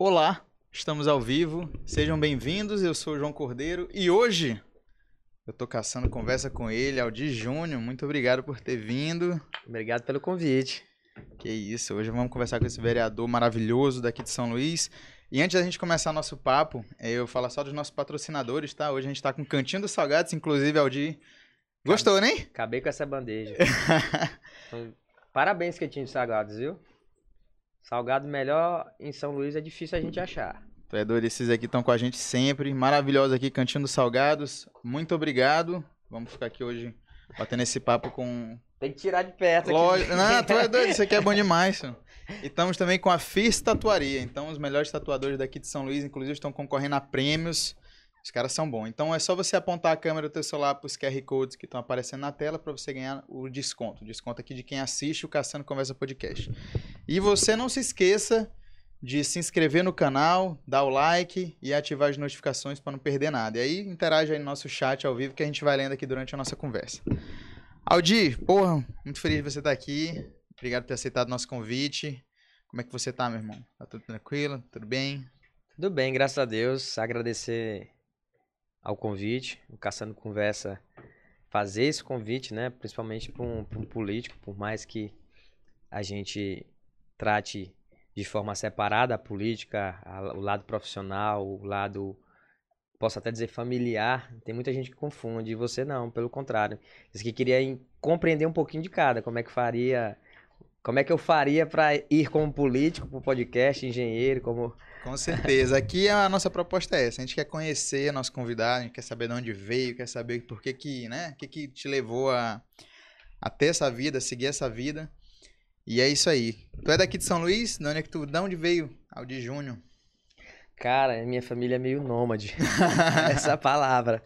Olá, estamos ao vivo. Sejam bem-vindos. Eu sou o João Cordeiro e hoje eu tô caçando conversa com ele, Aldi Júnior. Muito obrigado por ter vindo. Obrigado pelo convite. Que isso, hoje vamos conversar com esse vereador maravilhoso daqui de São Luís. E antes da gente começar nosso papo, eu falar só dos nossos patrocinadores, tá? Hoje a gente tá com Cantinho dos Salgados, inclusive, Aldi. Gostou, né? Acabei com essa bandeja. Então, Parabéns, Cantinho de Salgados, viu? Salgado melhor em São Luís é difícil a gente achar. Tu é doido, esses aqui estão com a gente sempre. Maravilhosos aqui, Cantinho dos Salgados. Muito obrigado. Vamos ficar aqui hoje batendo esse papo com. Tem que tirar de perto Lógico. aqui. Não, tu é doido, isso aqui é bom demais. senhor. E estamos também com a FIS Tatuaria. Então, os melhores tatuadores daqui de São Luís, inclusive, estão concorrendo a prêmios. Os caras são bons. Então, é só você apontar a câmera do teu celular para os QR Codes que estão aparecendo na tela para você ganhar o desconto. O desconto aqui de quem assiste o Caçando Conversa Podcast. E você não se esqueça de se inscrever no canal, dar o like e ativar as notificações para não perder nada. E aí, interage aí no nosso chat ao vivo que a gente vai lendo aqui durante a nossa conversa. Aldi, porra, muito feliz de você estar aqui. Obrigado por ter aceitado nosso convite. Como é que você tá, meu irmão? Tá tudo tranquilo? Tudo bem? Tudo bem, graças a Deus. Agradecer ao convite, o Caçando Conversa fazer esse convite, né? Principalmente para um, um político, por mais que a gente trate de forma separada a política, a- o lado profissional, o lado, posso até dizer familiar. Tem muita gente que confunde, e você não, pelo contrário. Diz que queria compreender um pouquinho de cada, como é que faria, como é que eu faria para ir como político, para o podcast, engenheiro, como Com certeza. Aqui a nossa proposta é essa. A gente quer conhecer nosso convidado, a gente quer saber de onde veio, quer saber por que que, né? O que que te levou a, a ter essa vida, a seguir essa vida. E é isso aí. Tu é daqui de São Luís? De onde é que tu, de onde veio? Aldi Júnior. Cara, minha família é meio nômade. Essa palavra.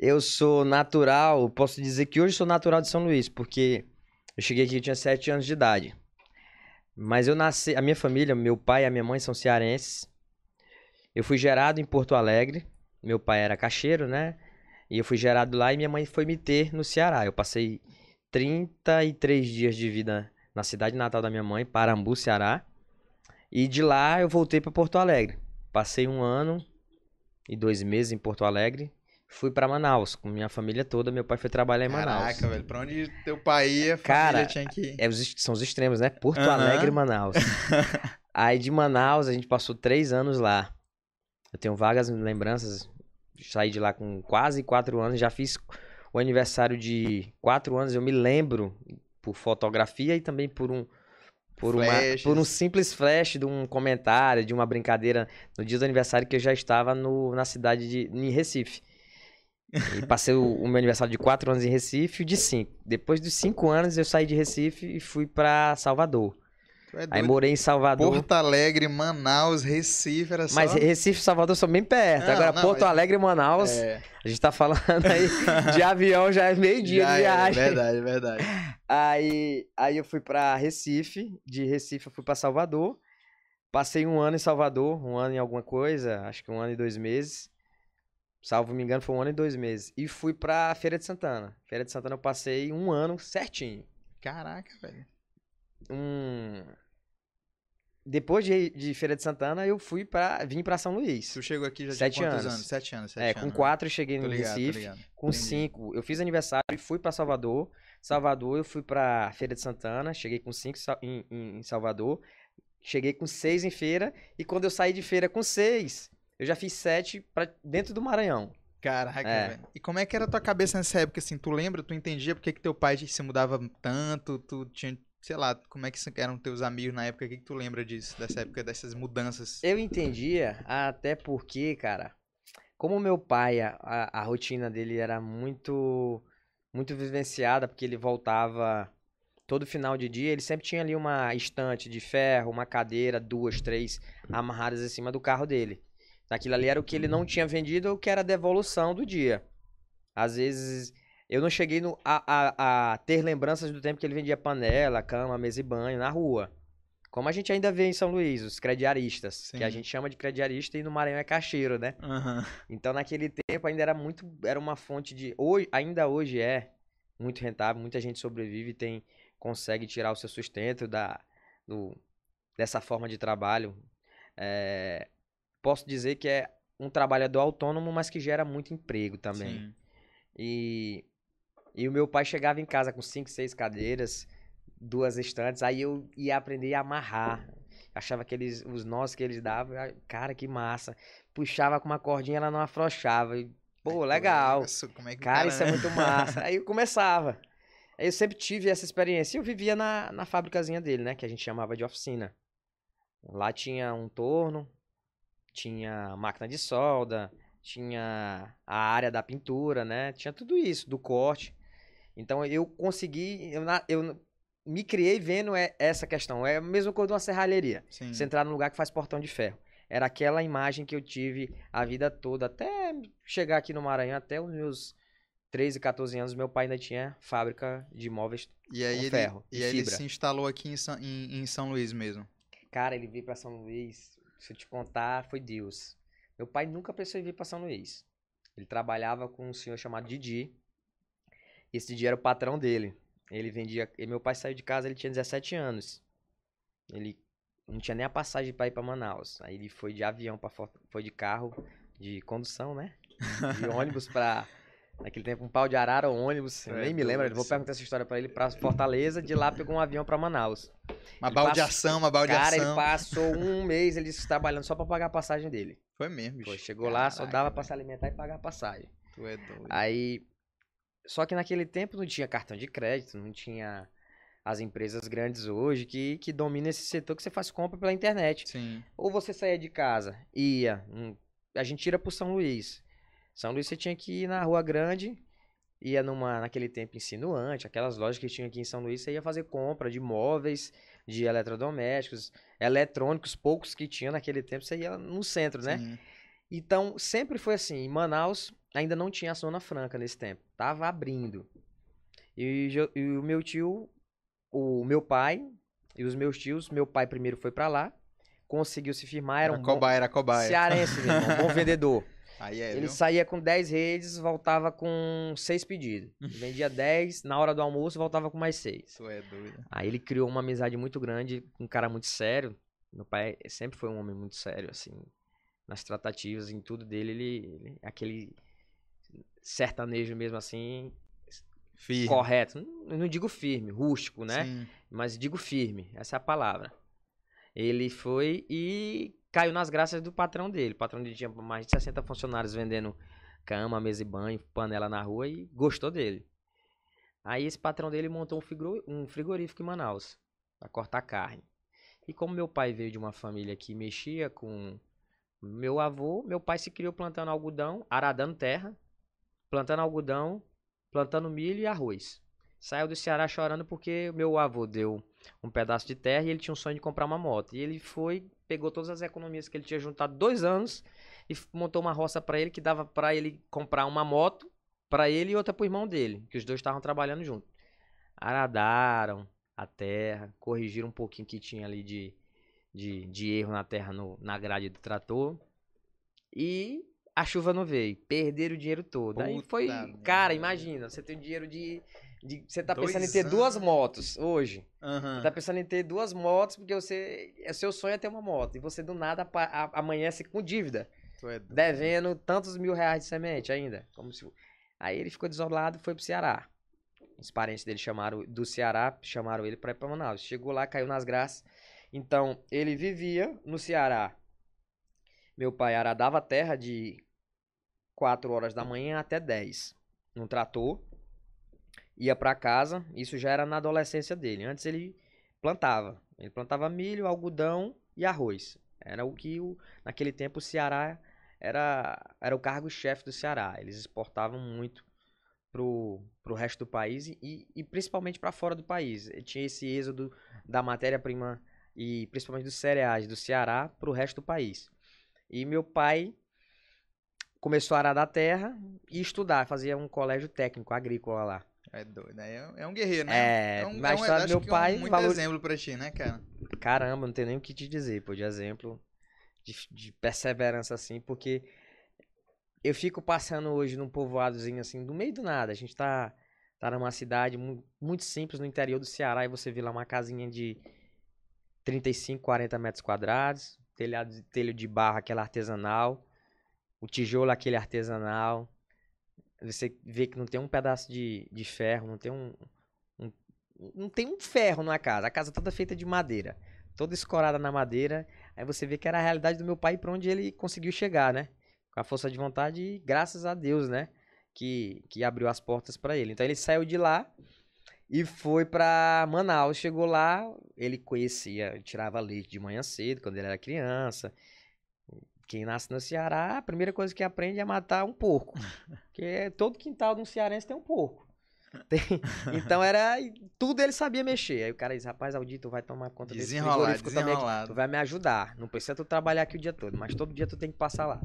Eu sou natural, posso dizer que hoje sou natural de São Luís, porque eu cheguei aqui, eu tinha 7 anos de idade. Mas eu nasci, a minha família, meu pai e a minha mãe são cearenses. Eu fui gerado em Porto Alegre. Meu pai era caixeiro, né? E eu fui gerado lá e minha mãe foi me ter no Ceará. Eu passei 33 dias de vida na cidade natal da minha mãe, Parambu, Ceará. E de lá eu voltei para Porto Alegre. Passei um ano e dois meses em Porto Alegre. Fui para Manaus com minha família toda. Meu pai foi trabalhar em Manaus. Caraca, velho. Pra onde teu pai ia, Cara, tinha que ir. É, são os extremos, né? Porto Aham. Alegre e Manaus. Aí de Manaus a gente passou três anos lá. Eu tenho vagas lembranças. Saí de lá com quase quatro anos. Já fiz o aniversário de quatro anos. Eu me lembro por fotografia e também por um por, uma, por um simples flash de um comentário, de uma brincadeira no dia do aniversário que eu já estava no, na cidade de em Recife. E passei o, o meu aniversário de quatro anos em Recife e de cinco. Depois dos cinco anos eu saí de Recife e fui para Salvador. É Aí morei em Salvador. Porto Alegre, Manaus, Recife, era só... Mas Recife e Salvador são bem perto. Não, Agora, não, Porto mas- Alegre e Manaus, É, a gente tá falando aí de avião, já é meio dia já de é, viagem. verdade, verdade. Aí, aí eu fui pra Recife, de Recife eu fui pra Salvador. Passei um ano em Salvador, um ano em alguma coisa, acho que um ano e dois meses. Salvo me engano, foi um ano e dois meses. E fui pra Feira de Santana. Feira de Santana eu passei um ano certinho. Caraca, velho. Um... Depois de, de Feira de Santana, eu fui pra. vim pra São Luís. Tu chegou aqui já Sete tinha anos. anos? Sete anos, sete É, anos. com quatro eu cheguei no ligado, Recife. Com Entendi. cinco, eu fiz aniversário e fui pra Salvador. Salvador, eu fui pra Feira de Santana. Cheguei com cinco em, em- em Salvador. Cheguei com seis em feira. E quando eu saí de feira com seis, eu já fiz sete pra dentro do Maranhão. Caraca, É. velho. E como é que era a tua cabeça nessa época, assim? Tu lembra, tu entendia por que, que teu pai se mudava tanto? Tu tinha, sei lá, como é que eram teus amigos na época? O que, que tu lembra disso, dessa época, dessas mudanças? Eu entendia, até porque, cara, como meu pai, a, a, rotina dele era muito, muito vivenciada, porque ele voltava todo final de dia, ele sempre tinha ali uma estante de ferro, uma cadeira, duas, três, amarradas em cima do carro dele. Aquilo ali era o que ele não tinha vendido ou que era devolução do dia. Às vezes, eu não cheguei no- a, a, a ter lembranças do tempo que ele vendia panela, cama, mesa e banho na rua. Como a gente ainda vê em São Luís, os crediaristas, que a Sim. gente chama de crediarista e no Maranhão é caixeiro, né? Aham. Então naquele tempo ainda era muito, era uma fonte de, hoje, ainda hoje é muito rentável, muita gente sobrevive e tem consegue tirar o seu sustento da do, dessa forma de trabalho. é, posso dizer que é um trabalhador autônomo, mas que gera muito emprego também. Sim. E, e o meu pai chegava em casa com cinco, seis cadeiras, duas estantes, aí eu ia aprender a amarrar. Achava que eles, os nós que eles davam, cara, que massa. Puxava com uma cordinha, ela não afrouxava. E, pô, legal. Isso, como é que o Cara, isso é né? muito massa. Aí eu começava. Aí eu sempre tive essa experiência. E eu vivia na, na fábricazinha dele, né? Que a gente chamava de oficina. Lá tinha um torno, tinha máquina de solda, tinha a área da pintura, né? Tinha tudo isso, do corte. Então eu consegui, eu, na- eu me criei vendo é- essa questão. É a mesma coisa de uma serralheria. Sim. Você entrar num lugar que faz portão de ferro. Era aquela imagem que eu tive a vida toda, até chegar aqui no Maranhão, até os meus 13, 14 anos, meu pai ainda tinha fábrica de móveis. E aí, com ele, ferro e e aí ele fibra. se instalou aqui em São, em, em São Luís mesmo. Cara, ele veio pra São Luís, se eu te contar, foi Deus. Meu pai nunca pensou em vir pra São Luís. Ele trabalhava com um senhor chamado Didi. Esse Didi era o patrão dele. Ele vendia. E meu pai saiu de casa, ele tinha 17 anos. Ele não tinha nem a passagem pra ir pra Manaus. Aí ele foi de avião para foi de carro de condução, né? De ônibus pra naquele tempo um pau de arara ou ônibus, eu É nem me lembro, vou perguntar essa história pra ele pra Fortaleza, de lá pegou um avião pra Manaus. Uma Ele baldeação, uma Cara, ele baldeação. passou um mês ele trabalhando só pra pagar a passagem dele. Foi mesmo, bicho. Pô, chegou lá, só Caraca, dava pra velho. se alimentar e pagar a passagem. Tu é doido. Aí, só que naquele tempo não tinha cartão de crédito, não tinha as empresas grandes hoje que, que dominam esse setor que você faz compra pela internet. Sim. Ou você saía de casa, ia, hum, a gente tira pro São Luís. São Luís você tinha que ir na Rua Grande, ia numa, naquele tempo insinuante, aquelas lojas que tinha aqui em São Luís, você ia fazer compra de móveis, de eletrodomésticos, eletrônicos, poucos que tinha naquele tempo, você ia no centro, né? Sim. Então, sempre foi assim. Em Manaus ainda não tinha a Zona Franca nesse tempo. Tava abrindo. E, e o meu tio, o meu pai e os meus tios, meu pai primeiro foi pra lá, conseguiu se firmar, era Era um bom cobaia, era cobaia. cearense, meu irmão, bom vendedor. Aí é, Ele viu? saía com 10 redes, voltava com 6 pedidos. Vendia 10, na hora do almoço voltava com mais 6. Tu é doido. Aí ele criou uma amizade muito grande, um cara muito sério. Meu pai sempre foi um homem muito sério, assim, nas tratativas, em tudo dele, ele, ele- aquele sertanejo mesmo assim, Firme. correto. Não, não digo firme, rústico, né? Sim. Mas digo firme, essa é a palavra. Ele foi e caiu nas graças do patrão dele. O patrão dele tinha mais de 60 funcionários vendendo cama, mesa e banho, panela na rua e gostou dele. Aí esse patrão dele montou um, um frigorífico em Manaus para cortar carne. E como meu pai veio de uma família que mexia com meu avô, meu pai se criou plantando algodão, aradando terra, plantando algodão, plantando milho e arroz. Saiu do Ceará chorando porque meu avô deu um pedaço de terra e ele tinha um sonho de comprar uma moto. E ele foi, pegou todas as economias que ele tinha juntado dois anos e montou uma roça para ele que dava para ele comprar uma moto para ele e outra pro irmão dele, que os dois estavam trabalhando junto. Aradaram a terra, corrigiram um pouquinho que tinha ali de, de, de erro na terra no, na grade do trator. E a chuva não veio. Perderam o dinheiro todo. Aí Puta foi. merda. Cara, imagina, você tem dinheiro de. de você tá Dois pensando em ter duas anos. motos hoje. Aham. Tá pensando em ter duas motos, porque você. O seu sonho é ter uma moto. E você do nada a- amanhece com dívida. É. Devendo tantos mil reais de semente ainda. Como se... Aí ele ficou desolado e foi pro Ceará. Os parentes dele chamaram do Ceará, chamaram ele pra ir pra Manaus. Chegou lá, caiu nas graças. Então, ele vivia no Ceará. Meu pai aradava a terra de 4 horas da manhã até 10. Num trator. Ia pra casa. Isso já era na adolescência dele. Antes ele plantava. Ele plantava milho, algodão e arroz. Era o que o, naquele tempo o Ceará era, era o cargo-chefe do Ceará. Eles exportavam muito pro, pro resto do país e, e principalmente para fora do país. E Tinha esse êxodo da matéria-prima e principalmente dos cereais do Ceará pro resto do país. E meu pai começou a arar da terra e estudar, fazia um colégio técnico agrícola lá. É doido. Aí É, é um guerreiro, né? É, um, na história do acho meu pai, Um, muito valor- exemplo pra ti, né, cara? Caramba, não tem nem o que te dizer, pô, de exemplo de, de perseverança assim, porque eu fico passando hoje num povoadozinho assim, no meio do nada. A gente tá, tá numa cidade mu- muito simples no interior do Ceará e você vê lá uma casinha de 35, 40 metros quadrados, telhado, telho de barro, aquela artesanal, o tijolo, aquele artesanal. Você vê que não tem um pedaço de, de ferro, não tem um, um, Não tem um ferro na casa. A casa toda feita de madeira. Toda escorada na madeira. Aí você vê que era a realidade do meu pai para onde ele conseguiu chegar, né? Com a força de vontade graças a Deus, né? Que, que abriu as portas para ele. Então ele saiu de lá e foi para Manaus. Chegou lá, ele conhecia, tirava leite de manhã cedo, quando ele era criança. Quem nasce no Ceará, a primeira coisa que aprende é matar um porco. Porque todo quintal de um cearense tem um porco. Tem- então era. Tudo ele sabia mexer. Aí o cara diz, rapaz, Aldir, tu vai tomar conta desse Desenrolado, frigorífico também. Tu vai me ajudar. Não precisa tu trabalhar aqui o dia todo, mas todo dia tu tem que passar lá.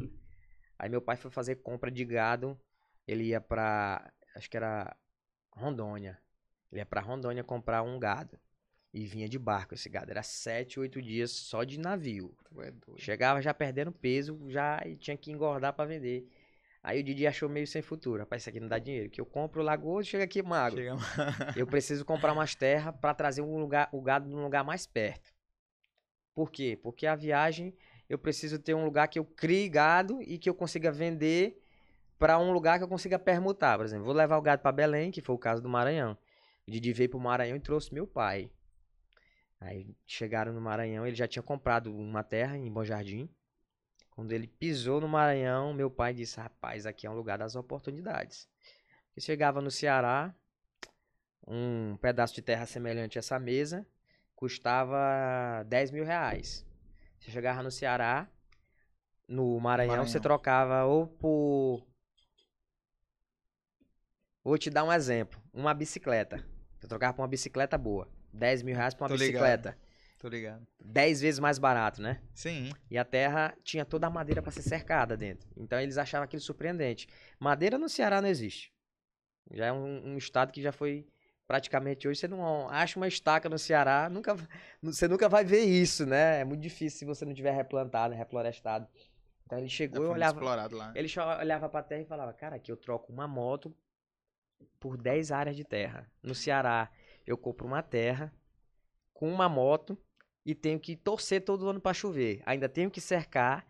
Aí meu pai foi fazer compra de gado. Ele ia pra. Acho que era Rondônia. Ele ia pra Rondônia comprar um gado. E vinha de barco esse gado. Era sete, oito dias só de navio. É. Chegava já perdendo peso, já e tinha que engordar pra vender. Aí o Didi achou meio sem futuro. Rapaz, isso aqui não dá dinheiro. Que eu compro o e chega aqui magro. Chega Eu preciso comprar umas terras para trazer um lugar, o gado num lugar mais perto. Por quê? Porque a viagem eu preciso ter um lugar que eu crie gado e que eu consiga vender para um lugar que eu consiga permutar. Por exemplo, vou levar o gado para Belém, que foi o caso do Maranhão. O Didi veio pro Maranhão e trouxe meu pai. Aí chegaram no Maranhão, ele já tinha comprado uma terra em Bom Jardim. Quando ele pisou no Maranhão, meu pai disse: Rapaz, aqui é um lugar das oportunidades. Ele chegava no Ceará, um pedaço de terra semelhante a essa mesa custava 10 mil reais. Você chegava no Ceará, no Maranhão, Maranhão. você trocava ou por. Vou te dar um exemplo: uma bicicleta. Você trocava por uma bicicleta boa. 10 mil reais por uma Tô ligado. bicicleta. Tô ligado. 10 vezes mais barato, né? Sim. E a terra tinha toda a madeira para ser cercada dentro. Então eles achavam aquilo surpreendente. Madeira no Ceará não existe. Já é um, um estado que já foi praticamente hoje. Você não acha uma estaca no Ceará, nunca, você nunca vai ver isso, né? É muito difícil se você não tiver replantado, reflorestado. Então ele chegou e fomos olhava, explorado lá. ele olhava pra terra e falava: Cara, aqui eu troco uma moto por 10 áreas de terra. No Ceará, eu compro uma terra com uma moto e tenho que torcer todo ano pra chover. Ainda tenho que cercar,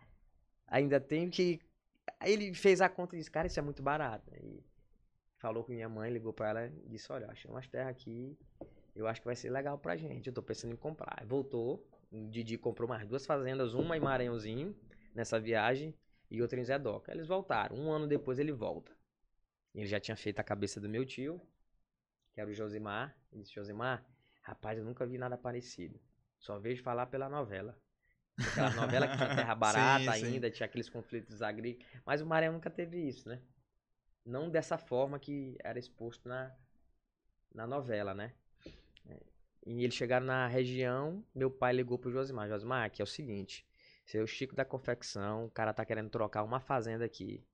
ainda tenho que. Ele fez a conta e disse: Cara, isso é muito barato. E falou com minha mãe, ligou pra ela e disse: Olha, achei umas terras aqui, eu acho que vai ser legal pra gente. Eu tô pensando em comprar. Voltou, o Didi comprou mais duas fazendas, uma em Maranhãozinho, nessa viagem, e outra em Zedoca. Eles voltaram. Um ano depois ele volta. Ele já tinha feito a cabeça do meu tio, que era o Josimar. Ele disse, Josimar, rapaz, eu nunca vi nada parecido. Só vejo falar pela novela. Aquela novela que tinha terra barata Sim, sim. ainda, tinha aqueles conflitos agrícolas. Mas o Maranhão nunca teve isso, né? Não dessa forma que era exposto na, na novela, né? E eles chegaram na região, meu pai ligou pro Josimar. Josimar, aqui é o seguinte, o Chico da confecção, o cara tá querendo trocar uma fazenda aqui.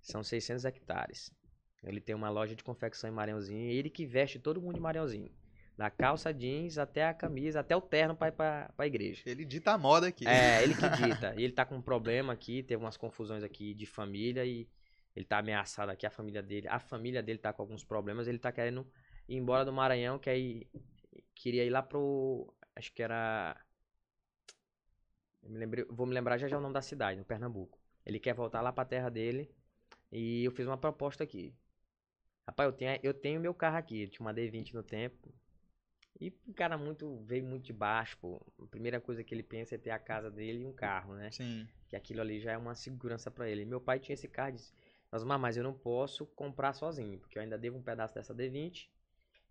São 600 hectares. Ele tem uma loja de confecção em Maranhãozinho, ele que veste todo mundo de Maranhãozinho. Da calça jeans até a camisa, até o terno pra ir pra, pra igreja. Ele dita a moda aqui. É, ele que dita. E ele tá com um problema aqui, teve umas confusões aqui de família e ele tá ameaçado aqui, a família dele. A família dele tá com alguns problemas, ele tá querendo ir embora do Maranhão, que aí queria ir lá pro. Acho que era. Me lembrei, vou me lembrar já já o nome da cidade, no Pernambuco. Ele quer voltar lá pra terra dele e eu fiz uma proposta aqui. Rapaz, eu tenho, eu tenho meu carro aqui, eu tinha uma D20 no tempo. E o cara muito veio muito de baixo, pô. A primeira coisa que ele pensa é ter a casa dele e um carro, né? Sim. Que aquilo ali já é uma segurança pra ele. Meu pai tinha esse carro e disse: Mas, mas eu não posso comprar sozinho, porque eu ainda devo um pedaço dessa D20.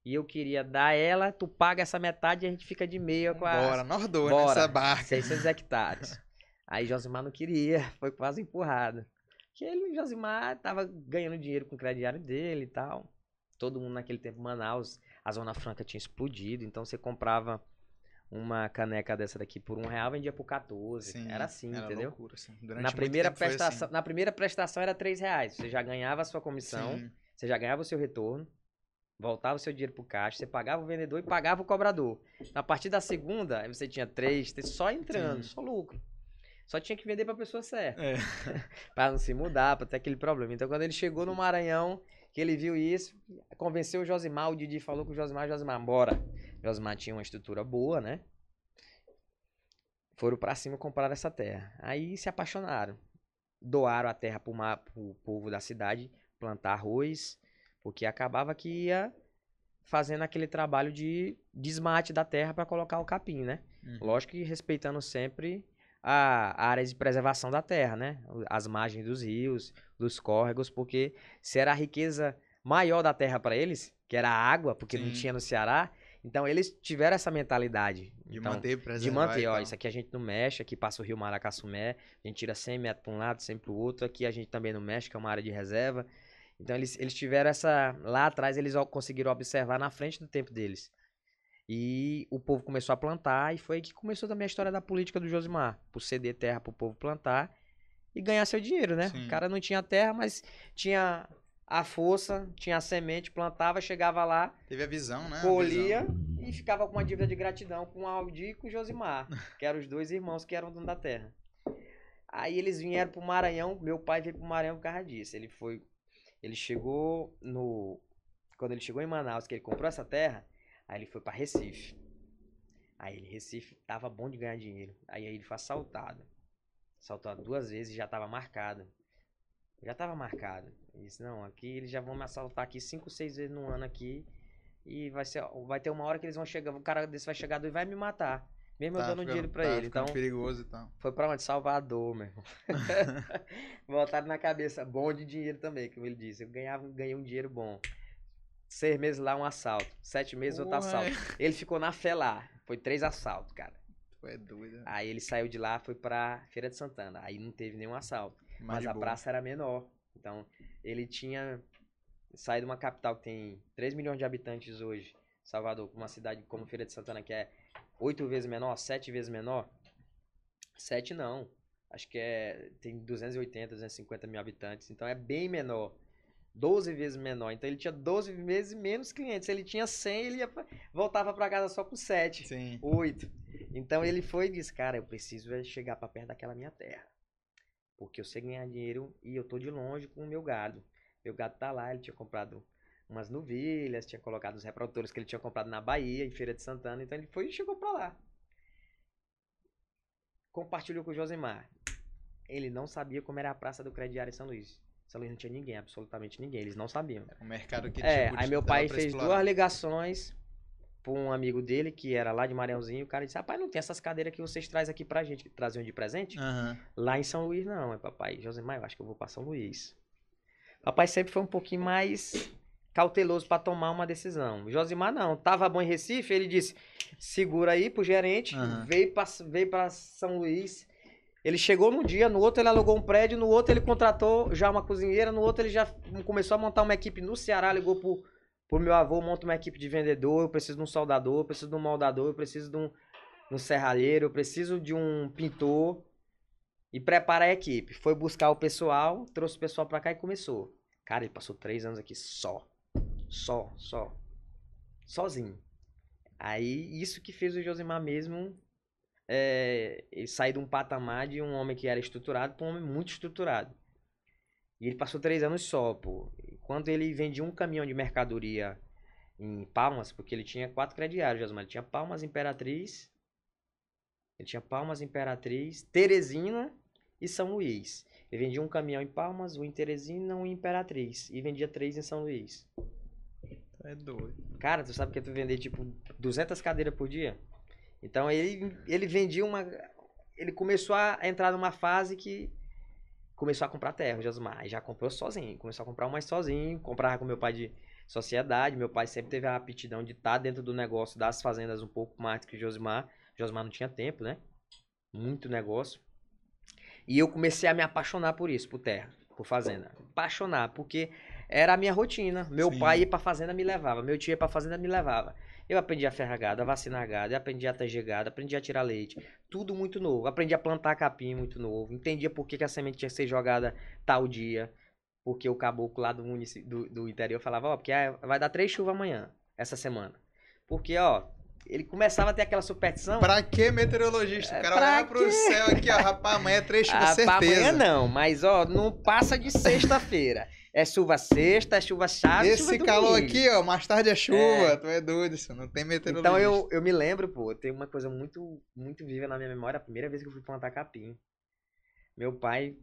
E eu queria dar ela, tu paga essa metade e a gente fica de meia com a. Bora, nós dois Bora. nessa barca. 600 hectares. Aí Josimar não queria, foi quase empurrado. Que ele, Josimar, tava ganhando dinheiro com o crediário dele e tal. Todo mundo naquele tempo, Manaus, a Zona Franca tinha explodido, então você comprava uma caneca dessa daqui por um real, vendia por 14. Sim, era assim, era entendeu? loucura, assim. Na primeira, foi prestação, assim. na primeira prestação era 3 reais. Você já ganhava a sua comissão, Sim. você já ganhava o seu retorno, voltava o seu dinheiro pro caixa, você pagava o vendedor e pagava o cobrador. A partir da segunda, você tinha três, só entrando, Sim. só lucro. Só tinha que vender pra pessoa certa. É. Pra não se mudar, pra ter aquele problema. Então, quando ele chegou no Maranhão, que ele viu isso, convenceu o Josimar, o Didi falou com o Josimar, Josimar, bora. Josimar tinha uma estrutura boa, né? foram pra cima comprar essa terra. Aí se apaixonaram. Doaram a terra pro, ma- pro povo da cidade plantar arroz, porque acabava que ia fazendo aquele trabalho de desmate da terra para colocar o capim, né? Uhum. Lógico que respeitando sempre a áreas de preservação da terra, né? As margens dos rios, dos córregos, porque se era a riqueza maior da terra para eles, que era a água, porque não Sim. tinha no Ceará, então eles tiveram essa mentalidade. De Então, manter, preservar. de manter, ó, isso aqui a gente não mexe, aqui passa o rio Maracassumé, a gente tira 100 metros para um lado, 100 para o outro, aqui a gente também não mexe, que é uma área de reserva. Então eles, eles tiveram essa, lá atrás eles conseguiram observar na frente do tempo deles. E o povo começou a plantar e foi aí que começou também a história da política do Josimar, por ceder terra pro povo plantar e ganhar seu dinheiro, né? Sim. O cara não tinha terra, mas tinha a força, tinha a semente, plantava, chegava lá, Teve a visão, né? Colhia e ficava com uma dívida de gratidão com o Aldi e com o Josimar, que eram os dois irmãos que eram donos da terra. Aí eles vieram pro Maranhão, meu pai veio pro Maranhão por causa disso. Ele foi, ele chegou no quando ele chegou em Manaus, que ele comprou essa terra, aí ele foi pra Recife. Aí ele Recife tava bom de ganhar dinheiro. Aí ele foi assaltado. Assaltado duas vezes e já tava marcado. Já tava marcado. Ele disse, não, aqui eles já vão me assaltar aqui cinco, seis vezes no ano aqui. E vai, ser, vai ter uma hora que eles vão chegar, o cara desse vai chegar e vai me matar. Mesmo eu Tá dando ficando- dinheiro pra tá ele. Então, perigoso e tal. foi pra onde? Salvador, meu irmão. Voltaram na cabeça. Bom de dinheiro também, como ele disse. Eu ganhava, ganhei um dinheiro bom. Seis meses lá, um assalto. Sete meses, outro Ué. assalto. Ele ficou na fé lá. Foi três assaltos, cara. Tu é doido. Aí ele saiu de lá, foi pra Feira de Santana. Aí não teve nenhum assalto. Mais Mas a boa. praça era menor. Então, ele tinha saído de uma capital que tem 3 milhões de habitantes hoje, Salvador, uma cidade como Feira de Santana, que é oito vezes menor, sete vezes menor. Sete não. Acho que é. Tem 280, 250 mil habitantes. Então é bem menor. 12 vezes menor. Então ele tinha 12 vezes menos clientes. Se ele tinha 100, ele ia voltava para casa só com 7. Sim. Oito. Então ele foi e disse, cara, eu preciso é chegar pra perto daquela minha terra. Porque eu sei ganhar dinheiro e eu tô de longe com o meu gado. Meu gado tá lá, ele tinha comprado umas novilhas, tinha colocado os reprodutores que ele tinha comprado na Bahia, em Feira de Santana. Então ele foi e chegou pra lá. Compartilhou com o Josimar. Ele não sabia como era a praça do crediário em São Luís. Luís não tinha ninguém, absolutamente ninguém. Eles não sabiam. O mercado que É, tipo, aí meu pai fez explorar. duas ligações pra um amigo dele, que era lá de Maranhãozinho. O cara disse: Rapaz, não tem essas cadeiras que vocês trazem aqui pra gente, que traziam de presente? Aham. Lá em São Luís, não. É papai, Josemar, eu acho que eu vou pra São Luís. Papai sempre foi um pouquinho mais cauteloso pra tomar uma decisão. Josimar, não. Tava bom em Recife, ele disse: segura aí pro gerente, Aham. veio, pra, veio pra São Luís. Ele chegou num dia, no outro ele alugou um prédio, no outro ele contratou já uma cozinheira, no outro ele já começou a montar uma equipe no Ceará, ligou pro, pro meu avô, monta uma equipe de vendedor, eu preciso de um soldador, eu preciso de um moldador, eu preciso de um, de um serralheiro, eu preciso de um pintor. E prepara a equipe. Foi buscar o pessoal, trouxe o pessoal pra cá e começou. Cara, ele passou três anos aqui só. Só, só. Sozinho. Aí, isso que fez o Josimar mesmo é, ele sair de um patamar de um homem que era estruturado para um homem muito estruturado. E ele passou três anos só, pô. Quando ele vendia um caminhão de mercadoria em Palmas, porque ele tinha quatro crediários, Josimar. Ele tinha Palmas Imperatriz, ele tinha Palmas Imperatriz, Teresina e São Luís. Ele vendia um caminhão em Palmas, um em Teresina, um em Imperatriz. E vendia três em São Luís. É doido. Cara, tu sabe que tu vender tipo 200 cadeiras por dia? Então ele, ele vendia uma. Ele começou a entrar numa fase que começou a comprar terra, Josmar. Já comprou sozinho. Começou a comprar mais sozinho. Comprava com meu pai de sociedade. Meu pai sempre teve a aptidão de estar dentro do negócio das fazendas um pouco mais que o Josmar. O Josmar não tinha tempo, né? Muito negócio. E eu comecei a me apaixonar por isso, por terra, por fazenda. Apaixonar, porque era a minha rotina. Meu Sim. pai ia pra fazenda me levava, meu tio ia pra fazenda me levava. Eu aprendi a ferrar gado, a vacinar gado, eu aprendi a tanger gado, aprendi a tirar leite. Tudo muito novo. Aprendi a plantar capim muito novo. Entendia por que, que a semente tinha que ser jogada tal dia. Porque o caboclo lá do, munici- do, do interior falava, ó, porque ah, vai dar três chuvas amanhã, essa semana. Porque, ó, ele começava a ter aquela superstição. Pra que meteorologista? O É, cara pra olhava pro quê? céu aqui, ó. Rapaz, amanhã é três chuvas, Ah, certeza. amanhã não, mas ó, não passa de sexta-feira. É chuva sexta, é chuva chave, Esse chuva calor domingo. aqui, ó, mais tarde é chuva. Tu é doido, isso não tem meteorologista. Então eu, eu me lembro, pô, tem uma coisa muito, muito viva na minha memória, a primeira vez que eu fui plantar capim. Meu pai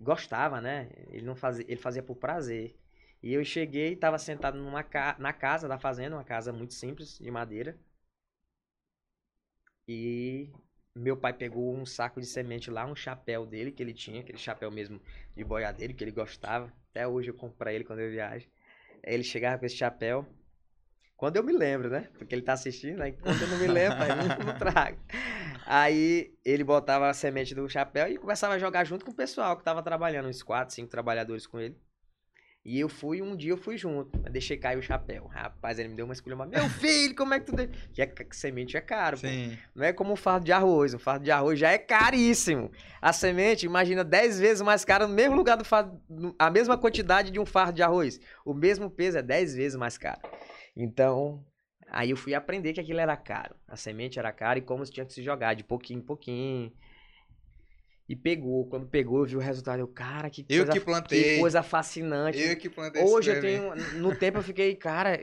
gostava, né? Ele não fazia, ele fazia por prazer. E eu cheguei, estava sentado numa ca... na casa da fazenda, uma casa muito simples, de madeira. E meu pai pegou um saco de semente lá, um chapéu dele que ele tinha, aquele chapéu mesmo de boiadeiro que ele gostava. Até hoje eu compro pra ele quando eu viajo. Ele chegava com esse chapéu. Quando eu me lembro, né? Porque ele tá assistindo, aí quando eu não me lembro, aí eu não trago. Aí ele botava a semente do chapéu e começava a jogar junto com o pessoal que tava trabalhando, uns quatro, cinco trabalhadores com ele. E eu fui, um dia eu fui junto, mas deixei cair o chapéu. Rapaz, ele me deu uma escolha, meu filho, como é que tu... Que é, que semente é caro, pô. Não é como um fardo de arroz. Um fardo de arroz já é caríssimo. A semente, imagina 10 vezes mais cara no mesmo lugar do fardo, a mesma quantidade de um fardo de arroz. O mesmo peso é 10 vezes mais caro. Então, aí eu fui aprender que aquilo era caro. A semente era cara e como tinha que se jogar de pouquinho em pouquinho. E pegou. Quando pegou, eu vi o resultado. Eu, cara, que Eu coisa, que plantei. coisa fascinante. Eu que plantei esse Hoje eu trem. tenho. No tempo eu fiquei, cara,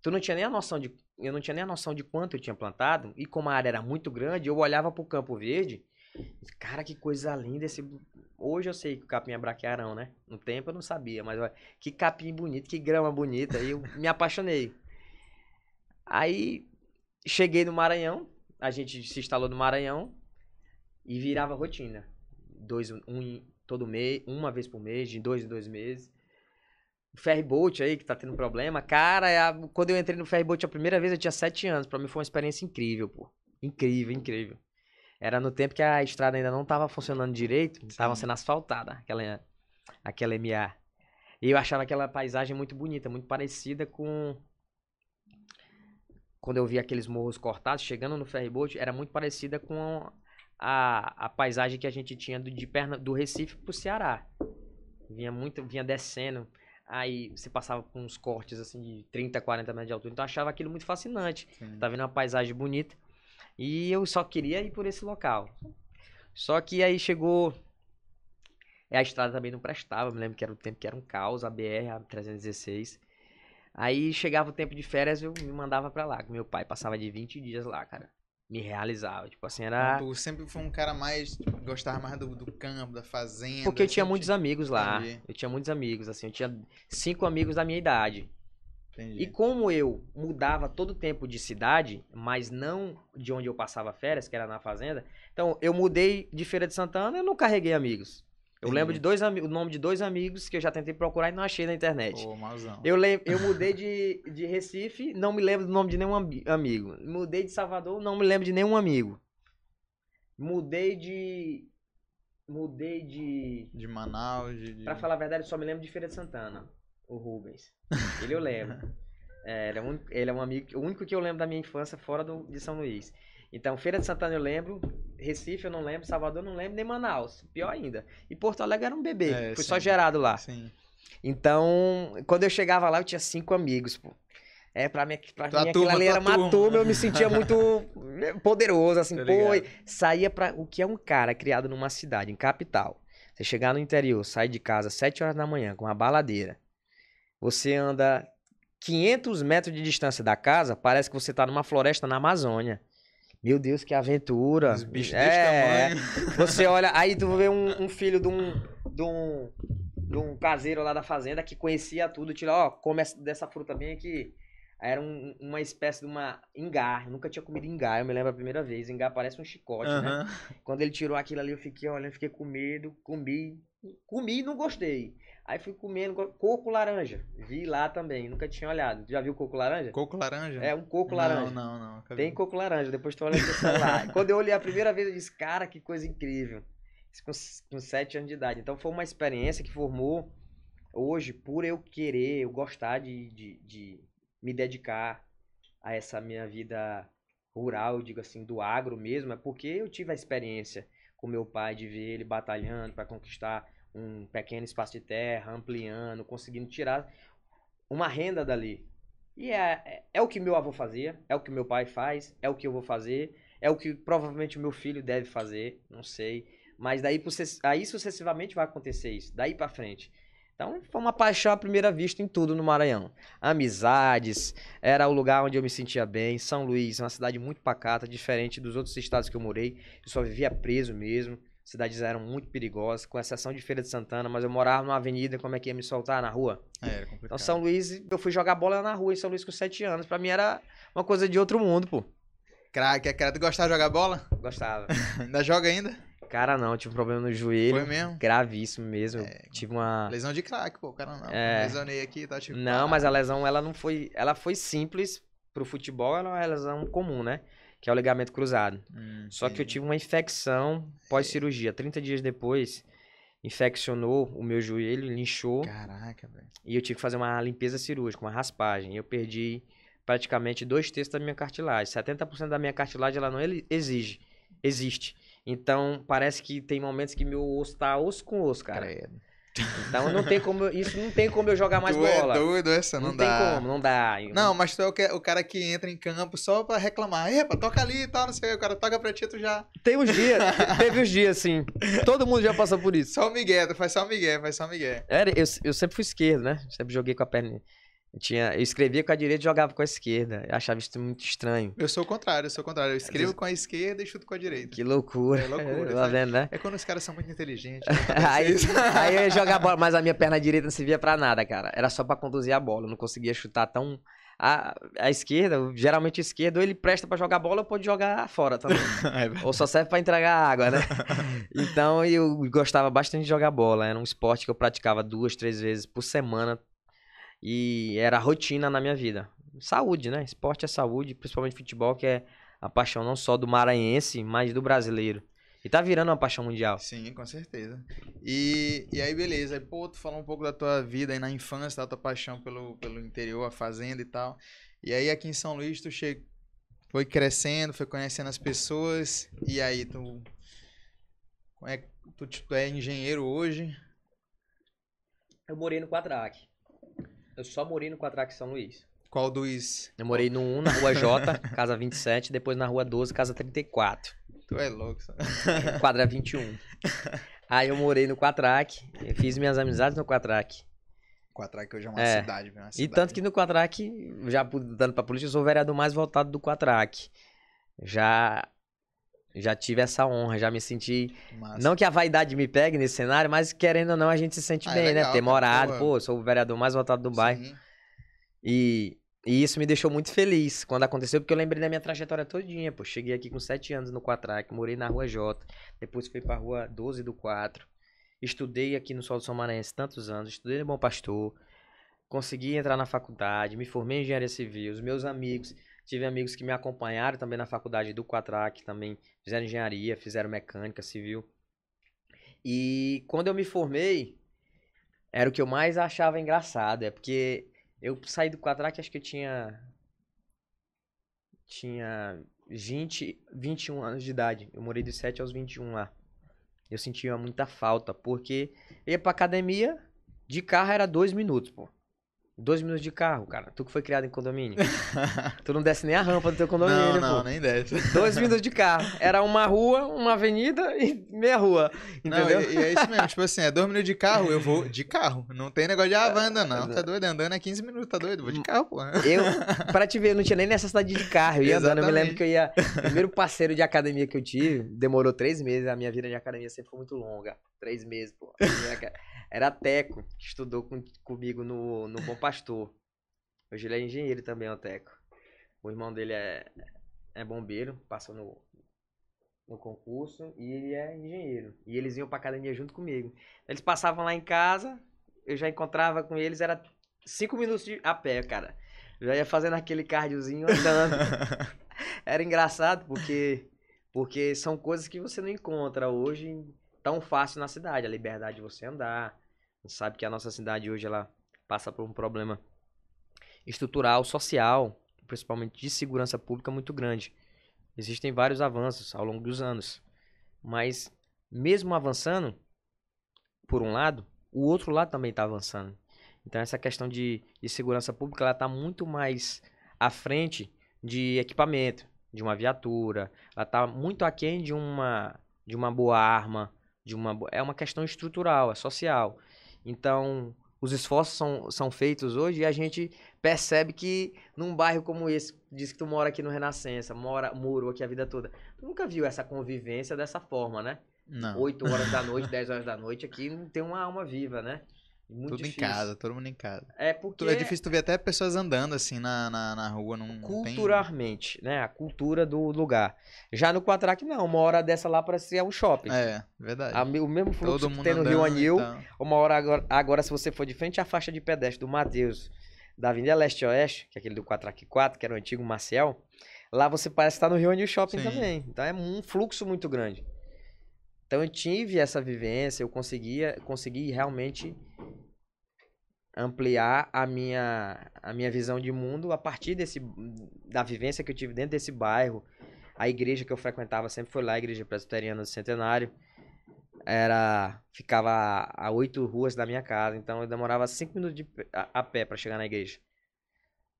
tu não tinha nem a noção de. Eu não tinha nem a noção de quanto eu tinha plantado. E como a área era muito grande, eu olhava pro Campo Verde. Cara, que coisa linda esse. Hoje eu sei que o capim é braquiarão, né? No tempo eu não sabia, mas olha, que capim bonito, que grama bonita. Aí eu me apaixonei. Aí cheguei no Maranhão, a gente se instalou no Maranhão e virava rotina. Dois, um todo mês, uma vez por mês, de dois em dois meses. O ferryboat aí, que tá tendo problema. Cara, é a- quando eu entrei no ferryboat a primeira vez, eu tinha sete anos. Pra mim foi uma experiência incrível, pô. Incrível, incrível. Era no tempo que a estrada ainda não tava funcionando direito, tava Sim. sendo asfaltada, aquela, aquela MA. E eu achava aquela paisagem muito bonita, muito parecida com. Quando eu vi aqueles morros cortados, chegando no ferryboat, era muito parecida com a, a paisagem que a gente tinha do, de Perna, do Recife pro Ceará. Vinha muito, vinha descendo. Aí você passava com uns cortes assim de 30, 40 metros de altura. Então eu achava aquilo muito fascinante. Sim. Tá vendo uma paisagem bonita. E eu só queria ir por esse local. Só que aí chegou. E a estrada também não prestava. Me lembro que era o tempo que era um caos, a BR, a 316. Aí chegava o tempo de férias, eu me mandava pra lá. Meu pai passava de 20 dias lá, cara. Me realizava. Tipo assim, era. Tu sempre foi um cara mais. gostava mais do, do campo, da fazenda. Porque eu tinha muitos amigos lá. Entendi. Eu tinha muitos amigos, assim. Eu tinha cinco amigos da minha idade. Entendi. E como eu mudava todo o tempo de cidade, mas não de onde eu passava férias, que era na fazenda, então eu mudei de Feira de Santana eu não carreguei amigos. Eu Entendi. lembro de dois o nome de dois amigos que eu já tentei procurar e não achei na internet. Pô, malzão. Eu, eu mudei de, de Recife, não me lembro do nome de nenhum ami- amigo. Mudei de Salvador, não me lembro de nenhum amigo. Mudei de. Mudei de. De Manaus, de. de- Pra falar a verdade, eu só me lembro de Feira de Santana. O Rubens. Ele eu lembro. É, ele, é um, ele é um amigo, o único que eu lembro da minha infância fora do, de São Luís. Então, Feira de Santana eu lembro, Recife eu não lembro, Salvador eu não lembro, nem Manaus. Pior ainda. E Porto Alegre era um bebê. É, Fui sim. só gerado lá. Sim. Então, quando eu chegava lá, eu tinha cinco amigos, pô. É, pra mim, pra Tua mim aquilo ali era uma turma. eu me sentia muito poderoso, assim, Tô pô. Saía pra. O que é um cara criado numa cidade, em capital. Você chegar no interior, sai de casa às 7 horas da manhã com uma baladeira. Você anda 500 metros de distância da casa, parece que você tá numa floresta na Amazônia. Meu Deus, que aventura. Os bichos é, desse tamanho. você olha, aí tu vê um, um filho de um, de, um, de um caseiro lá da fazenda que conhecia tudo, tira, ó, come essa- dessa fruta bem aqui. Era um- uma espécie de uma ingá. Eu nunca tinha comido ingá, eu me lembro a primeira vez. Ingá parece um chicote, né? Aham. Quando ele tirou aquilo ali, eu fiquei olhando, fiquei com medo, comi. Comi e não gostei. Aí fui comendo coco laranja. Vi lá também, nunca tinha olhado. Já viu coco laranja? Coco laranja? É um coco não, laranja. Não, não, nunca Tem coco laranja, depois tu olha no celular. Quando eu olhei a primeira vez, eu disse, cara, que coisa incrível. Isso com, com 7 anos de idade. Então foi uma experiência que formou hoje, por eu querer, eu gostar de, de, de me dedicar a essa minha vida rural, digo assim, do agro mesmo, é porque eu tive a experiência com meu pai de ver ele batalhando para conquistar um pequeno espaço de terra, ampliando, conseguindo tirar uma renda dali. E é, é, é o que meu avô fazia, é o que meu pai faz, é o que eu vou fazer, é o que provavelmente o meu filho deve fazer, não sei. Mas daí, aí sucessivamente vai acontecer isso, daí pra frente. Então foi uma paixão à primeira vista em tudo no Maranhão. Amizades, era o lugar onde eu me sentia bem. São Luís, uma cidade muito pacata, diferente dos outros estados que eu morei. Eu só vivia preso mesmo. Cidades eram muito perigosas, com exceção de Feira de Santana, mas eu morava numa avenida, como é que ia me soltar na rua? É, era complicado. Então São Luís, eu fui jogar bola na rua em São Luís com 7 anos. Pra mim era uma coisa de outro mundo, pô. Craque, é craque. Tu gostava de jogar bola? Gostava. Ainda joga ainda? Cara, não, tive um problema no joelho. Foi mesmo? Gravíssimo mesmo. É. Tive uma. Lesão de craque, pô, cara não. É. Lesionei aqui, tá tipo. Não, mas a lesão, ela não foi. Ela foi simples pro futebol, ela é uma lesão comum, né? Que é o ligamento cruzado. Hum, Só que eu tive uma infecção pós-cirurgia. 30 dias depois, infeccionou o meu joelho, linchou. Caraca, velho. E eu tive que fazer uma limpeza cirúrgica, uma raspagem. Eu perdi praticamente dois terços da minha cartilagem. 70% da minha cartilagem ela não exige, existe. Então, parece que tem momentos que meu osso tá osso com osso, cara. Credo. Então, não tem como, eu- isso não tem como eu jogar mais tu bola. é doido essa, não, não tem dá. como, não dá. Não, mas tu é o cara que entra em campo só pra reclamar. Epa, toca ali e tal, não sei o que. O cara toca pra ti, tu já. Tem uns dias, teve uns dias assim. Todo mundo já passou por isso. Só o Miguel, tu faz só o Miguel, faz só o Miguel. Era, eu, eu sempre fui esquerdo, né? Sempre joguei com a perna. Eu, tinha, eu escrevia com a direita e jogava com a esquerda. Eu achava isso muito estranho. Eu sou o contrário, eu sou o contrário. Eu escrevo com a esquerda e chuto com a direita. Que loucura. É loucura, Tá vendo, né? É quando os caras são muito inteligentes. aí, Vocês- aí eu ia jogar bola, mas a minha perna direita não servia pra nada, cara. Era só pra conduzir a bola. Eu não conseguia chutar tão. A, a esquerda, geralmente o esquerdo, ou ele presta pra jogar bola ou pode jogar fora também. É, ou só serve pra entregar água, né? Então eu gostava bastante de jogar bola. Era um esporte que eu praticava duas, três vezes por semana. E era rotina na minha vida. Saúde, né? Esporte é saúde, principalmente futebol, que é a paixão não só do maranhense, mas do brasileiro. E tá virando uma paixão mundial. Sim, com certeza. E, e aí, beleza. Aí, pô, tu falou um pouco da tua vida aí na infância, da tua paixão pelo, pelo interior, a fazenda e tal. E aí, aqui em São Luís, tu che... foi crescendo, foi conhecendo as pessoas. E aí, tu. como é que- Tu, tu é engenheiro hoje. Eu morei no Quatraque. Eu só morei no Quatraque São Luís. Qual dos. Eu morei no 1, na rua J, casa 27, depois na rua 12, casa 34. Tu é louco, sabe? Quadra 21. Aí eu morei no Quatraque, fiz minhas amizades no Quatraque. Quatraque hoje é uma É. cidade, viu? Uma E cidade. tanto que no Quatraque, já dando pra política, eu sou o vereador mais votado do Quatraque. Já já tive essa honra, já me senti. Massa. Não que a vaidade me pegue nesse cenário, mas querendo ou não, a gente se sente Ah, é bem, legal, né? Ter cara, morado, pô, sou o vereador mais votado do bairro. Sim. E, e isso me deixou muito feliz quando aconteceu, porque eu lembrei da minha trajetória todinha, pô. Cheguei aqui com 7 anos no Quatraque, morei na rua J, depois fui pra rua 12 do 4. Estudei aqui no Sol do São Maranhense tantos anos, estudei no Bom Pastor, consegui entrar na faculdade, me formei em engenharia civil, os meus amigos, tive amigos que me acompanharam também na faculdade do Quatraque, também fizeram engenharia, fizeram mecânica civil. E quando eu me formei, era o que eu mais achava engraçado, é porque eu saí do Quatraque, acho que eu tinha. Tinha 20, 21 anos de idade. Eu morei dos 7 aos 21 lá. Eu sentia muita falta, porque ia pra academia, de carro era dois minutos, pô. Dois minutos de carro, cara. Tu que foi criado em condomínio. tu não desce nem a rampa do teu condomínio, Não, não, pô. nem desce. Dois minutos de carro. Era uma rua, uma avenida e meia rua. Não, Entendeu? e, e é isso mesmo, tipo assim, é dois minutos de carro, eu vou de carro. Não tem negócio de vai andando, não. Tá doido? Andando é 15 minutos, tá doido? Vou de carro, pô. Eu, pra te ver, eu não tinha nem necessidade de carro. Eu ia andando. Eu me lembro que eu ia. O primeiro parceiro de academia que eu tive demorou três meses. A minha vida de academia sempre foi muito longa. Três meses, pô. Era Teco, que estudou com- comigo no, no Bom Pastor. Hoje ele é engenheiro também, o Teco. O irmão dele é, é bombeiro, passou no, no concurso e ele é engenheiro. E eles iam pra academia junto comigo. Eles passavam lá em casa, eu já encontrava com eles, era cinco minutos de, a pé, cara. Eu já ia fazendo aquele cardiozinho andando. Era engraçado porque porque são coisas que você não encontra hoje tão fácil na cidade, a liberdade de você andar. Sabe que a nossa cidade hoje ela passa por um problema estrutural, social, principalmente de segurança pública muito grande. Existem vários avanços ao longo dos anos, mas mesmo avançando, por um lado, o outro lado também está avançando. Então essa questão de, de segurança pública ela está muito mais à frente de equipamento, de uma viatura, ela está muito aquém de uma de uma boa arma, de uma é uma questão estrutural, é social. Então os esforços são, são feitos hoje e a gente percebe que num bairro como esse, diz que tu mora aqui no Renascença, mora muro aqui a vida toda, tu nunca viu essa convivência dessa forma, né? Não. 8 horas da noite, 10 horas da noite, aqui não tem uma alma viva, né? Muito Tudo difícil. em casa, todo mundo em casa. É porque É difícil tu ver até pessoas andando assim na, na, na rua, não tem... culturalmente, né? A cultura do lugar. Já no Quatrack, não. Uma hora dessa lá parecia um shopping. É, verdade. A o mesmo fluxo todo que tem no Rio Anil, tal. uma hora agora, agora, se você for de frente à faixa de pedestre do Mateus, da Avenida Leste-Oeste, que é aquele do Quatrack 4, que era o antigo Marcial, lá você parece estar no Rio Anil Shopping Sim. também. Então é um fluxo muito grande. Então eu tive essa vivência, eu conseguia, consegui realmente ampliar a minha, a minha visão de mundo a partir desse, da vivência que eu tive dentro desse bairro. A igreja que eu frequentava sempre foi lá, a igreja presbiteriana do Centenário. Era, ficava a, oito ruas da minha casa, então eu demorava cinco minutos de, a, a pé para chegar na igreja.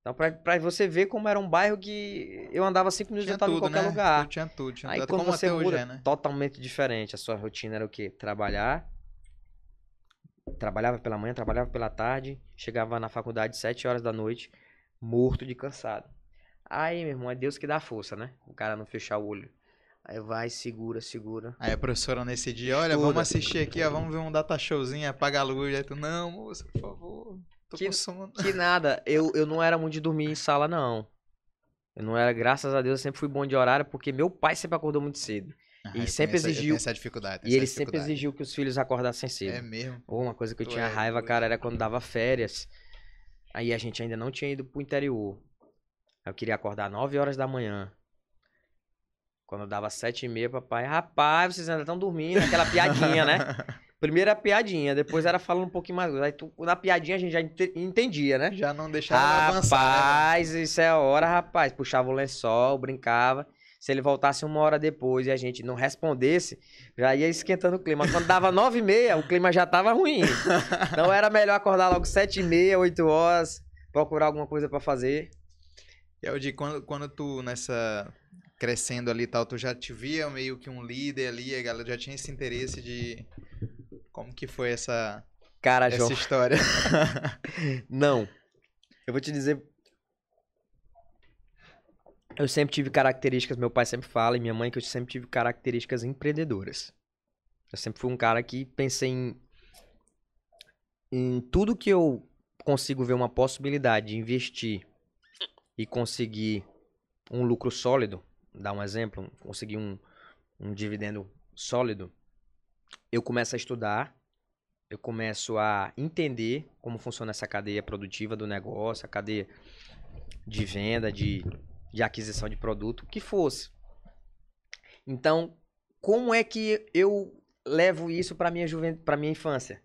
Então, pra, pra você ver como era um bairro que eu andava cinco minutos e eu tava tudo, em qualquer né? lugar. Tudo, tinha tudo, tinha Aí tudo. quando Como você até hoje muda, é, né? totalmente diferente. A sua rotina era o quê? Trabalhar. Trabalhava pela manhã, trabalhava pela tarde. Chegava na faculdade sete horas da noite, morto de cansado. Aí, meu irmão, é Deus que dá força, né? O cara não fechar o olho. Aí vai, segura, segura. Aí a professora nesse dia, olha, Estuda. vamos assistir aqui, ó, vamos ver um data showzinho, apaga a luz. Aí tu, não, moça, por favor, tô Que- com sono. Que nada, eu, eu não era muito de dormir em sala, não. Eu não era, graças a Deus, eu sempre fui bom de horário, porque meu pai sempre acordou muito cedo. Ah, E sempre exigiu- essa dificuldade. E ele sempre exigiu que os filhos acordassem cedo. É mesmo. Pô, uma coisa que eu Tu tinha é raiva, doido. cara, era quando dava férias. Aí a gente ainda não tinha ido pro interior. Eu queria acordar 9 horas da manhã. Quando dava sete e meia, papai, rapaz, vocês ainda estão dormindo, aquela piadinha, né? Primeiro era piadinha, depois era falando um pouquinho mais. Aí tu, na piadinha a gente já ente- entendia, né? Já não deixava avançar, né? Rapaz, isso é hora, rapaz. Puxava o lençol, brincava. Se ele voltasse uma hora depois e a gente não respondesse, já ia esquentando o clima. Quando dava nove e meia, o clima já tava ruim. Então era melhor acordar logo sete e meia, oito horas, procurar alguma coisa pra fazer. E digo, quando, quando tu nessa crescendo ali e tal, tu já te via meio que um líder ali, a galera já tinha esse interesse de como que foi essa, Cara, João, essa história? não. Eu vou te dizer. Eu sempre tive características, meu pai sempre fala, e minha mãe, que eu sempre tive características empreendedoras. Eu sempre fui um cara que pensei em, em tudo que eu consigo ver uma possibilidade de investir e conseguir um lucro sólido, dar um exemplo, conseguir um, um dividendo sólido, eu começo a estudar, eu começo a entender como funciona essa cadeia produtiva do negócio, a cadeia de venda, de, de aquisição de produto, que fosse. Então, como é que eu levo isso para minha juventude, para minha infância?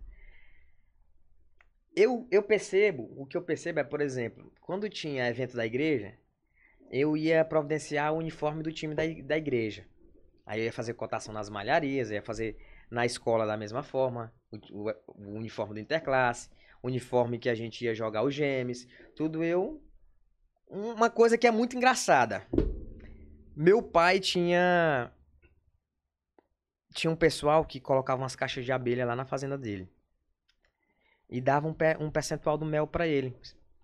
Eu, eu percebo, o que eu percebo é, por exemplo, quando tinha evento da igreja, eu ia providenciar o uniforme do time da, da igreja. Aí eu ia fazer cotação nas malharias, ia fazer na escola da mesma forma, o, o- o uniforme do interclasse, uniforme que a gente ia jogar os gêmeos, tudo eu. Uma coisa que é muito engraçada. Meu pai tinha. Tinha um pessoal que colocava umas caixas de abelha lá na fazenda dele. E dava um, pe- um percentual do mel pra ele.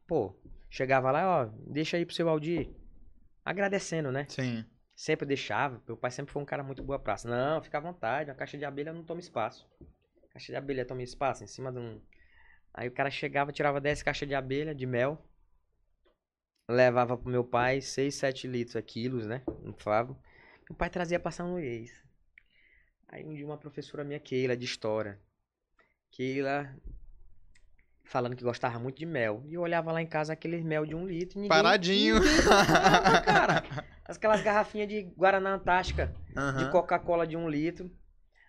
Pô, chegava lá, ó, deixa aí pro seu Aldir. Agradecendo, né? Sim. Sempre deixava. Meu pai sempre foi um cara muito boa praça. Não, fica à vontade. A caixa de abelha não toma espaço. Caixa de abelha toma espaço em cima de um. Aí o cara chegava, tirava 10 caixas de abelha, de mel. Levava pro meu pai 6, 7 litros, a quilos, né? No favo. Meu pai trazia pra São Luís. Aí um dia uma professora minha, Keila, de história. Keila falando que gostava muito de mel. E eu olhava lá em casa aquele mel de um litro. Ninguém, Paradinho. ninguém cara. Aquelas garrafinhas de Guaraná Antártica, de Aham. Coca-Cola de um litro.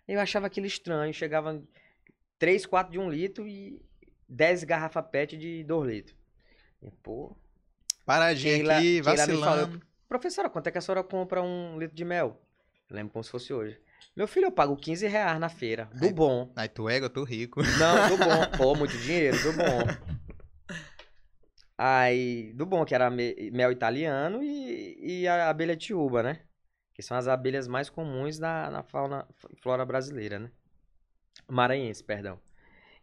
Eu achava aquilo estranho. Chegava 3, 4 de um litro e 10 garrafa PET de 2 litros. E, pô, Paradinho Keila- aqui, vacilando. falou, professora, quanto é que a senhora compra um litro de mel? Eu lembro como se fosse hoje. Meu filho, eu pago 15 reais na feira. Do Aí- bom. Aí tu é, eu tô rico. Não, do bom. Pô, muito dinheiro, do bom. Aí, do bom, que era me- mel italiano e, e a abelha tiúba, né? Que são as abelhas mais comuns na, na fauna, flora brasileira, né? Maranhense, perdão.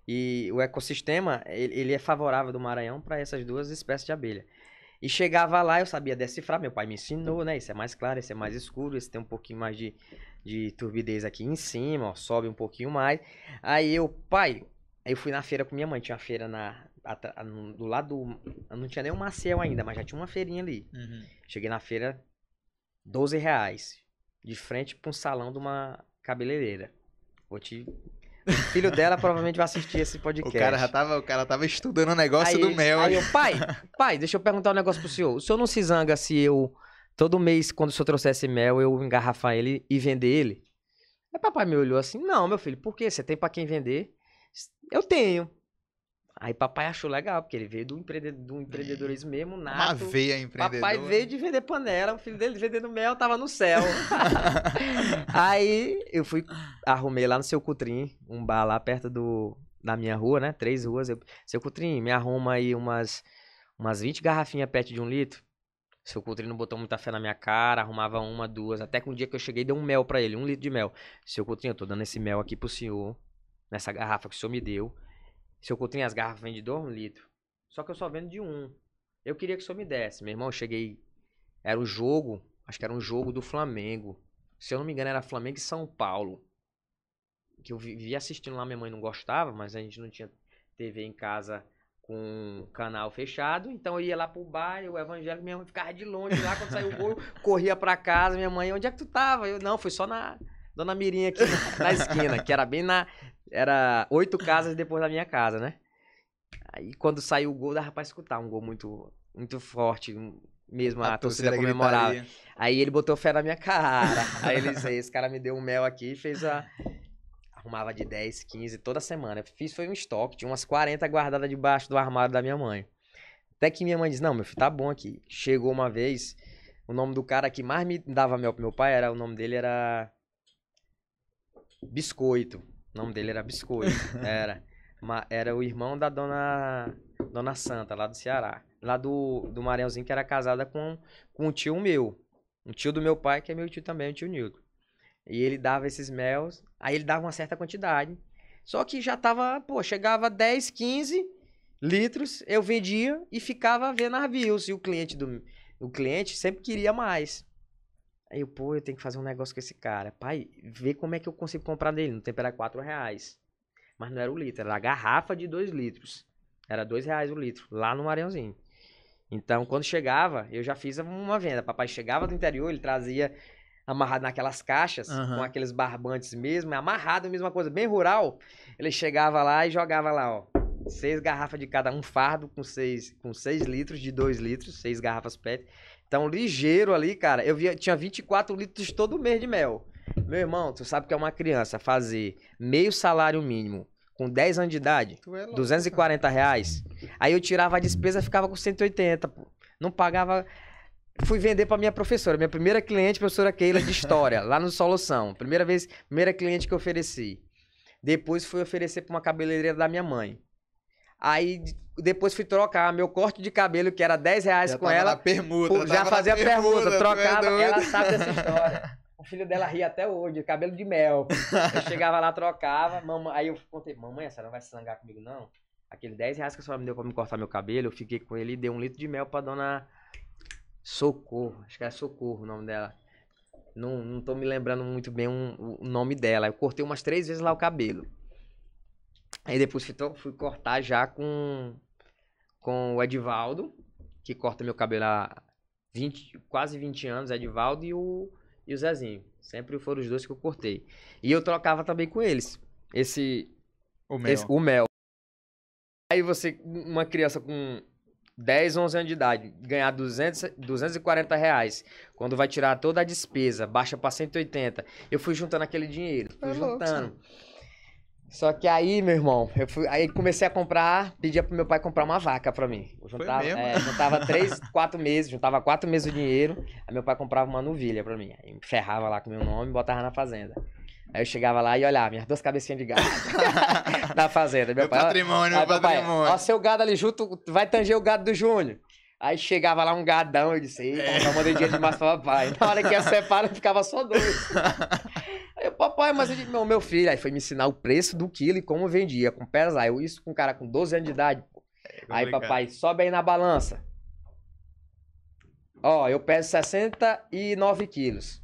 E o ecossistema, ele, ele é favorável do Maranhão para essas duas espécies de abelha. E chegava lá, eu sabia decifrar, meu pai me ensinou, né? Esse é mais claro, esse é mais escuro, esse tem um pouquinho mais de, de turbidez aqui em cima, ó, sobe um pouquinho mais. Aí eu, pai, aí eu fui na feira com minha mãe, tinha uma feira na, do lado, do- não tinha nem um Maciel ainda, mas já tinha uma feirinha ali. Uhum. Cheguei na feira, 12 reais, de frente pra um salão de uma cabeleireira. Vou te... O filho dela provavelmente vai assistir esse O podcast. cara já tava, o cara tava estudando o negócio do Aí- mel. Aí eu, pai, pai, deixa eu perguntar um negócio pro senhor. O senhor não se zanga se eu, todo mês, quando o senhor trouxesse mel, eu engarrafar ele e vender ele? Aí papai me olhou assim, não, meu filho, por quê? Você tem pra quem vender? Eu tenho. Aí papai achou legal, porque ele veio do, empreende- do empreendedorismo mesmo, Uma nato. veia empreendedora. Papai veio de vender panela, o filho dele vendendo mel, tava no céu. Aí eu fui, arrumei lá no seu Cutrim, um bar lá perto do, da minha rua, né? Três ruas. Eu, seu Cutrim, me arruma aí umas, umas 20 garrafinhas pet de um litro. Seu Cutrim não botou muita fé na minha cara, arrumava uma, duas. Até que um dia que eu cheguei, dei um mel pra ele, um litro de mel. Seu Cutrim, eu tô dando esse mel aqui pro senhor, nessa garrafa que o senhor me deu. Seu Cutrim, as garrafas vendem de um litro. Só que eu só vendo de um. Eu queria que o senhor me desse. Meu irmão, eu cheguei. Era o jogo, acho que era um jogo do Flamengo. Se eu não me engano, era Flamengo e São Paulo. Que eu vi- vivia assistindo lá, minha mãe não gostava, mas a gente não tinha TV em casa com canal fechado. Então eu ia lá pro bar, o evangélico, minha mãe ficava de longe lá, quando saiu o gol, corria pra casa, minha mãe, onde é que tu tava? Eu, não, fui só na Dona Mirinha aqui na, na esquina, que era bem na. Era oito casas depois da minha casa, né? Aí quando saiu o gol, dava pra escutar um gol muito, muito forte, mesmo a, torcida, comemorava. gritaria. Aí ele botou fé na minha cara. Aí ele disse, esse cara me deu um mel aqui e fez a... Arrumava de 10, 15 toda semana. Eu Fiz foi um estoque, tinha umas 40 guardadas debaixo do armário da minha mãe. Até que minha mãe disse, não, meu filho, tá bom aqui. Chegou uma vez, o nome do cara que mais me dava mel pro meu pai, era o nome dele era... Biscoito. O nome dele era Biscoito. Era. Ma- Era o irmão da dona, dona Santa, lá do Ceará. Lá do, do Maranhãozinho, que era casada com, com um tio meu. Um tio do meu pai, que é meu tio também, o tio Nilton. E ele dava esses mels, aí ele dava uma certa quantidade. Só que já tava, pô, chegava 10, 15 litros, eu vendia e ficava vendo reviews. E o cliente do o cliente sempre queria mais. Aí eu, pô, eu tenho que fazer um negócio com esse cara. Pai, vê como é que eu consigo comprar dele. No tempo era 4 reais. Mas não era o litro, era a garrafa de 2 litros. Era 2 reais o litro, lá no Maranhãozinho. Então, quando chegava, eu já fiz uma venda. Papai chegava do interior, ele trazia amarrado naquelas caixas, Aham. com aqueles barbantes mesmo, amarrado, mesma coisa, bem rural. Ele chegava lá e jogava lá, ó. Seis garrafas de cada, um fardo com seis, com seis litros, de dois litros, seis garrafas PET. Então, ligeiro ali, cara. Eu via, tinha 24 litros todo mês de mel. Meu irmão, tu sabe que é uma criança fazer meio salário mínimo com 10 anos de idade, Tu é louco, 240 reais. Aí eu tirava a despesa ficava com 180, pô. Não pagava. Fui vender pra minha professora, minha primeira cliente, professora Keila de História, lá no Solução. Primeira vez, primeira cliente que eu ofereci. Depois fui oferecer pra uma cabeleireira da minha mãe. Aí depois fui trocar meu corte de cabelo, que era 10 reais Já com ela. permuta, já fazia permuta, tu é trocava. doido. ela sabe dessa história. O filho dela ria até hoje, cabelo de mel. Eu chegava lá, trocava. Mamãe, aí eu contei, mamãe, a senhora não vai se zangar comigo, não? Aquele 10 reais que a senhora me deu pra me cortar meu cabelo, eu fiquei com ele e dei um litro de mel pra dona Socorro. Acho que era Socorro o nome dela. Não, não tô me lembrando muito bem um- o nome dela. Eu cortei umas três vezes lá o cabelo. Aí depois fui, fui cortar já com, com o Edivaldo, que corta meu cabelo há 20, quase 20 anos, Edivaldo e o, e o Zezinho. Sempre foram os dois que eu cortei. E eu trocava também com eles. Esse, O mel. esse- o mel. Aí você, uma criança com 10, 11 anos de idade, ganhar 200, 240 reais. Quando vai tirar toda a despesa, baixa pra 180. Eu fui juntando aquele dinheiro. Fui É louco, juntando. Só que aí, meu irmão, eu fui, aí comecei a comprar, pedia pro meu pai comprar uma vaca pra mim. Eu juntava, é, juntava três, quatro meses, juntava quatro meses o dinheiro, aí meu pai comprava uma novilha pra mim. Aí ferrava lá com meu nome e botava na fazenda. Aí eu chegava lá e olhava, minhas duas cabecinhas de gado na fazenda. Meu Meu pai, patrimônio, meu patrimônio. ó, seu gado ali junto, vai tanger o gado do Júnior. Aí chegava lá um gadão, eu disse, eita, é. mandei dinheiro demais pro papai. Na hora que ia separar, ficava só dois. Aí papai mas ele, meu, meu filho, aí foi me ensinar o preço do quilo e como vendia, com pesar. Eu, isso com um cara com 12 anos de idade. aí, complicado. papai, sobe aí na balança. Ó, eu peso 69 quilos.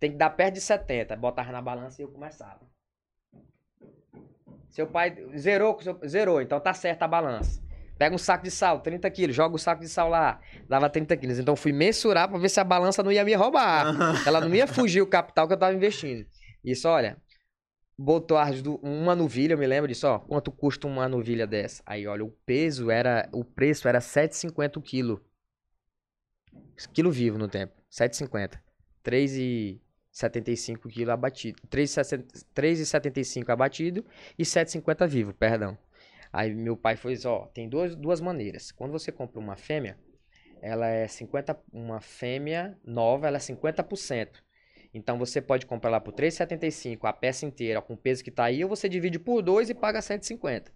Tem que dar perto de 70. Botava na balança e eu começava. Seu pai zerou, seu- zerou, então tá certo a balança. Pega um saco de sal, 30 quilos, joga o saco de sal lá, dava 30 quilos. Então fui mensurar pra ver se a balança não ia me roubar. Ela não ia fugir o capital que eu tava investindo. Isso, olha, botou uma novilha, eu me lembro disso, ó, quanto custa uma novilha dessa? Aí, olha, o peso era, o preço era 7,50 o quilo. Quilo vivo no tempo, 7,50. 3,75 quilo abatido. 3,60 3,75 abatido e 7,50 vivo, perdão. Aí meu pai fez, ó, tem duas, duas maneiras. Quando você compra uma fêmea, ela é 50, uma fêmea nova, ela é 50%. Então você pode comprar lá por 3,75 a peça inteira com o peso que tá aí, ou você divide por dois e paga 150.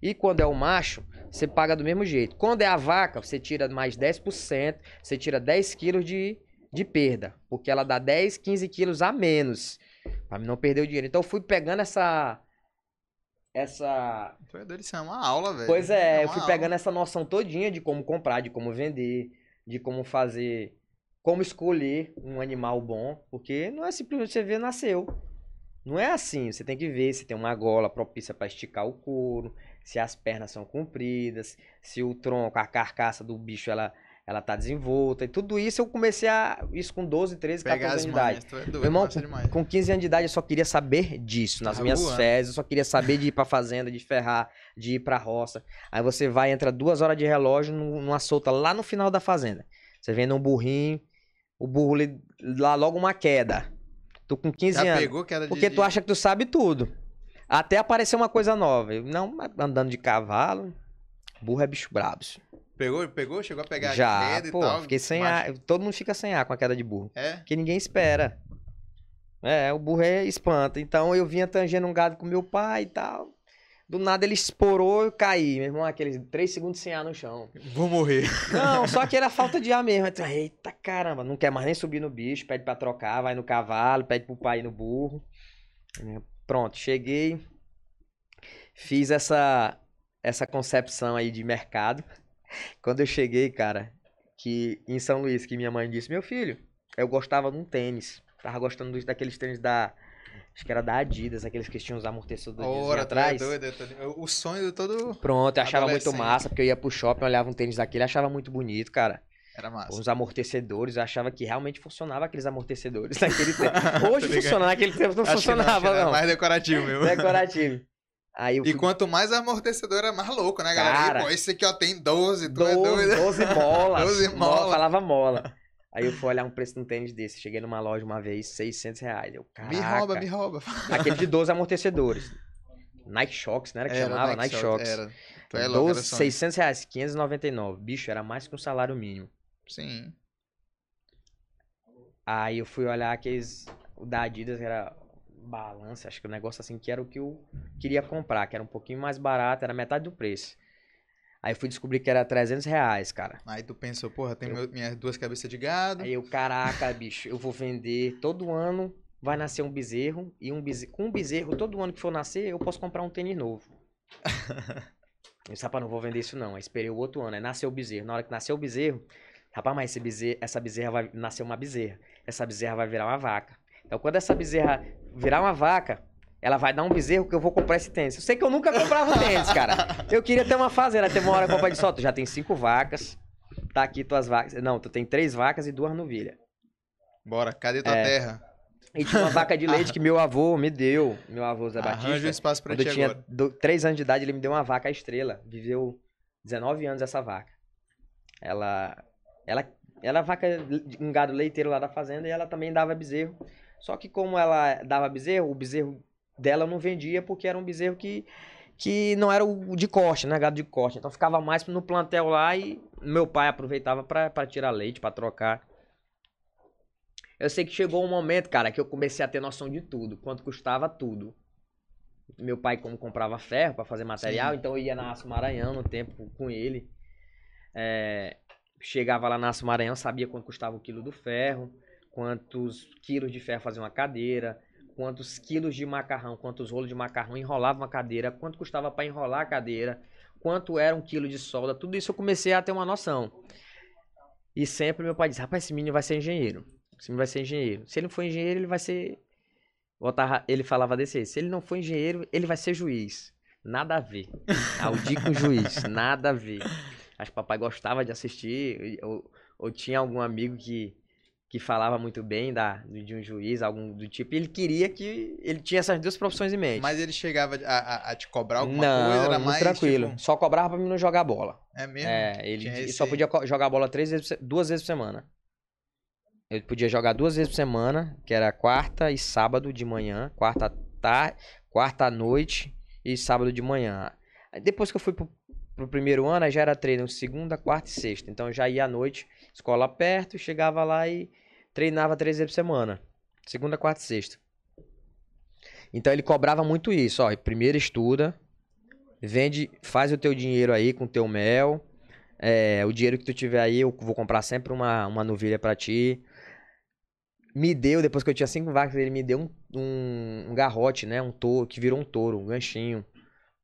E quando é o macho, você paga do mesmo jeito. Quando é a vaca, você tira mais 10%, você tira 10 quilos de, de perda, porque ela dá 10, 15 quilos a menos, para não perder o dinheiro. Então eu fui pegando essa essa é isso é uma aula, velho. Pois é, eu uma fui aula. pegando essa noção todinha de como comprar, de como vender, de como fazer, como escolher um animal bom, porque não é simplesmente você ver nasceu. Não é assim, você tem que ver se tem uma gola propícia para esticar o couro, se as pernas são compridas, se o tronco, a carcaça do bicho ela ela tá desenvolta e tudo isso eu comecei a isso com 12, 13, 14 Pegar anos as de idade. é doido, Meu irmão. Com 15 anos de idade, eu só queria saber disso. Nas Tava minhas voando. férias, eu só queria saber de ir pra fazenda, de ferrar, de ir pra roça. Aí você vai, entra duas horas de relógio num- numa solta lá no final da fazenda. Você vendo um burrinho, o burro li- lá logo uma queda. Tu com 15 Já anos. pegou queda de... Porque de- tu acha que tu sabe tudo. Até aparecer uma coisa nova. Não, mas andando de cavalo, burro é bicho brabo. Pegou, pegou? Chegou a pegar Já, queda e pô, tal? fiquei sem Macho- ar. Todo mundo fica sem ar com a queda de burro. É? que ninguém espera. É, o burro é espanta. Então eu vinha tangendo um gado com meu pai e tal. Do nada ele esporou e eu caí. Meu irmão, aqueles três segundos sem ar no chão. Vou morrer. Não, só que era falta de ar mesmo. Então, Eita caramba, não quer mais nem subir no bicho, pede pra trocar, vai no cavalo, pede pro pai ir no burro. Pronto, cheguei. Fiz essa, essa concepção aí de mercado. Quando eu cheguei, cara, que em São Luís, que minha mãe disse, meu filho, eu gostava de um tênis. Tava gostando daqueles tênis da. Acho que era da Adidas, aqueles que tinham os amortecedores é atrás. doido. O sonho de todo... Pronto, eu achava muito massa, porque eu ia pro shopping, olhava um tênis daquele, achava muito bonito, cara. Era massa. Os amortecedores, eu achava que realmente funcionava aqueles amortecedores naquele tempo. Hoje Tô ligado. funcionava, naquele tempo não Acho funcionava, era não. mais decorativo mesmo. Decorativo. Aí eu E fui quanto mais amortecedor era mais louco, né, galera? Cara. E, pô, esse aqui, ó, tem 12, tu é 12, doido. 12 molas. 12 mola. mola. Falava mola. Aí eu fui olhar um preço de um tênis desse. Cheguei numa loja uma vez, 600 reais. Eu, Me rouba, caraca. me rouba. Aquele de 12 amortecedores. Nike Shocks, não era que chamava? Nike Shocks. Era. Tu é louco, 12, era sonho. 600 reais, 599. Bicho, era mais que um salário mínimo. Sim. Aí eu fui olhar aqueles. O da Adidas era balança, acho que o negócio assim que era o que eu queria comprar, que era um pouquinho mais barato, era metade do preço. Aí eu fui descobrir que era 300 reais, cara. Aí tu pensou, porra, tem meu- minhas duas cabeças de gado. Aí eu, caraca, bicho, eu vou vender todo ano, vai nascer um bezerro, e um bezerro, com um bezerro, todo ano que for nascer, eu posso comprar um tênis novo. Eu disse, rapaz, não vou vender isso não. Aí esperei o outro ano, aí nasceu o bezerro. Na hora que nasceu o bezerro, rapaz, mas esse bezerro, essa bezerra vai nascer uma bezerra. Essa bezerra vai virar uma vaca. Então quando essa bezerra virar uma vaca, ela vai dar um bezerro que eu vou comprar esse tênis. Eu sei que eu nunca comprava tênis, cara. Eu queria ter uma fazenda. Teve uma hora eu falei, só, tu já tem cinco vacas, tá aqui tuas vacas. Não, tu tem três vacas e duas novilhas. Bora, cadê tua É. terra? E tinha uma vaca de leite que meu avô me deu. Meu avô Zé Arranja um Batista. espaço pra Quando ti eu tinha do- três anos de idade, ele me deu uma vaca estrela. Viveu 19 anos essa vaca. Ela. Ela. Ela é vaca, um gado leiteiro lá da fazenda e ela também dava bezerro. Só que como ela dava bezerro, o bezerro dela não vendia porque era um bezerro que, que não era o de corte, né? Gado de corte. Então ficava mais no plantel lá e meu pai aproveitava pra tirar leite, pra trocar. Eu sei que chegou um momento, cara, que eu comecei a ter noção de tudo, quanto custava tudo. Meu pai, como comprava ferro pra fazer material, Sim. então eu ia na Aço Maranhão no tempo com ele. É, chegava lá na Aço Maranhão, sabia quanto custava o quilo do ferro, quantos quilos de ferro fazia uma cadeira, quantos quilos de macarrão, quantos rolos de macarrão enrolava uma cadeira, quanto custava para enrolar a cadeira, quanto era um quilo de solda, tudo isso eu comecei a ter uma noção. E sempre meu pai disse, rapaz, esse menino vai ser engenheiro. Esse menino vai ser engenheiro. Se ele não for engenheiro, ele vai ser. Ele falava desse jeito. Se ele não for engenheiro, ele vai ser juiz. Nada a ver. Audi com juiz. Nada a ver. Acho que papai gostava de assistir. Ou, ou tinha algum amigo que que falava muito bem da, de um juiz, algum do tipo, e ele queria que ele tinha essas duas profissões em mente. Mas ele chegava a, a, a te cobrar alguma não, coisa? Era mais tranquilo. Tipo... Só cobrava pra mim não jogar bola. É mesmo? É, ele só podia jogar bola três vezes, duas vezes por semana. Eu podia jogar duas vezes por semana, que era quarta e sábado de manhã, quarta tarde, quarta à noite e sábado de manhã. Depois que eu fui pro, pro primeiro ano, já era treino segunda, quarta e sexta. Então já ia à noite escola perto, chegava lá e treinava três vezes por semana. Segunda, quarta e sexta. Então ele cobrava muito isso, ó. Primeiro estuda, vende, faz o teu dinheiro aí com o teu mel. É, o dinheiro que tu tiver aí, eu vou comprar sempre uma, uma novilha para ti. Me deu, depois que eu tinha cinco vacas, ele me deu um, um, um garrote, né? Um touro, que virou um touro, um ganchinho.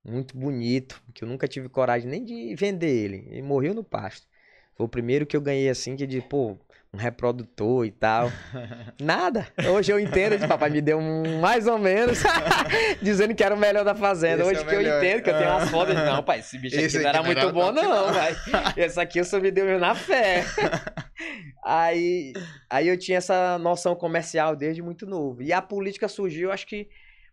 Muito bonito, que eu nunca tive coragem nem de vender ele. Ele morreu no pasto. Foi o primeiro que eu ganhei assim, que de, pô, um reprodutor e tal. Nada. Hoje eu entendo, de papai me deu um mais ou menos, dizendo que era o melhor da fazenda. Esse Hoje é que eu entendo, que eu tenho umas fotos, não, pai, esse bicho esse aqui não era muito bom não, pai. Esse aqui eu só me deu na fé. aí, aí eu tinha essa noção comercial desde muito novo. E a política surgiu, acho que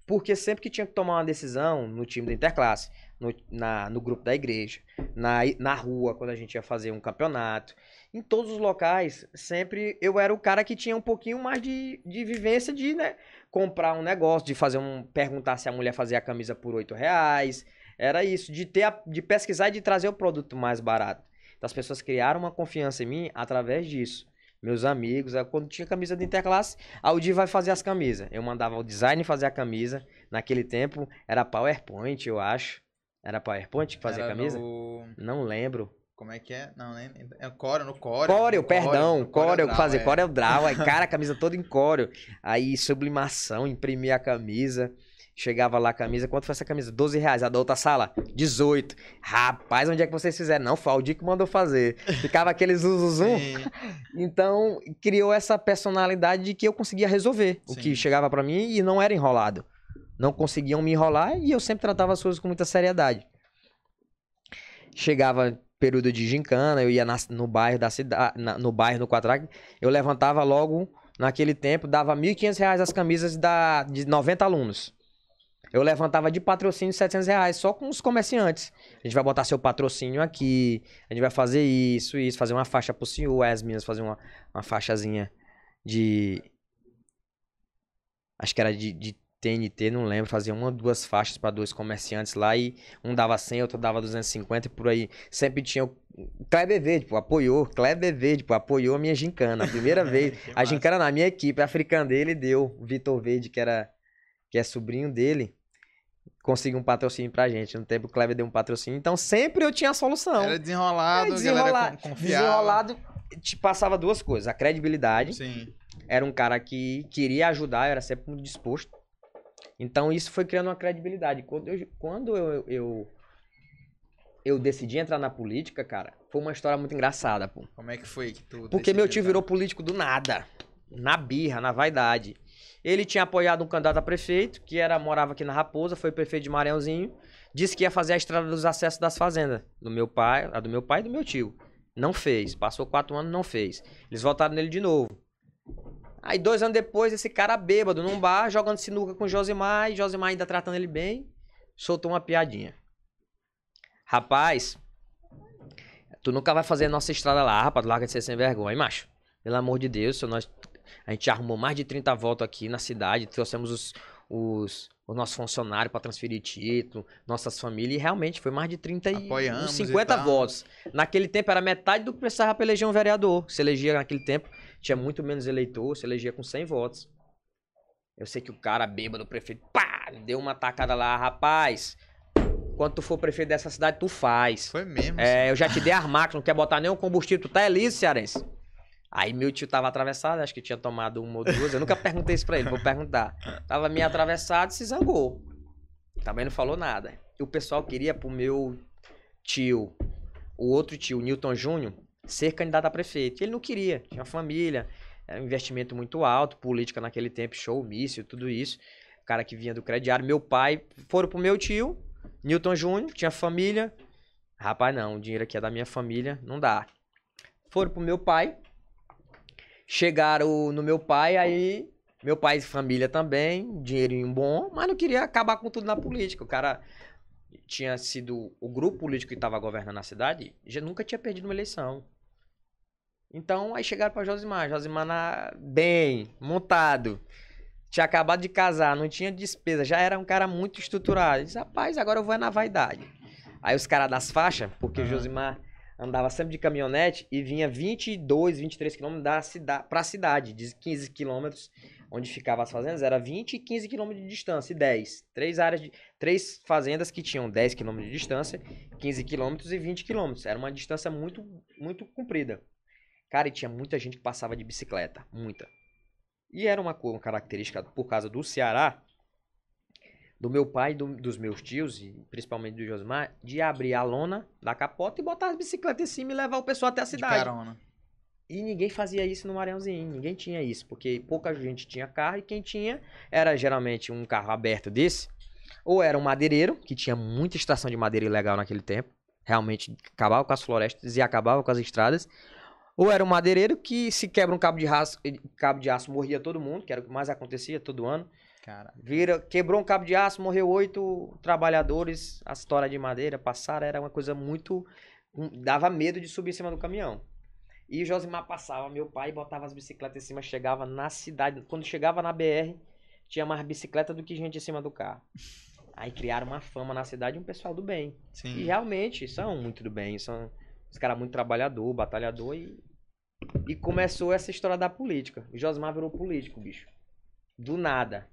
porque sempre que tinha que tomar uma decisão no time da Interclasse, no, na, no grupo da igreja, na, na rua, quando a gente ia fazer um campeonato. Em todos os locais, sempre eu era o cara que tinha um pouquinho mais de, de vivência de né, comprar um negócio, de fazer um. perguntar se a mulher fazia a camisa por oito reais. Era isso, de ter a, de pesquisar e de trazer o produto mais barato. Então as pessoas criaram uma confiança em mim através disso. Meus amigos, quando tinha camisa de interclasse, a Audi vai fazer as camisas. Eu mandava o design fazer a camisa. Naquele tempo era PowerPoint, eu acho. Era PowerPoint que fazia a camisa? No... Não lembro. Como é que é? Não, nem. É Corel, no Corel. Corel, perdão. Corel, Corel fazer é. Corel Draw. Aí, cara, a camisa toda em Corel. Aí, sublimação, imprimir a camisa. Chegava lá a camisa, quanto foi essa camisa? 12 reais. A da outra sala, 18. Rapaz, onde é que vocês fizeram? Não, foi o Aldi que mandou fazer. Ficava aquele zuzuzum. então, criou essa personalidade de que eu conseguia resolver Sim. o que chegava para mim e não era enrolado não conseguiam me enrolar e eu sempre tratava as coisas com muita seriedade. Chegava período de gincana, eu ia na, no bairro da cidade, no bairro no quadrado, eu levantava logo naquele tempo, dava R$ 1.500 as camisas da, de 90 alunos. Eu levantava de patrocínio 700 reais só com os comerciantes. A gente vai botar seu patrocínio aqui, a gente vai fazer isso, isso, fazer uma faixa pro senhor, as meninas fazer uma, uma faixazinha de. Acho que era de, de TNT, não lembro, fazia uma ou duas faixas para dois comerciantes lá e um dava 100, outro dava 250 e por aí. Sempre tinha o Kleber Verde, pô, apoiou. Kleber Verde, pô, apoiou a minha gincana. A primeira vez. a gincana na minha equipe, a africana dele deu. O Vitor Verde, que era que é sobrinho dele, conseguiu um patrocínio pra gente. No tempo o Kleber deu um patrocínio. Então sempre eu tinha a solução. Era desenrolado, era desenrolado, confiava. Desenrolado, te passava duas coisas. A credibilidade. Sim. Era um cara que queria ajudar, eu era sempre muito disposto. Então isso foi criando uma credibilidade. Quando eu, quando eu, eu, eu decidi entrar na política, cara, foi uma história muito engraçada, pô. Como é que foi que tu Porque meu tio entrar? virou político do nada. Na birra, na vaidade. Ele tinha apoiado um candidato a prefeito, que era morava aqui na Raposa, foi prefeito de Maranhãozinho. Disse que ia fazer a estrada dos acessos das fazendas. Do meu pai, a do meu pai e do meu tio. Não fez. Passou quatro anos, não fez. Eles votaram nele de novo. Aí dois anos depois, esse cara bêbado num bar, jogando sinuca com o Josimar, e Josimar ainda tratando ele bem, soltou uma piadinha. Rapaz, tu nunca vai fazer a nossa estrada lá, rapaz, larga de ser sem vergonha, macho. Pelo amor de Deus, nós, a gente arrumou mais de 30 votos aqui na cidade, trouxemos os, os, os nossos funcionários para transferir título, nossas famílias, e realmente foi mais de 30 Apoiamos e 50 votos. Naquele tempo era metade do que precisava para eleger um vereador. Se elegia naquele tempo tinha muito menos eleitor, se elegia com 100 votos. Eu sei que o cara bêbado, o prefeito, pá, deu uma tacada lá, rapaz. Quando tu for prefeito dessa cidade, tu faz. Foi mesmo. É, eu já te dei as máquinas, não quer botar nenhum combustível, tu tá liso, cearense. Aí meu tio tava atravessado, acho que tinha tomado uma ou duas. Eu nunca perguntei isso pra ele, vou perguntar. Tava meio atravessado e se zangou. Também não falou nada. E o pessoal queria pro meu tio, o outro tio, Newton Júnior, ser candidato a prefeito. Ele não queria, tinha família, era um investimento muito alto, política naquele tempo, show, míssil, tudo isso. O cara que vinha do crediário, meu pai, foram pro meu tio, Newton Júnior, tinha família. Rapaz, não, o dinheiro aqui é da minha família, não dá. Foram pro meu pai, chegaram no meu pai, aí meu pai e família também, dinheirinho bom, mas não queria acabar com tudo na política. O cara tinha sido o grupo político que estava governando a cidade, já nunca tinha perdido uma eleição. Então, aí chegaram para Josimar, Josimar na... bem, montado. Tinha acabado de casar, não tinha despesa, já era um cara muito estruturado. Disse, rapaz, agora eu vou na vaidade. Aí os caras das faixas, porque uhum. Josimar andava sempre de caminhonete e vinha 22, 23 quilômetros da cidade, pra cidade, de 15 quilômetros, onde ficavam as fazendas, era 20 e 15 quilômetros de distância, e 10. Três áreas de. Três fazendas que tinham 10 quilômetros de distância, 15 quilômetros e 20 quilômetros. Era uma distância muito, muito comprida. Cara, e tinha muita gente que passava de bicicleta. Muita. E era uma, uma característica, por causa do Ceará, do meu pai, do, dos meus tios, e principalmente do Josmar, de abrir a lona da capota e botar as bicicletas em cima e levar o pessoal até a cidade. De carona. E ninguém fazia isso no Maranhãozinho, ninguém tinha isso, porque pouca gente tinha carro e quem tinha era geralmente um carro aberto desse, ou era um madeireiro, que tinha muita estação de madeira ilegal naquele tempo, realmente acabava com as florestas e acabava com as estradas, ou era um madeireiro que se quebra um cabo de aço, cabo de aço morria todo mundo, que era o que mais acontecia todo ano. Cara. Vira, quebrou um cabo de aço, morreu oito trabalhadores, a história de madeira, passaram, era uma coisa muito. dava medo de subir em cima do caminhão. E Josimar passava, meu pai botava as bicicletas em cima, chegava na cidade. Quando chegava na BR, tinha mais bicicleta do que gente em cima do carro. Aí criaram uma fama na cidade um pessoal do bem. Sim. E realmente são muito do bem, são os caras muito trabalhador, batalhador e. E começou essa história da política. O Josimar virou político, bicho. Do nada.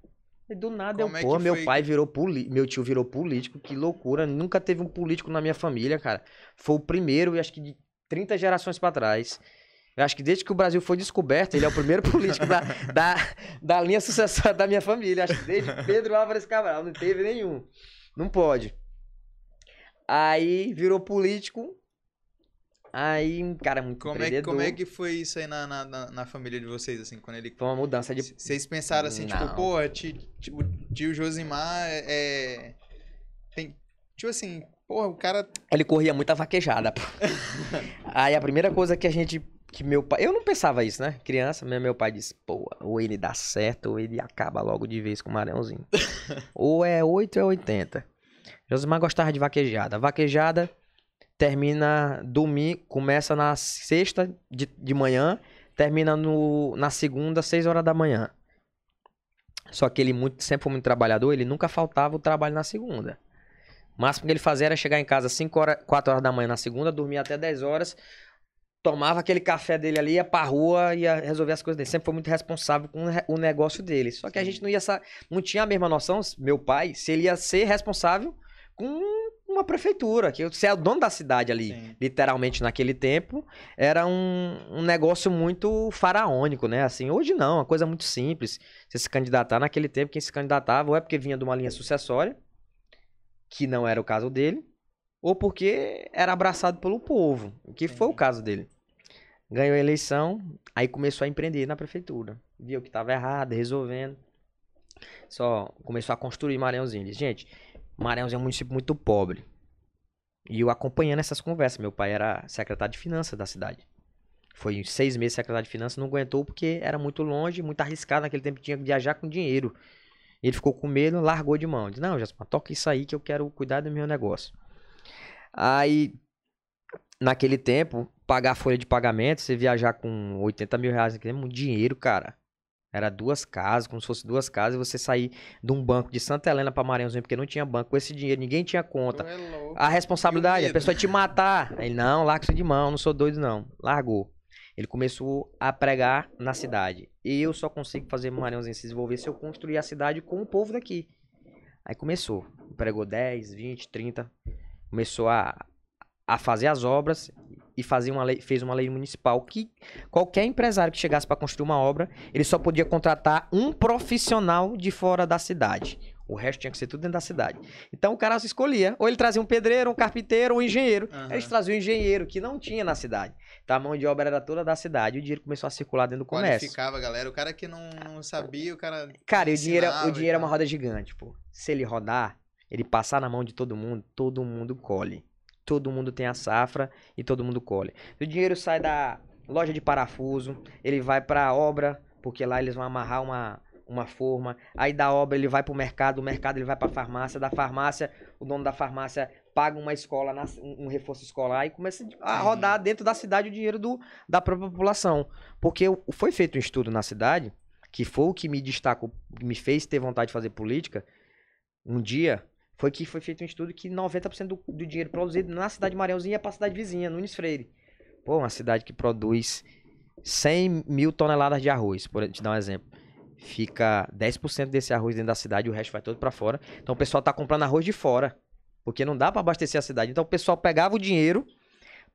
E do nada Como eu, é pô, meu foi... pai virou político, meu tio virou político, que loucura. Nunca teve um político na minha família, cara. Foi o primeiro, e acho que de 30 gerações para trás. Eu acho que desde que o Brasil foi descoberto, ele é o primeiro político da, da, da linha sucessória da minha família. Acho que desde Pedro Álvares Cabral, não teve nenhum. Não pode. Aí virou político, Aí, um cara muito como é, como é que foi isso aí na, na, na, família de vocês, assim, quando ele... Foi uma mudança de... Vocês pensaram assim, tipo, Não. tipo, pô, tio, tio, Josimar é... Tem, tipo assim, porra, o cara... Ele corria muita vaquejada, pô. aí a primeira coisa que a gente... Que meu pai... Eu não pensava isso, né? Criança, meu pai disse, pô, ou ele dá certo, ou ele acaba logo de vez com o Marãozinho. ou é 8 ou é 80. Josimar gostava de vaquejada. Vaquejada termina domingo, começa na sexta de, de manhã, termina no, na segunda, seis horas da manhã. Só que ele muito, sempre foi muito trabalhador, ele nunca faltava o trabalho na segunda. O máximo que ele fazia era chegar em casa 5 horas, 4 horas da manhã na segunda, dormia até 10 horas, tomava aquele café dele ali, ia pra rua, ia resolver as coisas dele. Sempre foi muito responsável com o negócio dele. Só que a gente não ia não tinha a mesma noção, meu pai, se ele ia ser responsável com uma prefeitura, que você é o dono da cidade ali, Sim. literalmente naquele tempo, era um, um negócio muito faraônico, né? Assim, hoje não, uma coisa muito simples. Você se candidatar naquele tempo, quem se candidatava ou é porque vinha de uma linha sucessória, que não era o caso dele, ou porque era abraçado pelo povo, que Sim. foi o caso dele. Ganhou a eleição, aí começou a empreender na prefeitura. Viu que estava errado, resolvendo. Só começou a construir Maranhãozinho. Gente, Maranhãozinho é um município muito pobre. E eu acompanhando essas conversas. Meu pai era secretário de finanças da cidade. Foi seis meses secretário de finanças, não aguentou porque era muito longe, muito arriscado. Naquele tempo tinha que viajar com dinheiro. Ele ficou com medo, largou de mão. Disse, não, Jasper, toca isso aí que eu quero cuidar do meu negócio. Aí, naquele tempo, pagar a folha de pagamento, você viajar com 80 mil reais, é muito dinheiro, cara. Era duas casas, como se fosse duas casas, e você sair de um banco de Santa Helena para Maranhãozinho, porque não tinha banco, com esse dinheiro, ninguém tinha conta. É a responsabilidade, a pessoa ia te matar. Ele, não, larga isso de mão, não sou doido, não. Largou. Ele começou a pregar na cidade. Eu só consigo fazer Maranhãozinho se desenvolver se eu construir a cidade com o povo daqui. Aí começou. Pregou 10, 20, 30. Começou a, a fazer as obras. E fazia uma lei, fez uma lei municipal que qualquer empresário que chegasse para construir uma obra, ele só podia contratar um profissional de fora da cidade. O resto tinha que ser tudo dentro da cidade. Então o cara se escolhia. Ou ele trazia um pedreiro, um carpinteiro, um engenheiro. Aham. Eles traziam um engenheiro que não tinha na cidade. Então a mão de obra era toda da cidade. E o dinheiro começou a circular dentro do comércio. Qualificava a galera. O cara que não, não sabia, o cara. Cara, o dinheiro, é- o dinheiro é uma tal. roda gigante, pô. Se ele rodar, ele passar na mão de todo mundo, todo mundo colhe. Todo mundo tem a safra e todo mundo colhe. O dinheiro sai da loja de parafuso, ele vai pra obra, porque lá eles vão amarrar uma, uma forma. Aí da obra ele vai pro mercado, do mercado ele vai pra farmácia, da farmácia, o dono da farmácia paga uma escola, um reforço escolar e começa a rodar dentro da cidade o dinheiro do, da própria população. Porque o- foi feito um estudo na cidade, que foi o que me destacou, que me fez ter vontade de fazer política, um dia, foi que foi feito um estudo que 90% do, do dinheiro produzido na cidade de Marãozinho ia pra cidade vizinha, Nunes Freire. Pô, uma cidade que produz 100 mil toneladas de arroz, por te dar um exemplo. Fica 10% desse arroz dentro da cidade o resto vai todo pra fora. Então o pessoal tá comprando arroz de fora. Porque não dá pra abastecer a cidade. Então o pessoal pegava o dinheiro,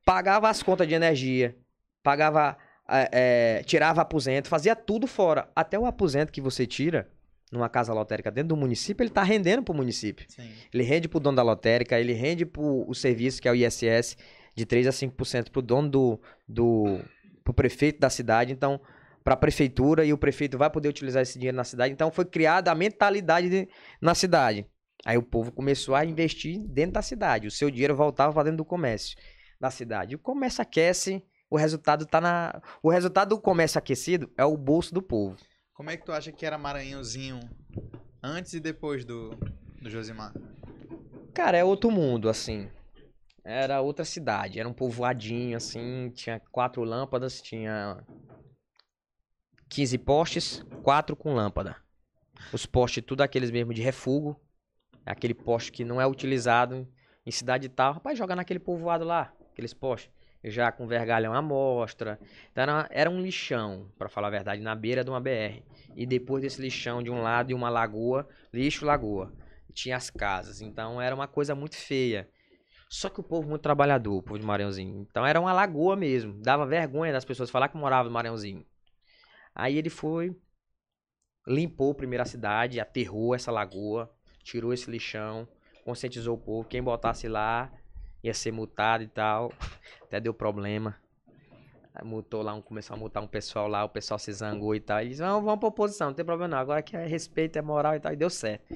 pagava as contas de energia, pagava, eh, eh, tirava aposento, fazia tudo fora. Até o aposento que você tira numa casa lotérica dentro do município, ele tá rendendo pro município. Sim. Ele rende pro dono da lotérica, ele rende pro o serviço, que é o ISS, de 3 a 5% pro dono do, do pro prefeito da cidade, então para a prefeitura e o prefeito vai poder utilizar esse dinheiro na cidade. Então foi criada a mentalidade de- na cidade. Aí o povo começou a investir dentro da cidade. O seu dinheiro voltava para dentro do comércio da cidade. O comércio aquece, o resultado tá na o resultado do comércio aquecido é o bolso do povo. Como é que tu acha que era Maranhãozinho antes e depois do, do Josimar? Cara, é outro mundo, assim. Era outra cidade, era um povoadinho, assim, tinha quatro lâmpadas, tinha 15 postes, quatro com lâmpada. Os postes, tudo aqueles mesmo de refúgio, aquele poste que não é utilizado em cidade tal. Rapaz, joga naquele povoado lá, aqueles postes, já com vergalhão à mostra. Então era, era um lixão, pra falar a verdade, na beira de uma BR. E depois desse lixão de um lado e uma lagoa, lixo, lagoa tinha as casas. Então era uma coisa muito feia. Só que o povo muito trabalhador, o povo de Maranhãozinho. Então era uma lagoa mesmo. Dava vergonha das pessoas falar que morava no Maranhãozinho. Aí ele foi, limpou primeiro a cidade, aterrou essa lagoa, tirou esse lixão, conscientizou o povo. Quem botasse lá ia ser multado e tal. Até deu problema. Multou lá, um, começou a multar um pessoal lá, o pessoal se zangou e tal. E disse, vamos, vamos pra oposição, não tem problema não. Agora que é respeito, é moral e tal. E deu certo.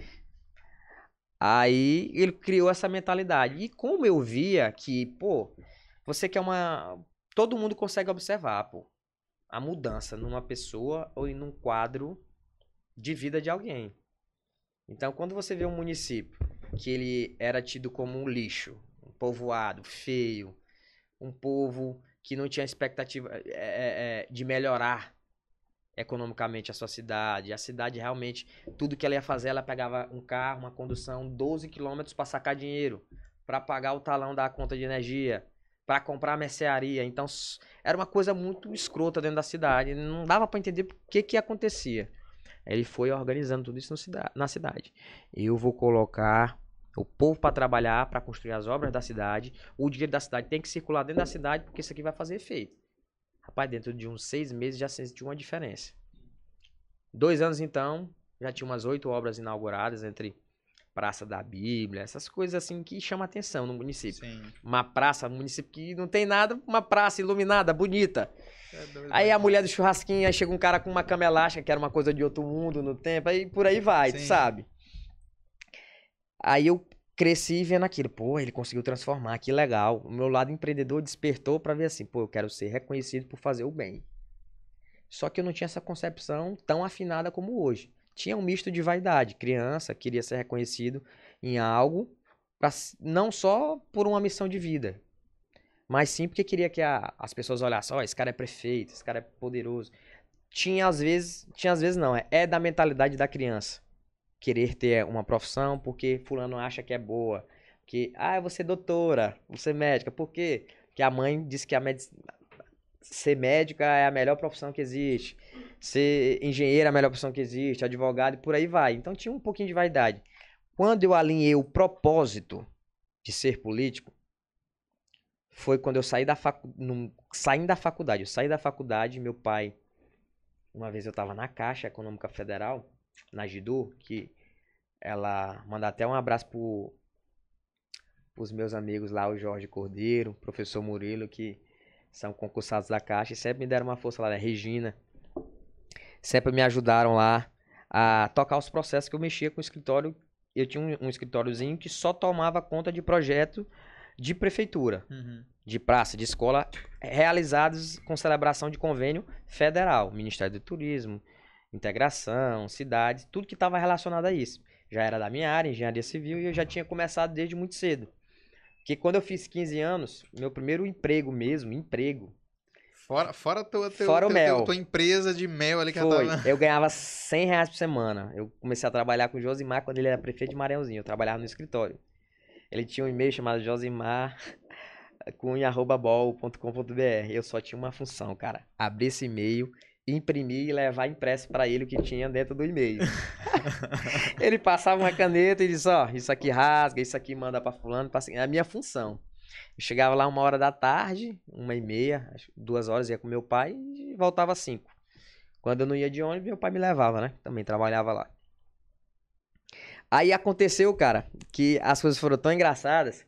Aí ele criou essa mentalidade. E como eu via que, pô, você quer uma. Todo mundo consegue observar, pô, a mudança numa pessoa ou em um quadro de vida de alguém. Então, quando você vê um município que ele era tido como um lixo, povoado feio, um povo que não tinha expectativa é, é, de melhorar economicamente a sua cidade, a cidade realmente tudo que ela ia fazer, ela pegava um carro, uma condução, 12 quilômetros para sacar dinheiro, para pagar o talão da conta de energia, para comprar a mercearia. Então, era uma coisa muito escrota dentro da cidade. Não dava para entender o que que acontecia. Ele foi organizando tudo isso na cidade. Eu vou colocar o povo para trabalhar, para construir as obras da cidade. O dinheiro da cidade tem que circular dentro da cidade, porque isso aqui vai fazer efeito. Rapaz, dentro de uns seis meses já sentiu uma diferença. Dois anos então, já tinha umas oito obras inauguradas entre Praça da Bíblia, essas coisas assim que chamam atenção no município. Sim. Uma praça, um município que não tem nada, uma praça iluminada, bonita. É doido, Aí né? a mulher do churrasquinho, aí chega um cara com uma cama elástica, que era uma coisa de outro mundo no tempo, aí por aí vai, tu Sim. sabe? Aí eu cresci vendo aquilo, pô, ele conseguiu transformar, que legal. O meu lado empreendedor despertou pra ver assim, pô, eu quero ser reconhecido por fazer o bem. Só que eu não tinha essa concepção tão afinada como hoje. Tinha um misto de vaidade. Criança queria ser reconhecido em algo, pra não só por uma missão de vida, mas sim porque queria que a- as pessoas olhassem, ó, esse cara é prefeito, esse cara é poderoso. Tinha às vezes, tinha às vezes não, é, é da mentalidade da criança. Querer ter uma profissão porque fulano acha que é boa. Que, ah, vou ser doutora, vou ser médica. Por quê? Porque a mãe disse que a medic... ser médica é a melhor profissão que existe. Ser engenheiro é a melhor profissão que existe, advogado e por aí vai. Então tinha um pouquinho de vaidade. Quando eu alinhei o propósito de ser político, foi quando eu saí da facu... Num... saindo da faculdade. Eu saí da faculdade, meu pai, uma vez eu estava na Caixa Econômica Federal, na Gidu, que ela manda até um abraço pro os meus amigos lá, o Jorge Cordeiro, o professor Murilo, que são concursados da Caixa e sempre me deram uma força lá, a Regina. Sempre me ajudaram lá a tocar os processos que eu mexia com o escritório. Eu tinha um, um escritóriozinho que só tomava conta de projeto de prefeitura, uhum. de praça, de escola, realizados com celebração de convênio federal, Ministério do Turismo, integração, cidades, tudo que estava relacionado a isso. Já era da minha área, engenharia civil, e eu já tinha começado desde muito cedo. Porque quando eu fiz 15 anos, meu primeiro emprego mesmo, emprego. Fora, fora, tua, teu, fora o mel. tua empresa de mel ali que Foi. eu tava... Eu ganhava 100 reais por semana. Eu comecei a trabalhar com o Josimar quando ele era prefeito de Maranhãozinho. Eu trabalhava no escritório. Ele tinha um e-mail chamado josimar Eu só tinha uma função, cara. Abrir esse e-mail imprimir e levar impresso para ele o que tinha dentro do e-mail. ele passava uma caneta e disse, ó, oh, isso aqui rasga, isso aqui manda para fulano, pra... é a minha função. Eu chegava lá uma hora da tarde, uma e meia, duas horas ia com meu pai e voltava às cinco. Quando eu não ia de ônibus, meu pai me levava, né? Também trabalhava lá. Aí aconteceu, cara, que as coisas foram tão engraçadas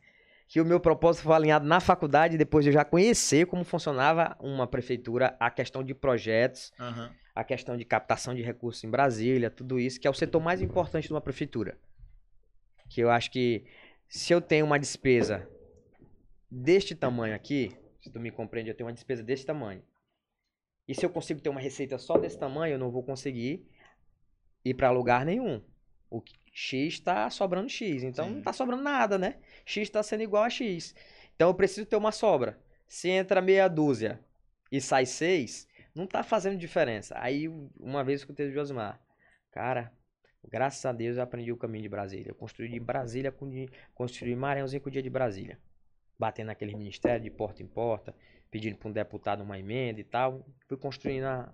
que o meu propósito foi alinhado na faculdade, depois de eu já conhecer como funcionava uma prefeitura, a questão de projetos, uhum. a questão de captação de recursos em Brasília, tudo isso, que é o setor mais importante de uma prefeitura. Que eu acho que se eu tenho uma despesa deste tamanho aqui, se tu me compreende, eu tenho uma despesa desse tamanho. E se eu consigo ter uma receita só desse tamanho, eu não vou conseguir ir para lugar nenhum. O X está sobrando X, então Sim. não está sobrando nada, né? X está sendo igual a X. Então eu preciso ter uma sobra. Se entra meia dúzia e sai seis, não está fazendo diferença. Aí uma vez eu escutei o Josmar, cara, graças a Deus eu aprendi o caminho de Brasília. Eu construí de Brasília com de, construí Maranhãozinho com o dia de Brasília. Batendo naquele ministério de porta em porta, pedindo para um deputado uma emenda e tal. Fui construindo a,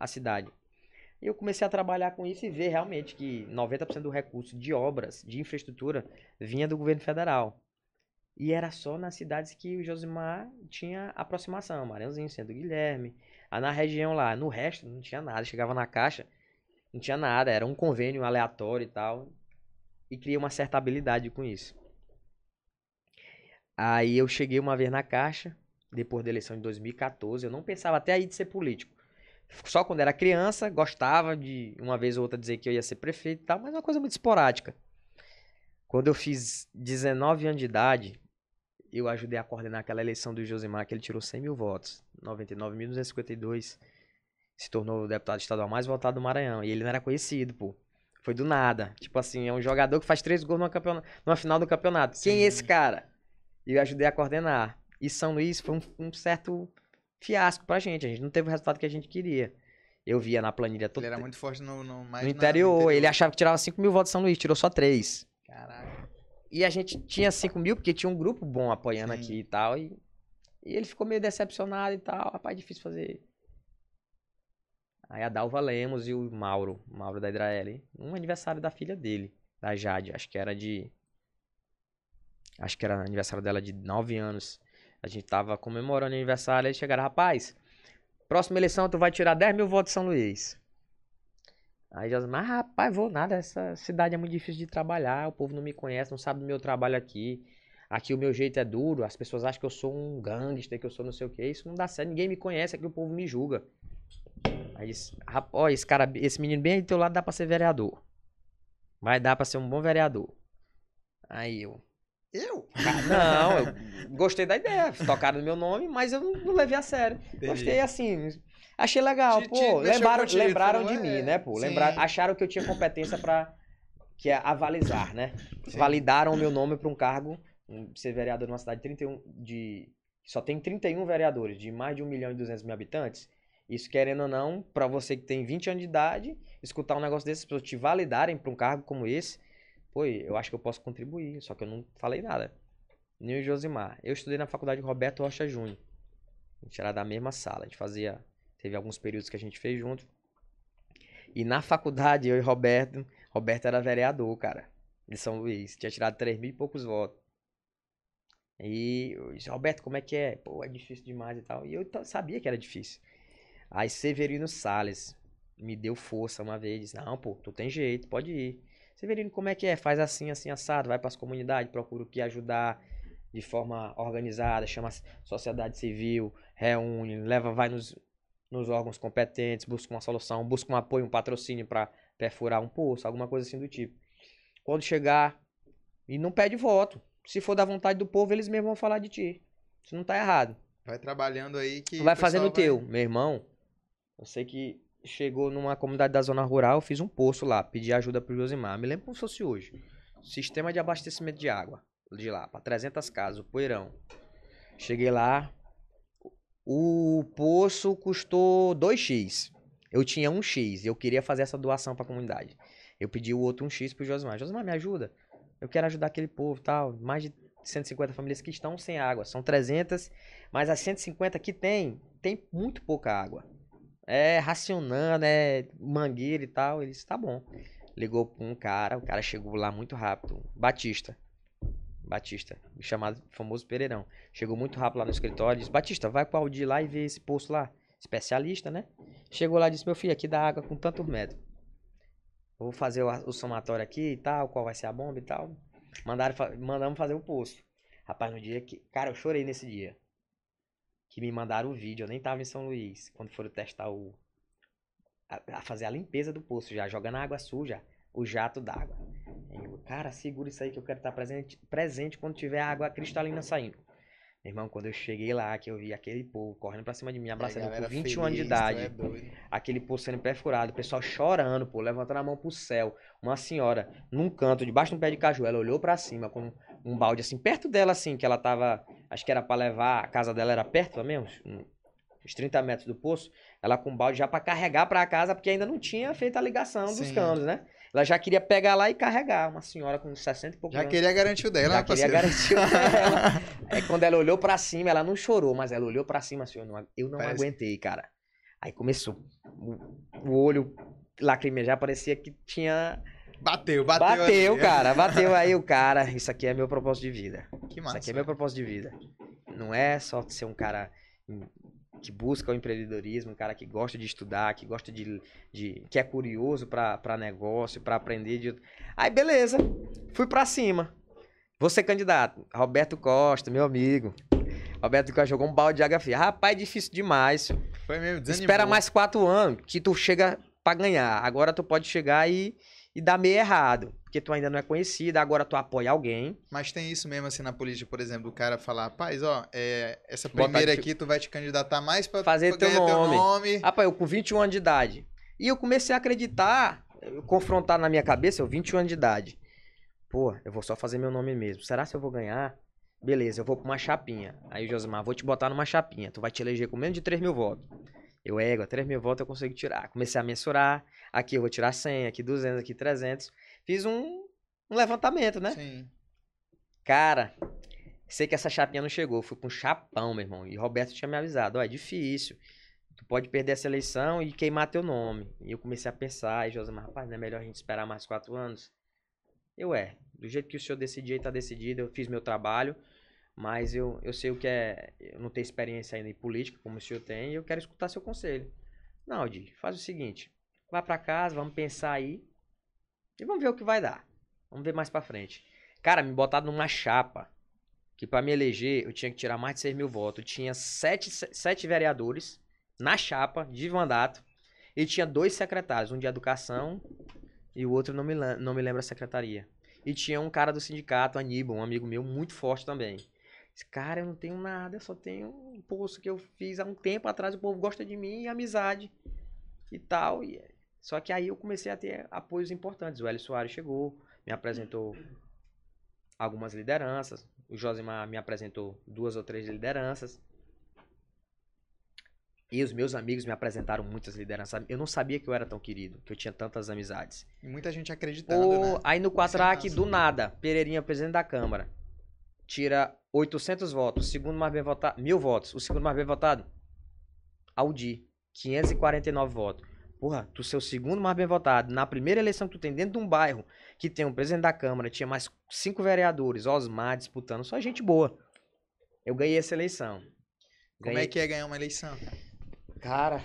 a cidade. E eu comecei a trabalhar com isso e ver realmente que 90% do recurso de obras, de infraestrutura, vinha do governo federal. E era só nas cidades que o Josimar tinha aproximação. Maranhãozinho, Centro Guilherme. Aí na região lá. No resto, não tinha nada. Chegava na caixa, não tinha nada. Era um convênio aleatório e tal. E cria uma certa habilidade com isso. Aí eu cheguei uma vez na caixa, depois da eleição de 2014. Eu não pensava até aí de ser político. Só quando era criança, gostava de uma vez ou outra dizer que eu ia ser prefeito e tal, mas é uma coisa muito esporádica. Quando eu fiz 19 anos de idade, eu ajudei a coordenar aquela eleição do Josimar, que ele tirou 100 mil votos. 99.252. Se tornou o deputado estadual mais votado do Maranhão. E ele não era conhecido, pô. Foi do nada. Tipo assim, é um jogador que faz três gols numa, campeonato, numa final do campeonato. Sim. Quem é esse cara? E eu ajudei a coordenar. E São Luís foi um, um certo fiasco pra gente. A gente não teve o resultado que a gente queria. Eu via na planilha toda. Ele era muito forte no, no, no, interior. no interior. Ele achava que tirava 5 mil votos de São Luís, tirou só 3. Caraca. E a gente tinha 5 mil, porque tinha um grupo bom apoiando Sim. aqui e tal. E, e ele ficou meio decepcionado e tal. Rapaz, difícil fazer. Aí a Dalva Lemos e o Mauro, Mauro da Hidrael, um aniversário da filha dele, da Jade, acho que era de. Acho que era aniversário dela de 9 anos. A gente tava comemorando o aniversário, e chegaram, rapaz, próxima eleição tu vai tirar 10 mil votos de São Luís. Aí já mas rapaz, vou nada, essa cidade é muito difícil de trabalhar, o povo não me conhece, não sabe do meu trabalho aqui. Aqui o meu jeito é duro, as pessoas acham que eu sou um gangster, que eu sou não sei o que, isso não dá certo, ninguém me conhece, aqui o povo me julga. Aí disse, ó, esse cara, esse menino bem aí do teu lado dá pra ser vereador. Vai dar pra ser um bom vereador. Aí eu, eu? Não, eu gostei da ideia. Tocaram no meu nome, mas eu não, levei a sério. Entendi. Gostei assim. Achei legal. Te, pô, te lembraram, lembraram de é? mim, né, pô? Lembraram, acharam que eu tinha competência para que é avalizar, né? Sim. Validaram o meu nome para um cargo, um, ser vereador numa cidade de 31 de só tem 31 vereadores, de mais de 1 milhão e 200 mil habitantes. Isso, querendo ou não, para você que tem 20 anos de idade, escutar um negócio desse, pessoas te validarem para um cargo como esse, pô, eu acho que eu posso contribuir, só que eu não falei nada. Nem o Josimar. Eu estudei na faculdade Roberto Rocha Júnior. A gente era da mesma sala, a gente fazia, teve alguns períodos que a gente fez junto. E na faculdade, eu e Roberto, Roberto era vereador, cara, de São Luís, tinha tirado 3 mil e poucos votos. E eu disse, Roberto, como é que é? Pô, é difícil demais e tal. E eu sabia que era difícil. Aí Severino Sales me deu força uma vez, disse, não, pô, tu tem jeito, pode ir. Severino, como é que é? Faz assim, assim, assado, vai para as comunidades, procura o que ajudar de forma organizada, chama a sociedade civil, reúne, leva, vai nos, nos órgãos competentes, busca uma solução, busca um apoio, um patrocínio para perfurar um poço, alguma coisa assim do tipo. Quando chegar, e não pede voto. Se for da vontade do povo, eles mesmos vão falar de ti. Isso não tá errado. Vai trabalhando aí que. Vai fazendo o teu. Meu irmão, eu sei que chegou numa comunidade da zona rural, fiz um poço lá, pedi ajuda pro Josimar. Me lembro como se fosse hoje. Sistema de abastecimento de água. De lá, para 300 casas, o poeirão. Cheguei lá, o poço custou 2x. Eu tinha 1x e eu queria fazer essa doação para a comunidade. Eu pedi o outro 1x pro Josimar. Josimar, me ajuda. Eu quero ajudar aquele povo, tal. Mais de 150 famílias que estão sem água. São 300, mas as 150 que tem, tem muito pouca água. É racionando, é mangueira e tal. Ele disse, tá bom. Ligou pra um cara, o cara chegou lá muito rápido. Batista. Batista, chamado famoso Pereirão. Chegou muito rápido lá no escritório, disse, Batista, vai com o Aldir lá e vê esse poço lá. Especialista, né? Chegou lá e disse, meu filho, aqui dá água com tanto metro. Vou fazer o, o, somatório aqui e tal, qual vai ser a bomba e tal. Mandaram, mandamos fazer o poço. Rapaz, no dia que. Cara, eu chorei nesse dia. Que me mandaram o vídeo. Eu nem tava em São Luís. Quando foram testar o. A, a fazer a limpeza do poço já, jogando água suja, o jato d'água. Cara, segura isso aí que eu quero estar presente, presente quando tiver água cristalina saindo. Meu irmão, quando eu cheguei lá, que eu vi aquele povo correndo pra cima de mim, abraçando é, com 21 feliz, anos de idade, é aquele povo sendo perfurado, o pessoal chorando, pô, levantando a mão pro céu. Uma senhora, num canto, debaixo de um pé de caju, ela olhou para cima com um balde assim, perto dela, assim, que ela tava. Acho que era para levar, a casa dela era perto também, uns, uns 30 metros do poço. Ela com um balde já para carregar para casa, porque ainda não tinha feito a ligação Sim. dos canos, né? Ela já queria pegar lá e carregar. Uma senhora com 60 e poucos Já anos. queria garantir o dela, Já queria garantir o dela. Aí quando ela olhou pra cima, ela não chorou, mas ela olhou pra cima assim, eu não, eu não Parece... aguentei, cara. Aí começou. O, o olho lacrimejar, parecia que tinha... Bateu, bateu. Bateu, ali. cara. Bateu aí o cara. Isso aqui é meu propósito de vida. Que massa. Isso aqui é meu propósito de vida. Não é só ser um cara que busca o empreendedorismo, um cara que gosta de estudar, que gosta de. de que é curioso para negócio, para aprender. De... Aí, beleza. Fui para cima. Ser candidato. Roberto Costa, meu amigo. Roberto Costa jogou um balde de água fria. Rapaz, difícil demais. Foi mesmo, desanimou. Espera mais quatro anos que tu chega para ganhar. Agora tu pode chegar e, e dar meio errado porque tu ainda não é conhecida, agora tu apoia alguém. Mas tem isso mesmo assim na política, por exemplo, o cara falar, rapaz, ó, é, essa primeira aqui tu vai te candidatar mais pra fazer teu nome. teu nome. Rapaz, eu com 21 anos de idade. E eu comecei a acreditar, confrontar na minha cabeça, eu 21 anos de idade. Pô, eu vou só fazer meu nome mesmo. Será que eu vou ganhar? Beleza, eu vou pra uma chapinha. Aí, Josimar, vou te botar numa chapinha. Tu vai te eleger com menos de 3 mil votos. Eu ego, 3 mil votos eu consigo tirar. Comecei a mensurar. Aqui eu vou tirar 100, aqui 200, aqui 300 fiz um, um levantamento, né? Sim. Cara, sei que essa chapinha não chegou. Fui com um chapão, meu irmão. E Roberto tinha me avisado: ó, é difícil. Tu pode perder essa eleição e queimar teu nome. E eu comecei a pensar, e rapaz, não é melhor a gente esperar mais quatro anos? Eu é. Do jeito que o senhor decidiu, tá decidido. Eu fiz meu trabalho. Mas eu, eu sei o que é. Eu não tenho experiência ainda em política, como o senhor tem, e eu quero escutar seu conselho. Não, faz o seguinte: vá para casa, vamos pensar aí. E vamos ver o que vai dar. Vamos ver mais pra frente. Cara, me botaram numa chapa. Que para me eleger, eu tinha que tirar mais de 6 mil votos. Eu tinha sete, sete vereadores na chapa de mandato. E tinha dois secretários, um de educação e o outro não me, não me lembra a secretaria. E tinha um cara do sindicato, Aníbal, um amigo meu, muito forte também. Cara, eu não tenho nada, eu só tenho um posto que eu fiz há um tempo atrás, o povo gosta de mim e amizade e tal. E só que aí eu comecei a ter apoios importantes. O Hélio Soares chegou, me apresentou algumas lideranças. O Josimar me apresentou duas ou três lideranças. E os meus amigos me apresentaram muitas lideranças. Eu não sabia que eu era tão querido, que eu tinha tantas amizades. E muita gente acreditando, né? Aí no Quatrac, do nada, Pereirinha, presidente da Câmara, tira 800 votos. O segundo mais bem votado, mil votos. O segundo mais bem votado, Audi, 549 votos. Porra, tu ser o segundo mais bem votado. Na primeira eleição que tu tem dentro de um bairro que tem um presidente da Câmara, tinha mais cinco vereadores, Osmar disputando, só gente boa. Eu ganhei essa eleição. Como é que é ganhar uma eleição? Cara,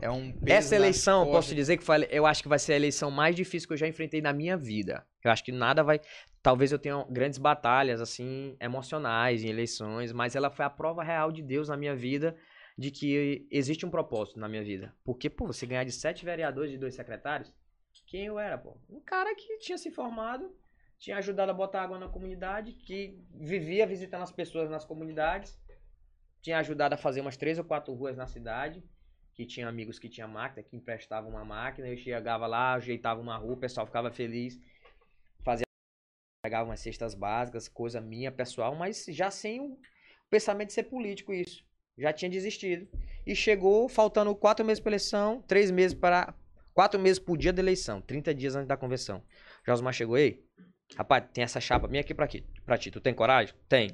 É um essa eleição, eu posso dizer que foi, eu acho que vai ser a eleição mais difícil que eu já enfrentei na minha vida. Eu acho que nada vai. Talvez eu tenha grandes batalhas, assim, emocionais em eleições, mas ela foi a prova real de Deus na minha vida de que existe um propósito na minha vida. Porque, pô, você ganhar de sete vereadores e dois secretários, quem eu era, pô? Um cara que tinha se formado, tinha ajudado a botar água na comunidade, que vivia visitando as pessoas nas comunidades, tinha ajudado a fazer umas três ou quatro ruas na cidade, que tinha amigos que tinham máquina, que emprestavam uma máquina, eu chegava lá, ajeitava uma rua, o pessoal ficava feliz, pegava umas cestas básicas, coisa minha, pessoal, mas já sem o pensamento de ser político isso. Já tinha desistido. E chegou faltando quatro meses para eleição, três meses para. Quatro meses por dia da eleição, 30 dias antes da convenção. Josmar chegou, ei, rapaz, tem essa chapa minha aqui pra, aqui, pra ti. Tu tem coragem? Tem.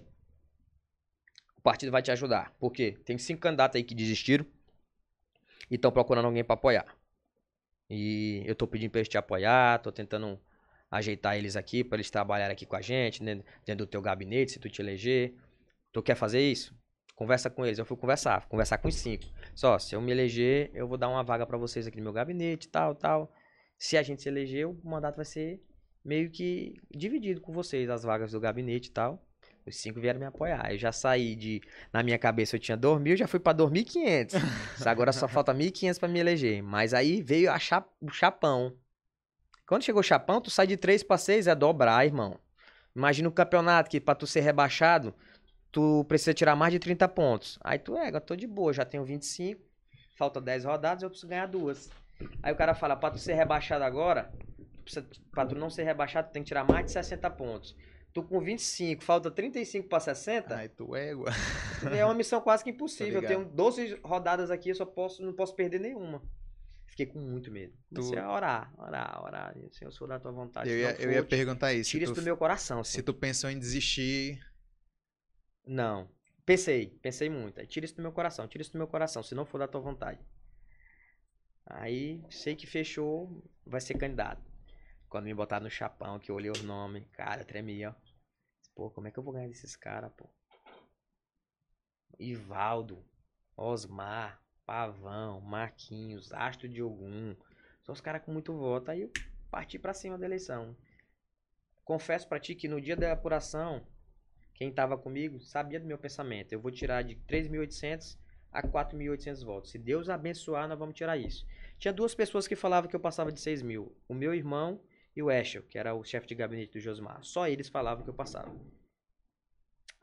O partido vai te ajudar. Por quê? Tem cinco candidatos aí que desistiram e estão procurando alguém pra apoiar. E eu tô pedindo pra eles te apoiar, tô tentando ajeitar eles aqui pra eles trabalharem aqui com a gente, né, dentro do teu gabinete, se tu te eleger. Tu quer fazer isso? Conversa com eles. Eu fui conversar, fui conversar com os cinco. Só, se eu me eleger, eu vou dar uma vaga pra vocês aqui no meu gabinete, tal, tal. Se a gente se eleger, o mandato vai ser meio que dividido com vocês, as vagas do gabinete e tal. Os cinco vieram me apoiar. Eu já saí de. Na minha cabeça eu tinha 2 mil, já fui pra 2.500. Agora só falta 1.500 pra me eleger. Mas aí veio a cha- o chapão. Quando chegou o chapão, tu sai de 3 pra 6, é dobrar, irmão. Imagina o campeonato que pra tu ser rebaixado, tu precisa tirar mais de 30 pontos. Aí tu é, eu tô de boa, já tenho 25, falta 10 rodadas, eu preciso ganhar duas. Aí o cara fala, pra tu ser rebaixado agora, pra tu não ser rebaixado, tu tem que tirar mais de 60 pontos. Tu com 25, falta 35 pra 60, Ai, tu égua. é uma missão quase que impossível. Eu tenho 12 rodadas aqui, eu só posso, não posso perder nenhuma. Fiquei com muito medo. Comecei a orar, orar, orar. Senhor, sou da tua vontade. Eu ia, não eu ia for, perguntar isso. Tira isso tu, do meu coração. se Senhor. tu pensou em desistir, Não. Pensei, pensei muito. Aí, Tira isso do meu coração, tira isso do meu coração, se não for da tua vontade. Aí, sei que fechou, vai ser candidato. Quando me botaram no chapão, que eu olhei os nomes, cara, tremia, ó. Pô, como é que eu vou ganhar desses caras, pô? Ivaldo, Osmar, Pavão, Marquinhos, Astro de Ogum. São os caras com muito voto. Aí eu parti pra cima da eleição. Confesso pra ti que no dia da apuração, quem tava comigo sabia do meu pensamento. Eu vou tirar de 3.800 a 4.800 votos. Se Deus abençoar, nós vamos tirar isso. Tinha duas pessoas que falavam que eu passava de 6 mil. O meu irmão e o Eschel, que era o chefe de gabinete do Josmar. Só eles falavam que eu passava.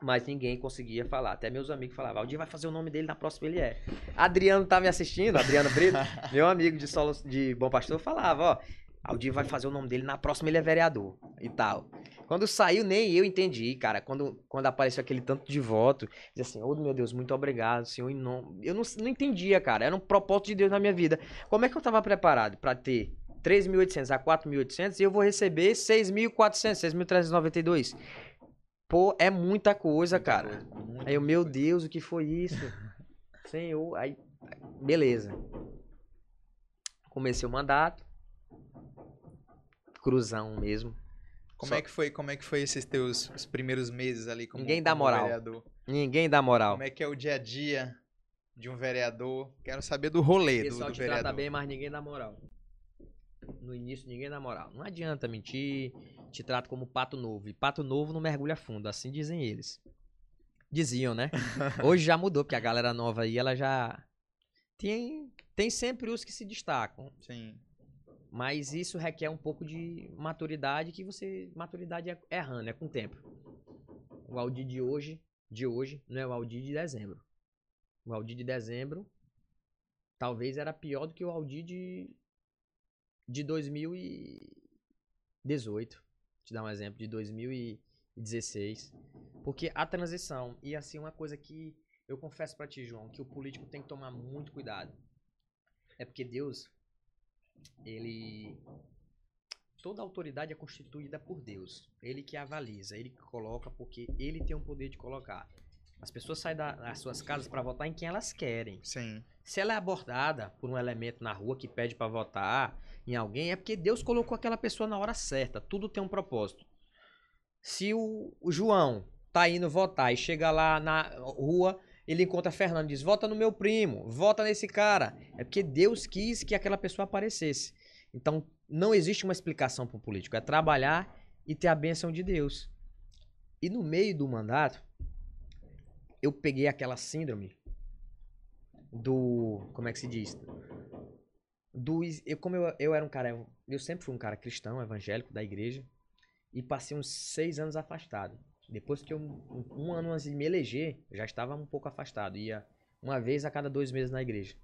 Mas ninguém conseguia falar. Até meus amigos falavam, Aldir vai fazer o nome dele na próxima, ele é. Adriano tá me assistindo, Adriano Brito, meu amigo de solo de Bom Pastor, falava, ó, Aldir vai fazer o nome dele na próxima, ele é vereador e tal. Quando saiu, nem eu entendi, cara. Quando, quando apareceu aquele tanto de voto, dizia assim, oh meu Deus, muito obrigado, senhor, em nome. Eu não, não entendia, cara. Era um propósito de Deus na minha vida. Como é que eu tava preparado pra ter 3.800 a 4.800 e eu vou receber 6.400, 6.392? Pô, é muita coisa, cara. Aí eu, meu Deus, o que foi isso? Senhor, aí, beleza. Comecei o mandato. Cruzão mesmo. como Só- é que foi, como é que foi esses teus os primeiros meses ali como, Ninguém dá como moral. vereador? Ninguém dá moral. Como é que é o dia a dia de um vereador? Quero saber do rolê O do, pessoal do te vereador. trata bem, mas ninguém dá moral. No início, ninguém dá moral. Não adianta mentir. Te trata como pato novo. E pato novo não mergulha fundo. Assim dizem eles. Diziam, né? Hoje já mudou, porque a galera nova aí, ela já. Tem, tem sempre os que se destacam. Sim. Mas isso requer um pouco de maturidade, que você. Maturidade é errando, é com o tempo. O Audi de hoje, de hoje, não é o Audi de dezembro. O Audi de dezembro talvez era pior do que o Audi de, de 2018. Te dar um exemplo, de 2016. Porque a transição, e assim, uma coisa que eu confesso pra ti, João, que o político tem que tomar muito cuidado. É porque Deus, ele. Toda autoridade é constituída por Deus. Ele que avaliza, ele que coloca, porque ele tem o poder de colocar. As pessoas saem da- das suas casas para votar em quem elas querem. Sim. Se ela é abordada por um elemento na rua que pede para votar em alguém, é porque Deus colocou aquela pessoa na hora certa. Tudo tem um propósito. Se o, o João tá indo votar e chega lá na rua, ele encontra Fernando e diz: vota no meu primo, vota nesse cara. É porque Deus quis que aquela pessoa aparecesse. Então, não existe uma explicação para o político. É trabalhar e ter a bênção de Deus. E no meio do mandato, eu peguei aquela síndrome do. Como é que se diz? Do, eu, como eu, eu era um cara. Eu sempre fui um cara cristão, evangélico da igreja. E passei uns seis anos afastado. Depois que eu. Um, um ano antes de me eleger, eu já estava um pouco afastado. Ia uma vez a cada dois meses na igreja.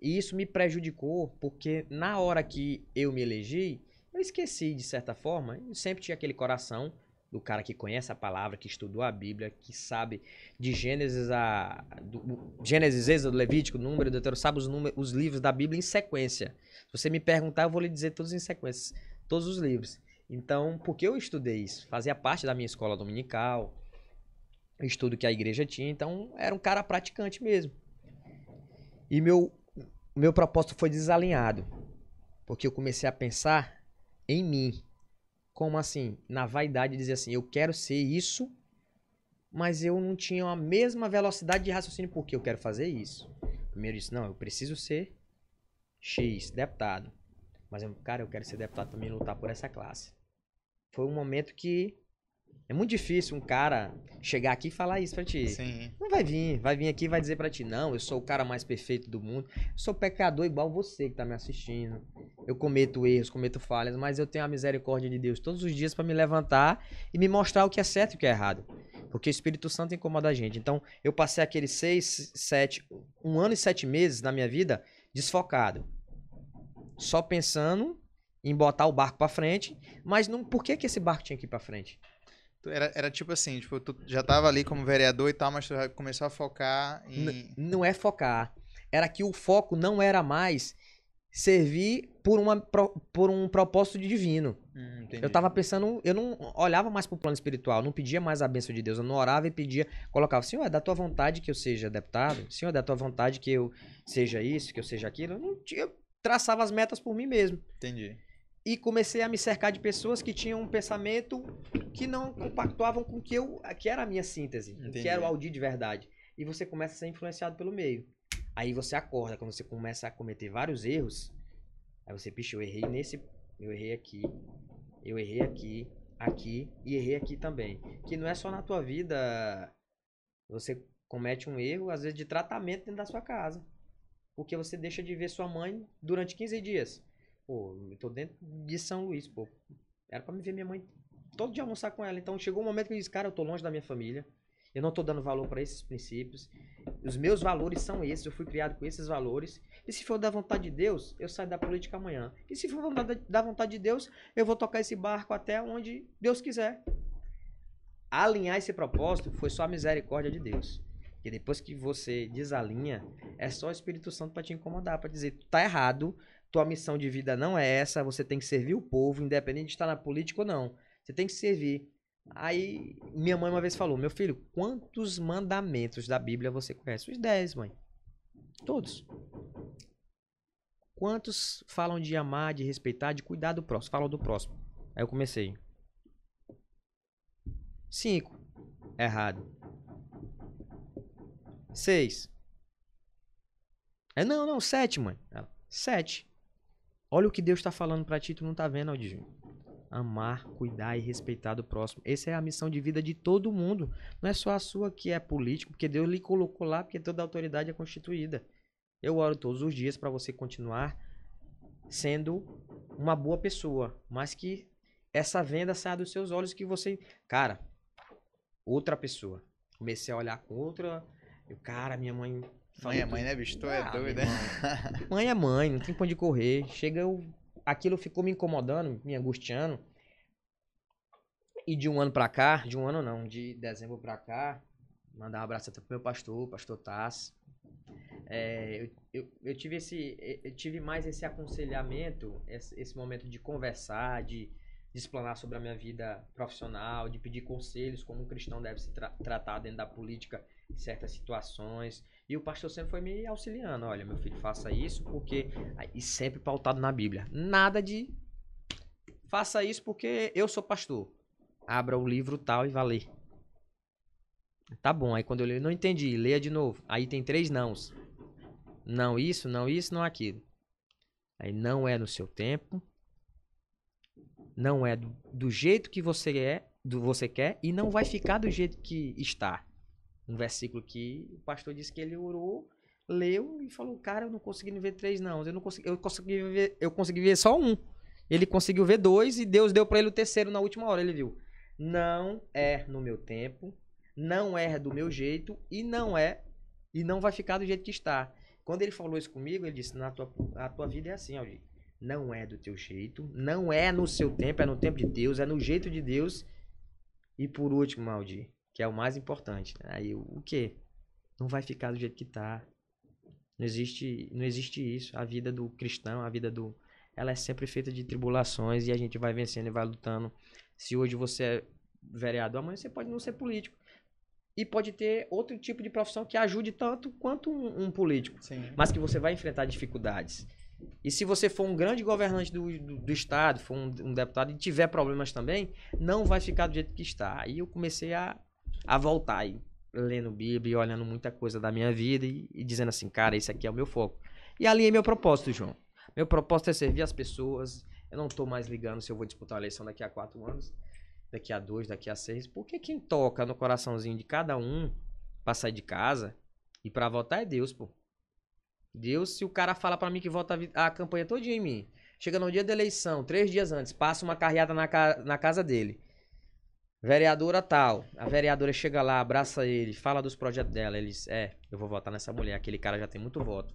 E isso me prejudicou, porque na hora que eu me elegi, eu esqueci, de certa forma. Eu sempre tinha aquele coração do cara que conhece a palavra, que estudou a Bíblia, que sabe de Gênesis a. Do, Gênesis, Êxodo, Levítico, Número, Deuteronômio, sabe os, números, os livros da Bíblia em sequência. Se você me perguntar, eu vou lhe dizer todos em sequência, todos os livros. Então, porque eu estudei isso? Fazia parte da minha escola dominical, estudo que a igreja tinha, então era um cara praticante mesmo. E meu, meu propósito foi desalinhado, porque eu comecei a pensar em mim como assim, na vaidade, dizer assim, eu quero ser isso, mas eu não tinha a mesma velocidade de raciocínio porque eu quero fazer isso. Primeiro disse, não, eu preciso ser X, deputado. Mas, eu, cara, eu quero ser deputado também lutar por essa classe. Foi um momento que é muito difícil um cara chegar aqui e falar isso pra ti. Sim. Não vai vir, vai vir aqui e vai dizer pra ti, não, eu sou o cara mais perfeito do mundo. Eu sou pecador igual você que tá me assistindo. Eu cometo erros, cometo falhas, mas eu tenho a misericórdia de Deus todos os dias para me levantar e me mostrar o que é certo e o que é errado. Porque o Espírito Santo incomoda a gente. Então, eu passei aqueles seis, sete, um ano e sete meses na minha vida desfocado. Só pensando em botar o barco para frente, mas não, por que, que esse barco tinha que ir para frente? Era, era tipo assim, tipo, tu já tava ali como vereador e tal, mas tu começou a focar em. N não é focar. Era que o foco não era mais servir por, uma, por um propósito divino. Hum, eu tava pensando, eu não olhava mais pro plano espiritual, não pedia mais a bênção de Deus, eu não orava e pedia, colocava, Senhor, é da tua vontade que eu seja deputado, Senhor, é da tua vontade que eu seja isso, que eu seja aquilo. Eu, não eu traçava as metas por mim mesmo. Entendi e comecei a me cercar de pessoas que tinham um pensamento que não compactuavam com que eu que era a minha síntese, que era o Aldir de verdade. E você começa a ser influenciado pelo meio. Aí você acorda, quando você começa a cometer vários erros, aí você, picha, eu errei nesse, eu errei aqui, eu errei aqui, aqui e errei aqui também. Que não é só na tua vida, você comete um erro, às vezes de tratamento dentro da sua casa. Porque você deixa de ver sua mãe durante 15 dias. Pô, eu tô dentro de São Luís, pô. Era pra me ver minha mãe todo dia almoçar com ela. Então chegou um momento que eu disse, cara, eu tô longe da minha família. Eu não tô dando valor para esses princípios. Os meus valores são esses. Eu fui criado com esses valores. E se for da vontade de Deus, eu saio da política amanhã. E se for da vontade de Deus, eu vou tocar esse barco até onde Deus quiser. Alinhar esse propósito foi só a misericórdia de Deus. E depois que você desalinha, é só o Espírito Santo para te incomodar, para dizer, tá errado, tua missão de vida não é essa, você tem que servir o povo, independente de estar na política ou não. Você tem que servir. Aí, minha mãe uma vez falou: Meu filho, quantos mandamentos da Bíblia você conhece? Os dez, mãe. Todos. Quantos falam de amar, de respeitar, de cuidar do próximo? Falam do próximo. Aí eu comecei. Cinco. Errado. Seis. É, não, não, sete, mãe. Sete. Olha o que Deus está falando para ti, tu não tá vendo, Aldinho. Amar, cuidar e respeitar do próximo. Essa é a missão de vida de todo mundo. Não é só a sua que é político, porque Deus lhe colocou lá, porque toda autoridade é constituída. Eu oro todos os dias para você continuar sendo uma boa pessoa, mas que essa venda saia dos seus olhos que você, cara, outra pessoa. Comecei a olhar com outra, eu, cara, minha mãe Mãe é mãe, né, bicho? Tu é ah, é doido, né? Mãe é mãe, não tem pra onde correr. Chega, eu... aquilo ficou me incomodando, me angustiando. E de um ano pra cá, de um ano não, de dezembro pra cá, mandar um abraço até pro meu pastor, pastor Tass. É, eu, eu, eu, tive esse, eu tive mais esse aconselhamento, esse, esse momento de conversar, de, de explanar sobre a minha vida profissional, de pedir conselhos como um cristão deve se tra tratar dentro da política em certas situações. E o pastor sempre foi me auxiliando. Olha, meu filho, faça isso porque. E sempre pautado na Bíblia. Nada de. Faça isso porque eu sou pastor. Abra o livro tal e vá ler. Tá bom. Aí quando eu leio, não entendi, leia de novo. Aí tem três nãos. Não isso, não isso, não aquilo. Aí não é no seu tempo. Não é do, do jeito que você é, do você quer e não vai ficar do jeito que está. Um versículo que o pastor disse que ele orou, leu e falou: "Cara, eu não consegui ver três não, eu não consegui, eu consegui ver, eu consegui ver só um". Ele conseguiu ver dois e Deus deu para ele o terceiro na última hora, ele viu. Não é no meu tempo, não é do meu jeito e não é e não vai ficar do jeito que está. Quando ele falou isso comigo, ele disse: "Na tua a tua vida é assim, Aldir. Não é do teu jeito, não é no seu tempo, é no tempo de Deus, é no jeito de Deus. E por último, Aldir, que é o mais importante, né? aí o quê? Não vai ficar do jeito que tá. Não existe, não existe isso. A vida do cristão, a vida do ela é sempre feita de tribulações e a gente vai vencendo e vai lutando. Se hoje você é vereador, amanhã você pode não ser político e pode ter outro tipo de profissão que ajude tanto quanto um, um político, Sim. mas que você vai enfrentar dificuldades. E se você for um grande governante do, do, do estado, for um, um, deputado e tiver problemas também, não vai ficar do jeito que está. Aí eu comecei a, a voltar, aí, lendo Bíblia, olhando muita coisa da minha vida e, e dizendo assim, cara, esse aqui é o meu foco. E ali é meu propósito, João. Meu propósito é servir as pessoas. Eu não estou mais ligando se eu vou disputar a eleição daqui a quatro anos daqui a dois, daqui a seis. Porque quem toca no coraçãozinho de cada um pra sair de casa e pra votar é Deus, pô. Deus, se o cara fala para mim que vota a, a campanha todinha em mim, chega no dia da eleição, três dias antes, passa uma carreada na, ca na casa dele. Vereadora tal. A vereadora chega lá, abraça ele, fala dos projetos dela. Eles, é, eu vou votar nessa mulher. Aquele cara já tem muito voto.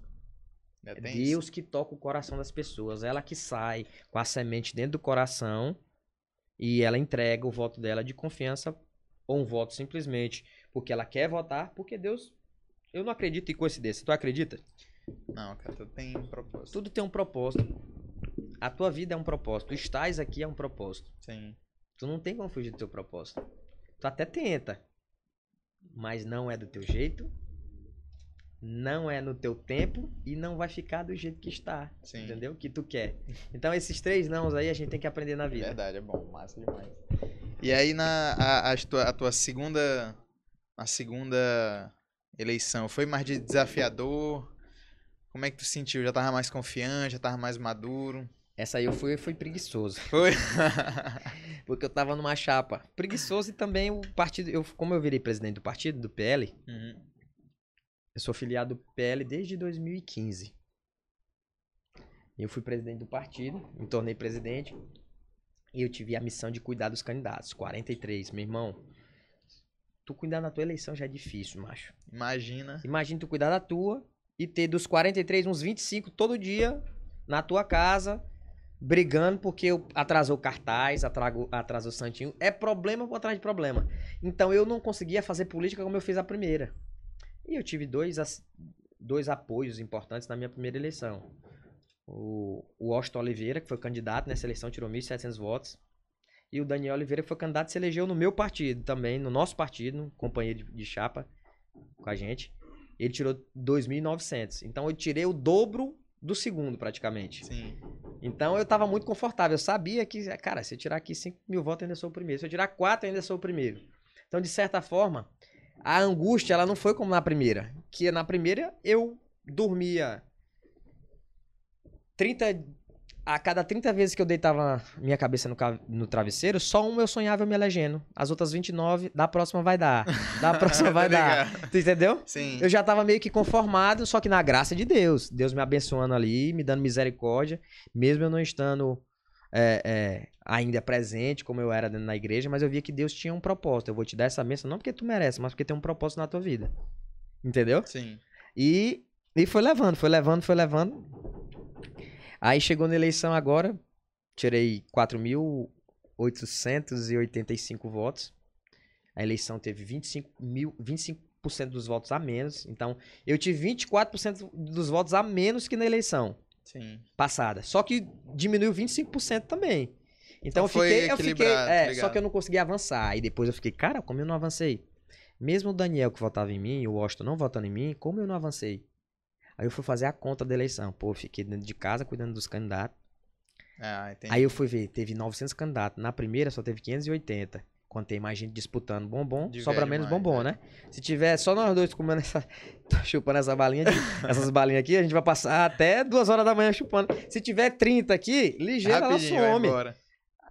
É Deus isso. que toca o coração das pessoas. Ela que sai com a semente dentro do coração e ela entrega o voto dela de confiança ou um voto simplesmente porque ela quer votar, porque Deus. Eu não acredito em coincidência. Tu acredita? Não, cara, tudo tem um propósito. Tudo tem um propósito. A tua vida é um propósito. Tu estás aqui é um propósito. Sim. Tu não tem como fugir do teu propósito. Tu até tenta. Mas não é do teu jeito. Não é no teu tempo e não vai ficar do jeito que está. Sim. Entendeu? Que tu quer. Então esses três nãos aí a gente tem que aprender na vida. Verdade, é bom. Massa demais. E aí na a, a, tua, a tua segunda a segunda eleição foi mais de desafiador? Como é que tu sentiu? Já tava mais confiante, já tava mais maduro? Essa aí eu fui, fui preguiçoso. Foi? Porque eu tava numa chapa. Preguiçoso e também o partido. Eu, como eu virei presidente do partido, do PL, uhum. eu sou filiado do PL desde 2015. Eu fui presidente do partido, me tornei presidente. E eu tive a missão de cuidar dos candidatos. 43, meu irmão. Tu cuidar da tua eleição já é difícil, macho. Imagina. Imagina tu cuidar da tua e ter dos 43 uns 25 todo dia na tua casa, brigando porque atrasou o cartaz, atrasou, atrasou o santinho. É problema por trás de problema. Então eu não conseguia fazer política como eu fiz a primeira. E eu tive dois, dois apoios importantes na minha primeira eleição. O, o Austin Oliveira, que foi candidato nessa eleição, tirou 1.700 votos. E o Daniel Oliveira, que foi candidato, se elegeu no meu partido também, no nosso partido, companheiro de chapa com a gente. Ele tirou 2.900. Então eu tirei o dobro do segundo, praticamente. Sim. Então eu tava muito confortável. Eu sabia que, cara, se eu tirar aqui 5 mil votos, ainda sou o primeiro. Se eu tirar 4, eu ainda sou o primeiro. Então, de certa forma, a angústia, ela não foi como na primeira. Que na primeira eu dormia 30 a cada 30 vezes que eu deitava minha cabeça no, no travesseiro, só uma eu sonhava me elegendo. As outras 29, da próxima vai dar. Da próxima vai dar. Tu entendeu? Sim. Eu já tava meio que conformado, só que na graça de Deus. Deus me abençoando ali, me dando misericórdia, mesmo eu não estando é, é, ainda presente como eu era dentro da igreja, mas eu via que Deus tinha um propósito. Eu vou te dar essa bênção não porque tu merece, mas porque tem um propósito na tua vida. Entendeu? Sim. E, e foi levando, foi levando, foi levando. Aí chegou na eleição agora, tirei 4.885 votos. A eleição teve 25, mil, 25% dos votos a menos. Então, eu tive 24% dos votos a menos que na eleição Sim. passada. Só que diminuiu 25% também. Então, então eu fiquei. Eu fiquei é, só que eu não consegui avançar. E depois eu fiquei, cara, como eu não avancei? Mesmo o Daniel que votava em mim, o Washington não votando em mim, como eu não avancei? Aí eu fui fazer a conta da eleição. Pô, fiquei dentro de casa cuidando dos candidatos. Ah, Aí eu fui ver, teve 900 candidatos. Na primeira só teve 580. Quando tem mais gente disputando bombom, Divide sobra menos mais, bombom, é. né? Se tiver só nós dois comendo essa. chupando essa balinha, de- essas balinhas aqui, a gente vai passar até duas horas da manhã chupando. Se tiver 30 aqui, ligeiro, ela Rapidinho, some.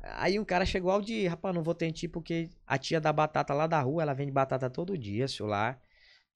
Aí um cara chegou ao dia, rapaz, não vou ter em ti porque a tia da batata lá da rua, ela vende batata todo dia, senhor lá.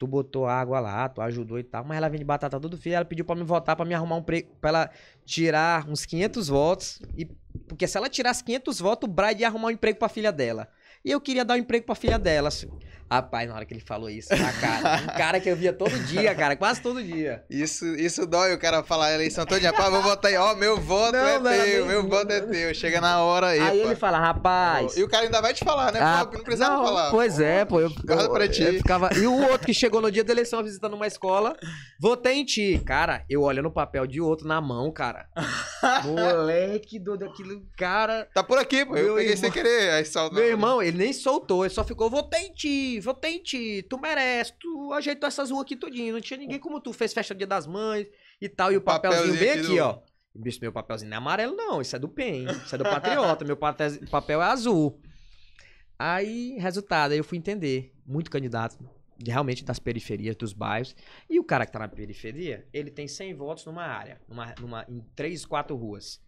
Tu botou água lá, tu ajudou e tal, mas ela vende batata todo dia. Ela pediu pra me votar, pra me arrumar um emprego, pra ela tirar uns 500 votos. E, porque se ela tirasse 500 votos, o Bride ia arrumar um emprego pra filha dela. E eu queria dar um emprego pra filha dela. assim. Rapaz, na hora que ele falou isso, na cara, um cara que eu via todo dia, cara, quase todo dia. Isso, isso dói o cara falar a eleição toda. Pá, vou votar aí. Ó, meu voto Não, é não teu, meu voto é teu. Chega na hora aí, Aí pô. ele fala, rapaz. E o cara ainda vai te falar, né? Ah, pô, não precisava não, falar. Pois é, pô. Eu, guarda eu- pra ti. eu ficava... E o outro que chegou no dia da eleição visitando uma escola, votei em ti. Cara, eu olhando o papel de outro na mão, cara. Moleque do daquilo, cara. Tá por aqui, pô. Eu Meu peguei irmão- sem querer. Aí solta. Meu irmão, ele nem soltou, ele só ficou, votei em ti, em ti, tu merece, tu ajeitou essas ruas aqui tudinho, não tinha ninguém como tu, fez festa do dia das mães e tal, e o papelzinho, papelzinho bem aqui do- ó. Bicho, meu papelzinho não é amarelo não, isso é do PEN, isso é do Patriota, meu papel é azul. Aí, resultado, aí eu fui entender, muito candidato, realmente das periferias, dos bairros, e o cara que tá na periferia, ele tem 100 votos numa área, numa, numa, em 3, 4 ruas,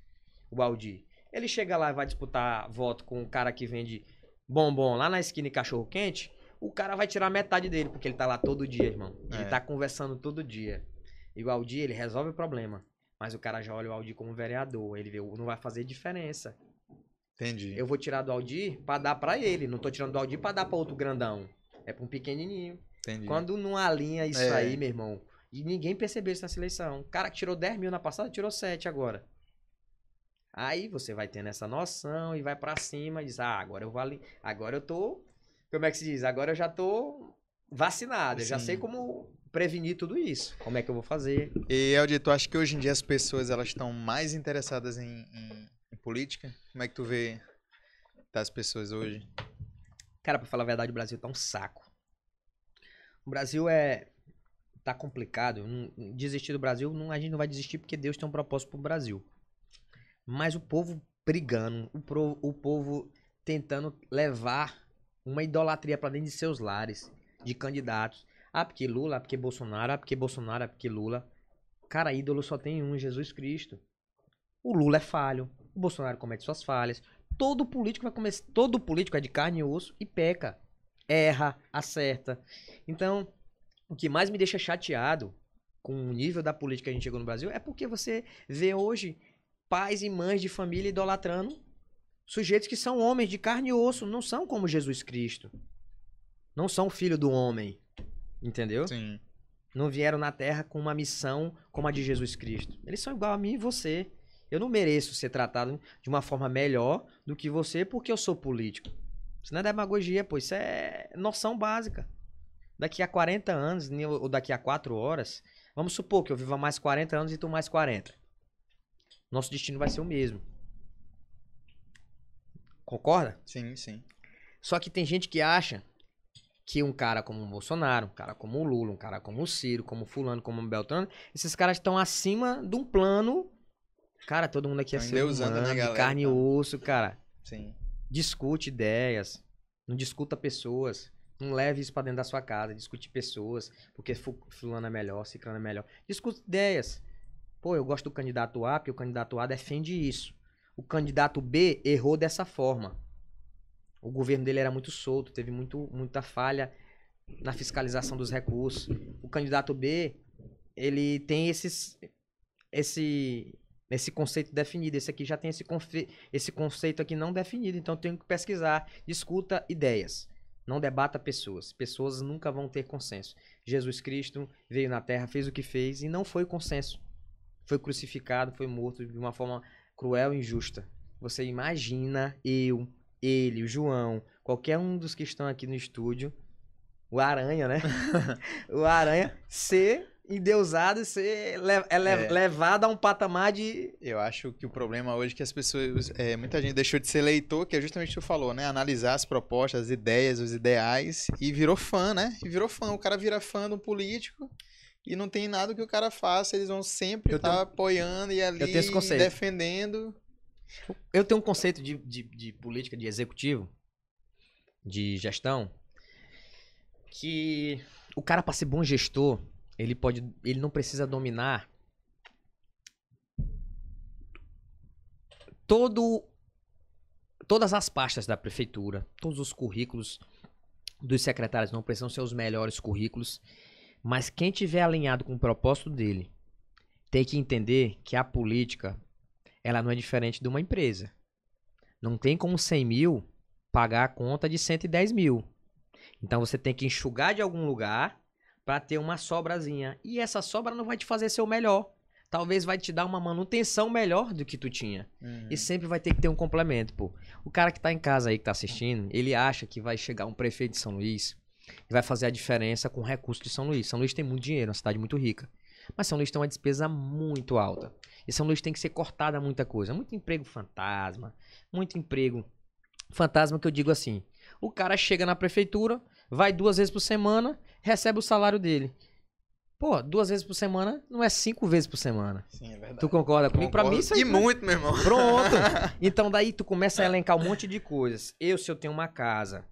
o Aldir. Ele chega lá e vai disputar voto com o cara que vende bombom lá na esquina e cachorro quente, o cara vai tirar metade dele, porque ele tá lá todo dia, irmão. Ele É. tá conversando todo dia. E o Aldir, ele resolve o problema. Mas o cara já olha o Aldir como vereador. Ele vê, não vai fazer diferença. Entendi. Eu vou tirar do Aldir pra dar pra ele. Não tô tirando do Aldir pra dar pra outro grandão. É pra um pequenininho. Entendi. Quando não alinha isso É. aí, meu irmão. E ninguém percebeu isso nessa eleição. O cara que tirou 10 mil na passada, tirou 7 agora. Aí você vai tendo essa noção e vai pra cima e diz, ah, agora eu vou ali. Agora eu tô. Como é que se diz? Agora eu já tô vacinado. Eu já sei como prevenir tudo isso. Como é que eu vou fazer? E, Eldir, tu acha que hoje em dia as pessoas elas estão mais interessadas em, em- em política? Como é que tu vê das pessoas hoje? Cara, pra falar a verdade, o Brasil tá um saco. O Brasil é. tá complicado. Desistir do Brasil, não- a gente não vai desistir porque Deus tem um propósito pro Brasil. Mas o povo brigando, o, pro- o povo tentando levar uma idolatria pra dentro de seus lares, de candidatos. Ah, porque Lula, ah, porque Bolsonaro, ah, porque Bolsonaro, ah, porque Lula. Cara, ídolo só tem um, Jesus Cristo. O Lula é falho, o Bolsonaro comete suas falhas. Todo político vai começar, todo político é de carne e osso e peca. Erra, acerta. Então, o que mais me deixa chateado com o nível da política que a gente chegou no Brasil é porque você vê hoje pais e mães de família idolatrando sujeitos que são homens de carne e osso, não são como Jesus Cristo. Não são filho do homem. Entendeu? Sim. não vieram na Terra com uma missão como a de Jesus Cristo. Eles são igual a mim e você. Eu não mereço ser tratado de uma forma melhor do que você porque eu sou político. Isso não é demagogia, pô. Isso é noção básica. Daqui a 40 anos, ou daqui a 4 horas, vamos supor que eu viva mais 40 anos e tu mais 40. Nosso destino vai ser o mesmo. Concorda? Sim, sim. Só que tem gente que acha que um cara como o Bolsonaro, um cara como o Lula, um cara como o Ciro, como o fulano, como o Beltrano, esses caras estão acima de um plano. Cara, todo mundo aqui é ser endeusando, humano, né, de galera? carne e osso, cara. Sim. Discute ideias, não discuta pessoas. Não leve isso pra dentro da sua casa, discute pessoas, porque fu- fulano é melhor, ciclano é melhor. Discute ideias. Pô, eu gosto do candidato A, porque o candidato A defende isso. O candidato B errou dessa forma. O governo dele era muito solto, teve muito, muita falha na fiscalização dos recursos. O candidato B, ele tem esses, esse, esse conceito definido. Esse aqui já tem esse, esse conceito aqui não definido. Então tenho que pesquisar. Discuta ideias. Não debata pessoas. Pessoas nunca vão ter consenso. Jesus Cristo veio na Terra, fez o que fez e não foi consenso. Foi crucificado, foi morto de uma forma cruel e injusta. Você imagina eu, ele, o João, qualquer um dos que estão aqui no estúdio, o Aranha, né? o Aranha ser endeusado e ser le- ele- É. levado a um patamar de. Eu acho que o problema hoje é que as pessoas. é, muita gente deixou de ser leitor, que é justamente o que tu falou, né? Analisar as propostas, as ideias, os ideais, e virou fã, né? E virou fã. O cara vira fã de um político e não tem nada que o cara faça, eles vão sempre estar tenho- apoiando e ali defendendo. Eu tenho um conceito de, de, de política, de executivo, de gestão que o cara para ser bom gestor, ele pode, ele não precisa dominar todo todas as pastas da prefeitura, todos os currículos dos secretários não precisam ser os melhores currículos, mas quem tiver alinhado com o propósito dele tem que entender que a política ela não é diferente de uma empresa. Não tem como 100 mil pagar a conta de 110 mil. Então você tem que enxugar de algum lugar para ter uma sobrazinha. E essa sobra não vai te fazer ser o melhor. Talvez vai te dar uma manutenção melhor do que tu tinha. Uhum. E sempre vai ter que ter um complemento, pô. O cara que tá em casa aí, que tá assistindo, ele acha que vai chegar um prefeito de São Luís e vai fazer a diferença com o recurso de São Luís. São Luís tem muito dinheiro, é uma cidade muito rica. Mas São Luís tem uma despesa muito alta. E São Luís tem que ser cortada muita coisa. Muito emprego fantasma, muito emprego fantasma que eu digo assim. O cara chega na prefeitura, vai duas vezes por semana, recebe o salário dele. Pô, duas vezes por semana não é cinco vezes por semana. Sim, é verdade. Tu concorda comigo? Concordo. Pra mim isso é... E muito, meu irmão. Pronto. Então daí tu começa a elencar um monte de coisas. Eu, se eu tenho uma casa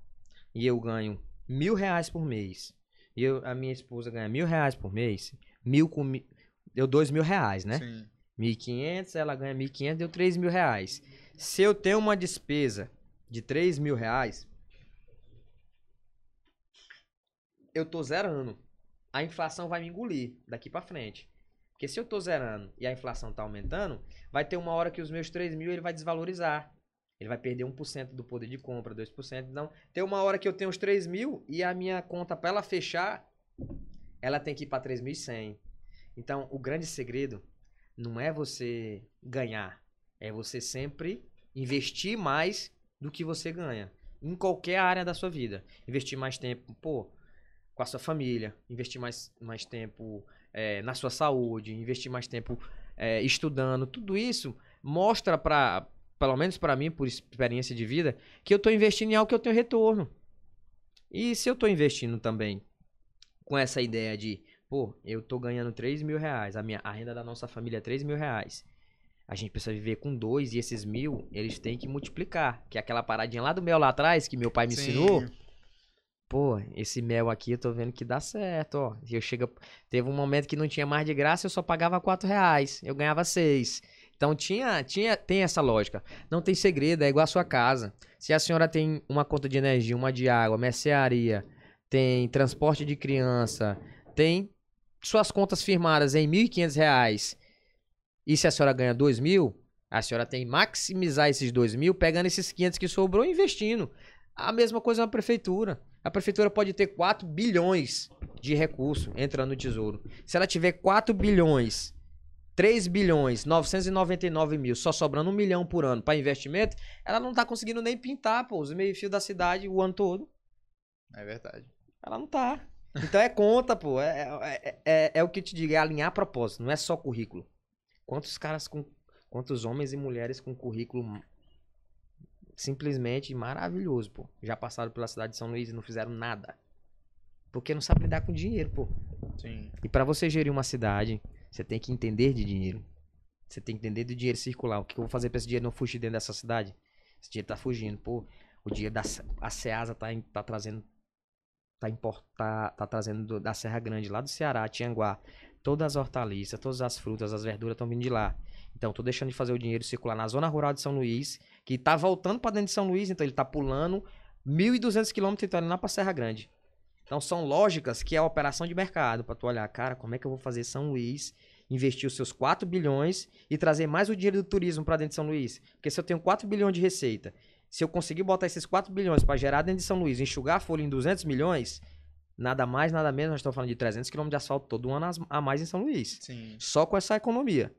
e eu ganho mil reais por mês, e eu, a minha esposa ganha mil reais por mês, mil com mil, deu dois mil reais, né? Sim. 1.500, ela ganha 1.500, deu 3 mil reais. Se eu tenho uma despesa de 3 mil reais, eu tô zerando. A inflação vai me engolir daqui para frente. Porque se eu tô zerando e a inflação tá aumentando, vai ter uma hora que os meus 3 mil ele vai desvalorizar. Ele vai perder 1% do poder de compra, 2%. Então, tem uma hora que eu tenho os 3 mil e a minha conta, para ela fechar, ela tem que ir para 3.100. Então, o grande segredo não é você ganhar, é você sempre investir mais do que você ganha. Em qualquer área da sua vida. Investir mais tempo, pô, com a sua família, investir mais, mais tempo é, na sua saúde, investir mais tempo é, estudando. Tudo isso mostra para, pelo menos para mim, por experiência de vida, que eu estou investindo em algo que eu tenho retorno. E se eu estou investindo também com essa ideia de Pô, eu tô ganhando 3 mil reais. A, minha, a renda da nossa família é 3 mil reais. A gente precisa viver com dois e esses mil, eles têm que multiplicar. Que é aquela paradinha lá do mel lá atrás, que meu pai me Sim. ensinou. Pô, esse mel aqui eu tô vendo que dá certo, ó. Eu chego, teve um momento que não tinha mais de graça, eu só pagava 4 reais. Eu ganhava 6. Então tinha, tinha, tem essa lógica. Não tem segredo, é igual a sua casa. Se a senhora tem uma conta de energia, uma de água, mercearia, tem transporte de criança, tem suas contas firmadas em R$ 1.500 e se a senhora ganha R$ mil, a senhora tem que maximizar esses R$ mil, pegando esses 500 que sobrou e investindo. A mesma coisa na prefeitura. A prefeitura pode ter 4 bilhões de recurso entrando no tesouro. Se ela tiver 4 bilhões, 3 bilhões, 999 mil, só sobrando um milhão por ano para investimento, ela não tá conseguindo nem pintar, pô, os meio-fio da cidade o ano todo. É verdade. Ela não tá. Então é conta, pô. É, é, é, é, o que eu te digo, é alinhar propósito, não é só currículo. Quantos caras com. Quantos homens e mulheres com currículo simplesmente maravilhoso, pô. Já passaram pela cidade de São Luís e não fizeram nada. Porque não sabe lidar com dinheiro, pô. Sim. E para você gerir uma cidade, você tem que entender de dinheiro. Você tem que entender do dinheiro circular. O que eu vou fazer pra esse dinheiro não fugir dentro dessa cidade? Esse dinheiro tá fugindo, pô. O dinheiro da a Ceasa tá, tá trazendo tá, import, tá, trazendo do, da Serra Grande, lá do Ceará, Tianguá, todas as hortaliças, todas as frutas, as verduras estão vindo de lá. Então, tô deixando de fazer o dinheiro circular na zona rural de São Luís, que tá voltando para dentro de São Luís, então ele tá pulando 1.200 quilômetros e tá indo lá pra Serra Grande. Então, são lógicas que é a operação de mercado, para tu olhar, cara, como é que eu vou fazer São Luís investir os seus 4 bilhões e trazer mais o dinheiro do turismo para dentro de São Luís? Porque se eu tenho 4 bilhões de receita se eu conseguir botar esses 4 bilhões para gerar dentro de São Luís, enxugar a folha em 200 milhões, nada mais, nada menos, nós estamos falando de 300 km de asfalto todo ano a mais em São Luís. Sim. Só com essa economia.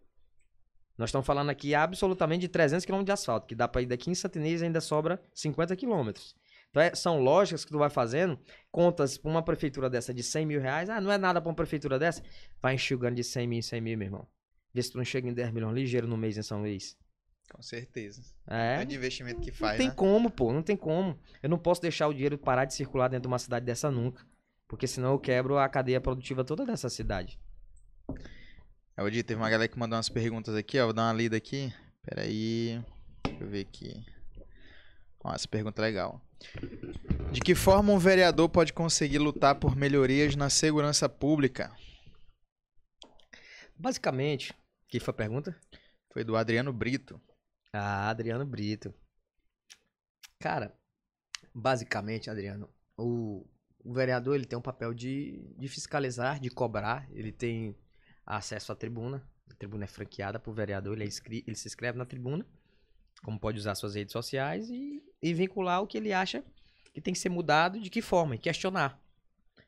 Nós estamos falando aqui absolutamente de 300 km de asfalto, que dá para ir daqui em Santinês e ainda sobra 50 km. Então é, são lógicas que tu vai fazendo, contas para uma prefeitura dessa de 100 mil reais, ah, não é nada para uma prefeitura dessa, vai enxugando de 100 mil em 100 mil, meu irmão. Vê se tu não chega em 10 milhões ligeiro no mês em São Luís. Com certeza. É. É de investimento que faz. Não tem né? como, pô, não tem como. Eu não posso deixar o dinheiro parar de circular dentro de uma cidade dessa nunca. Porque senão eu quebro a cadeia produtiva toda dessa cidade. É, Odi, teve uma galera que mandou umas perguntas aqui, ó. Vou dar uma lida aqui. Pera aí. Deixa eu ver aqui. Ó, essa pergunta é legal. De que forma um vereador pode conseguir lutar por melhorias na segurança pública? Basicamente, que foi a pergunta? Foi do Adriano Brito. Ah, Adriano Brito. Cara, basicamente, Adriano, o, o vereador ele tem um papel de, de fiscalizar, de cobrar, ele tem acesso à tribuna, a tribuna é franqueada para o vereador, ele, é inscri- ele se inscreve na tribuna, como pode usar suas redes sociais e, e vincular o que ele acha que tem que ser mudado, de que forma, e questionar.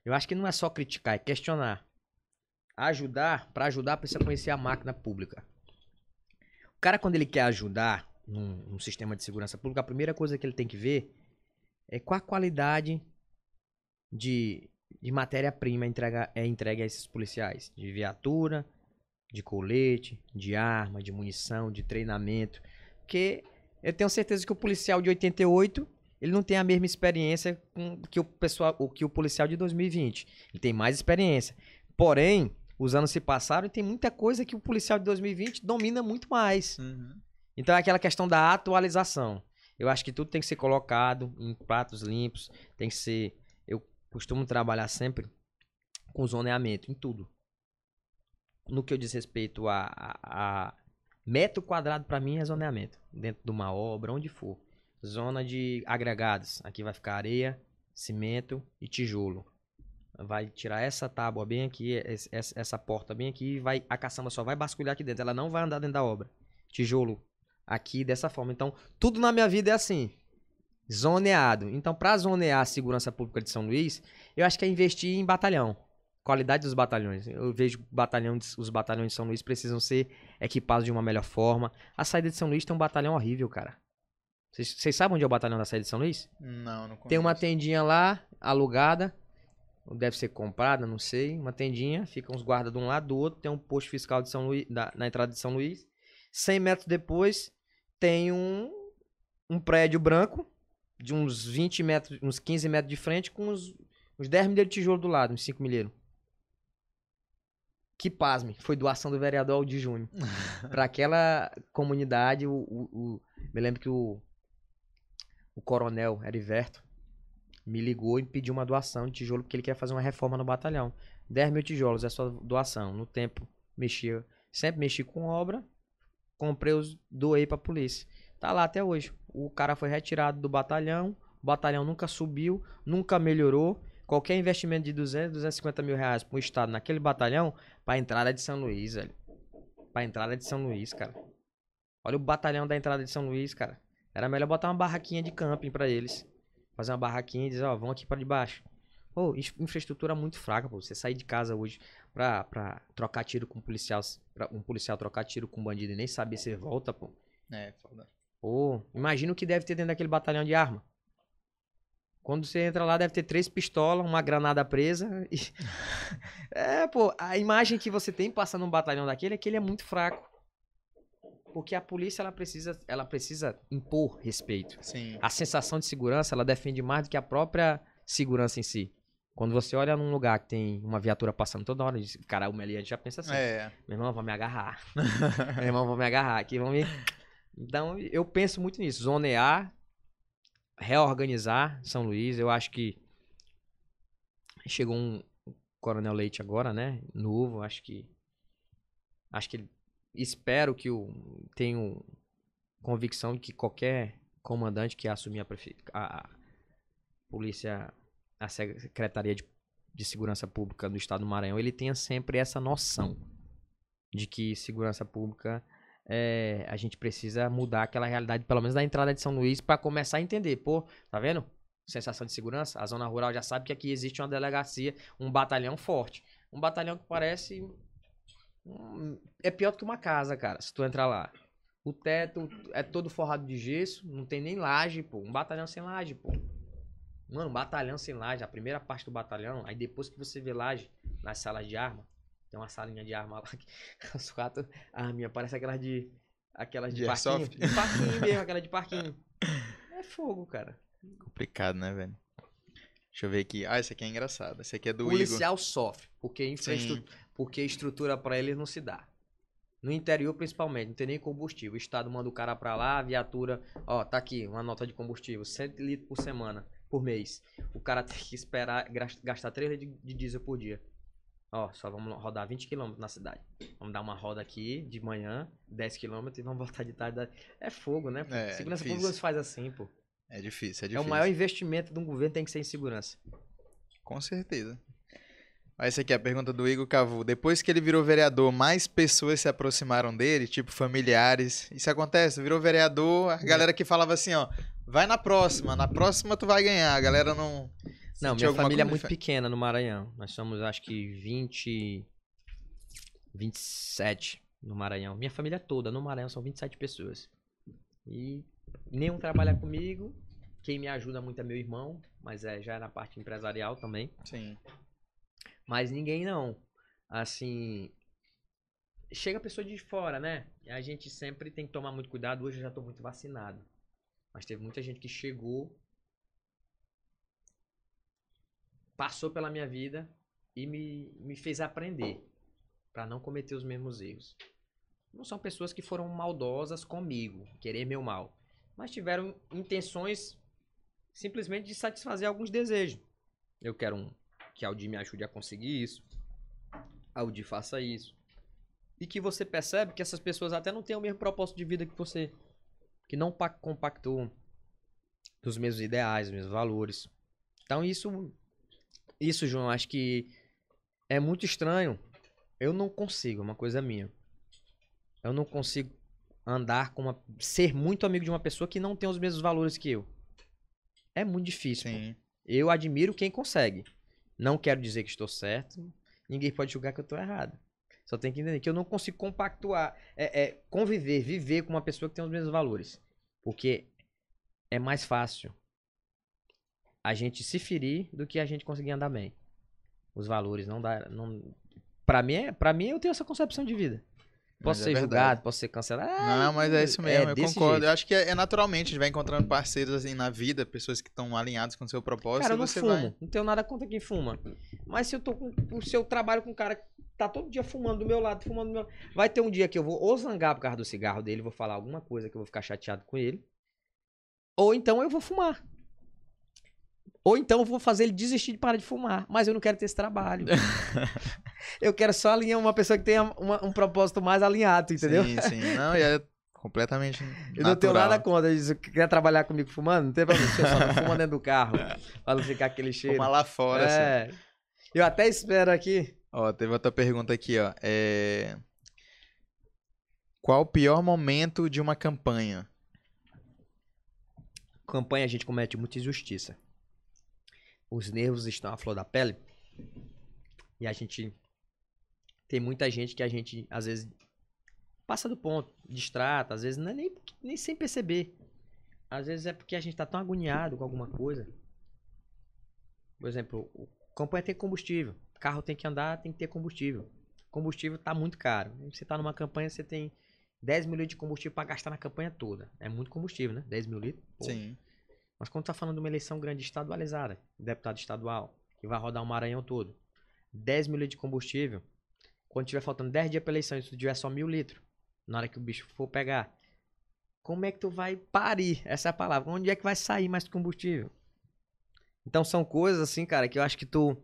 Eu acho que não é só criticar, é questionar. Ajudar, para ajudar, precisa conhecer a máquina pública. O cara, quando ele quer ajudar num, num sistema de segurança pública, a primeira coisa que ele tem que ver é qual a qualidade de, de matéria-prima é entregue a esses policiais. De viatura, de colete, de arma, de munição, de treinamento. Porque eu tenho certeza que o policial de 88 ele não tem a mesma experiência que o pessoal, o que o policial de 2020. Ele tem mais experiência. Porém, os anos se passaram e tem muita coisa que o policial de 2020 domina muito mais. Então é aquela questão da atualização. Eu acho que tudo tem que ser colocado em pratos limpos, tem que ser. Eu costumo trabalhar sempre com zoneamento, em tudo. No que eu diz respeito a, a, a metro quadrado, para mim é zoneamento. Dentro de uma obra, onde for. Zona de agregados. Aqui vai ficar areia, cimento e tijolo. Vai tirar essa tábua bem aqui, es- es- essa porta bem aqui, e vai, a caçamba só vai basculhar aqui dentro. Ela não vai andar dentro da obra. Tijolo aqui dessa forma. Então, tudo na minha vida é assim. Zoneado. Então, para zonear a segurança pública de São Luís, eu acho que é investir em batalhão. Qualidade dos batalhões. Eu vejo batalhão de- os batalhões de São Luís precisam ser equipados de uma melhor forma. A saída de São Luís tem um batalhão horrível, cara. Vocês sabem onde é o batalhão da saída de São Luís? Não, não Tem uma conheço. tendinha lá, alugada. Deve ser comprada, não sei. Uma tendinha, ficam os guardas de um lado do outro. Tem um posto fiscal de São Luís, da- na entrada de São Luís. 100 metros depois, tem um, um prédio branco, de uns 20 metros, uns 15 metros de frente, com uns, uns 10 milheiros de tijolo do lado, uns 5 milheiros. Que pasme, foi doação do vereador Aldir Júnior. Para aquela comunidade, o, o- o- me lembro que o, o coronel Heriberto me ligou e pediu uma doação de tijolo porque ele quer fazer uma reforma no batalhão. 10 mil tijolos é sua doação. No tempo, mexia, sempre mexi com obra, comprei os, doei pra polícia. Tá lá até hoje. O cara foi retirado do batalhão, o batalhão nunca subiu, nunca melhorou. Qualquer investimento de 200, 250 mil reais pro estado naquele batalhão, pra entrada de São Luís, velho. Pra entrada de São Luís, cara. Olha o batalhão da entrada de São Luís, cara. Era melhor botar uma barraquinha de camping pra eles. Fazer uma barraquinha e dizer, ó, vão aqui pra debaixo. Pô, infra- infraestrutura muito fraca, pô. Você sair de casa hoje pra, pra trocar tiro com um policial, pra um policial trocar tiro com um bandido e nem saber se volta, pô. É, foda. Pô, imagina o que deve ter dentro daquele batalhão de arma. Quando você entra lá, deve ter três pistolas, uma granada presa. E... é, pô, a imagem que você tem passando um batalhão daquele é que ele é muito fraco. Porque a polícia, ela precisa, ela precisa impor respeito. Sim. A sensação de segurança, ela defende mais do que a própria segurança em si. Quando você olha num lugar que tem uma viatura passando toda hora, diz, cara, o Meliante já pensa assim. É. Meu irmão, vão me agarrar. Meu irmão, vão me agarrar aqui, vão me... Então, eu penso muito nisso. Zonear, reorganizar São Luís. Eu acho que chegou um Coronel Leite agora, né? Novo, acho que... Acho que... Espero que o... Tenho convicção de que qualquer comandante que assumir a, prefe... a, a polícia, a Secretaria de, de Segurança Pública do Estado do Maranhão, ele tenha sempre essa noção de que segurança pública é, a gente precisa mudar aquela realidade, pelo menos da entrada de São Luís, para começar a entender. Pô, tá vendo? Sensação de segurança. A zona rural já sabe que aqui existe uma delegacia, um batalhão forte. Um batalhão que parece. é pior do que uma casa, cara, se tu entrar lá. O teto é todo forrado de gesso, não tem nem laje, pô. Um batalhão sem laje, pô. Mano, um batalhão sem laje, a primeira parte do batalhão, aí depois que você vê laje nas salas de arma, tem uma salinha de arma lá que os quatro arminhas parece aquelas de aquelas de, De parquinho, airsoft? de parquinho mesmo, aquela de parquinho. É fogo, cara. Complicado, né, velho? Deixa eu ver aqui. Ah, esse aqui é engraçado. Esse aqui é do o Igor. policial sofre, porque infraestru... Porque estrutura pra ele não se dá. No interior, principalmente, não tem nem combustível. O Estado manda o cara pra lá, a viatura, ó, tá aqui, uma nota de combustível, 100 litros por semana. por mês. O cara tem que esperar gas- gastar 3 litros de diesel por dia. Ó, só vamos rodar 20 km na cidade. Vamos dar uma roda aqui de manhã, 10 km e vamos voltar de tarde. É fogo, né? É, segurança difícil. pública se faz assim, pô. É difícil, é É difícil. o maior investimento de um governo tem que ser em segurança. Com certeza. Essa aqui é a pergunta do Igor Cavu. Depois que ele virou vereador, mais pessoas se aproximaram dele, tipo familiares. Isso acontece? Virou vereador, a galera que falava assim, ó, vai na próxima, na próxima tu vai ganhar. A galera não. Não, minha família é muito pequena no Maranhão. Nós somos, acho que, 20. 27 no Maranhão. Minha família toda no Maranhão são 27 pessoas. E nenhum trabalha comigo. Quem me ajuda muito é meu irmão, mas é já é na parte empresarial também. Sim. Mas ninguém não. Assim. Chega pessoa de fora, né? A gente sempre tem que tomar muito cuidado. Hoje eu já tô muito vacinado. Mas teve muita gente que chegou. Passou pela minha vida e me, me fez aprender para não cometer os mesmos erros. Não são pessoas que foram maldosas comigo, querer meu mal, mas tiveram intenções simplesmente de satisfazer alguns desejos. Eu quero um que a Audi me ajude a conseguir isso. A Audi faça isso. E que você percebe que essas pessoas até não têm o mesmo propósito de vida que você. Que não pa- compactuam dos mesmos ideais, dos mesmos valores. Então isso. Isso, João, acho que é muito estranho. Eu não consigo, é uma coisa minha. Eu não consigo andar com uma. ser muito amigo de uma pessoa que não tem os mesmos valores que eu. É muito difícil. Eu admiro quem consegue. Não quero dizer que estou certo. Ninguém pode julgar que eu estou errado. Só tem que entender que eu não consigo compactuar, é, é, conviver, viver com uma pessoa que tem os mesmos valores. Porque é mais fácil a gente se ferir do que a gente conseguir andar bem. Os valores não dá. Não... Pra, mim, é, pra mim, eu tenho essa concepção de vida. Posso Mas é ser verdade. julgado, posso ser cancelado. Ah, Não, mas é isso mesmo, eu desse concordo. jeito. Eu acho que é, é naturalmente, a gente vai encontrando parceiros assim na vida, pessoas que estão alinhados com o seu propósito. Cara, eu não você fumo. vai. Não tenho nada contra quem fuma. Mas se eu tô com. Se eu trabalho com um cara que tá todo dia fumando do meu lado, fumando do meu Vai ter um dia que eu vou ou zangar por causa do cigarro dele, vou falar alguma coisa que eu vou ficar chateado com ele. Ou então eu vou fumar. Ou então eu vou fazer ele desistir de parar de fumar. Mas eu não quero ter esse trabalho. eu quero só alinhar uma pessoa que tenha uma- um propósito mais alinhado, entendeu? Sim, sim. Não, e é completamente Eu não tenho nada contra. Se quer trabalhar comigo fumando, não tem problema. Se eu só não fumo dentro do carro. Pra não ficar aquele cheiro. Fumar lá fora, assim. É. Eu até espero aqui. Ó, teve outra pergunta aqui, ó. É... Qual o pior momento de uma campanha? Campanha a gente comete muita injustiça. Os nervos estão à flor da pele. E a gente. Tem muita gente que a gente, às vezes, passa do ponto, distrata, às vezes é nem, nem sem perceber. Às vezes é porque a gente tá tão agoniado com alguma coisa. Por exemplo, o campanha tem combustível. Carro tem que andar, tem que ter combustível. Combustível tá muito caro. Você tá numa campanha, você tem 10 mil litros de combustível para gastar na campanha toda. É muito combustível, né? 10 mil litros. pô. Sim. Mas quando tá falando de uma eleição grande estadualizada, deputado estadual, que vai rodar o Maranhão todo, 10 mil litros de combustível, quando tiver faltando 10 dias pra eleição, tu tiver só mil litros, na hora que o bicho for pegar, como é que tu vai parir? Essa é palavra. Onde é que vai sair mais combustível? Então são coisas assim, cara, que eu acho que tu,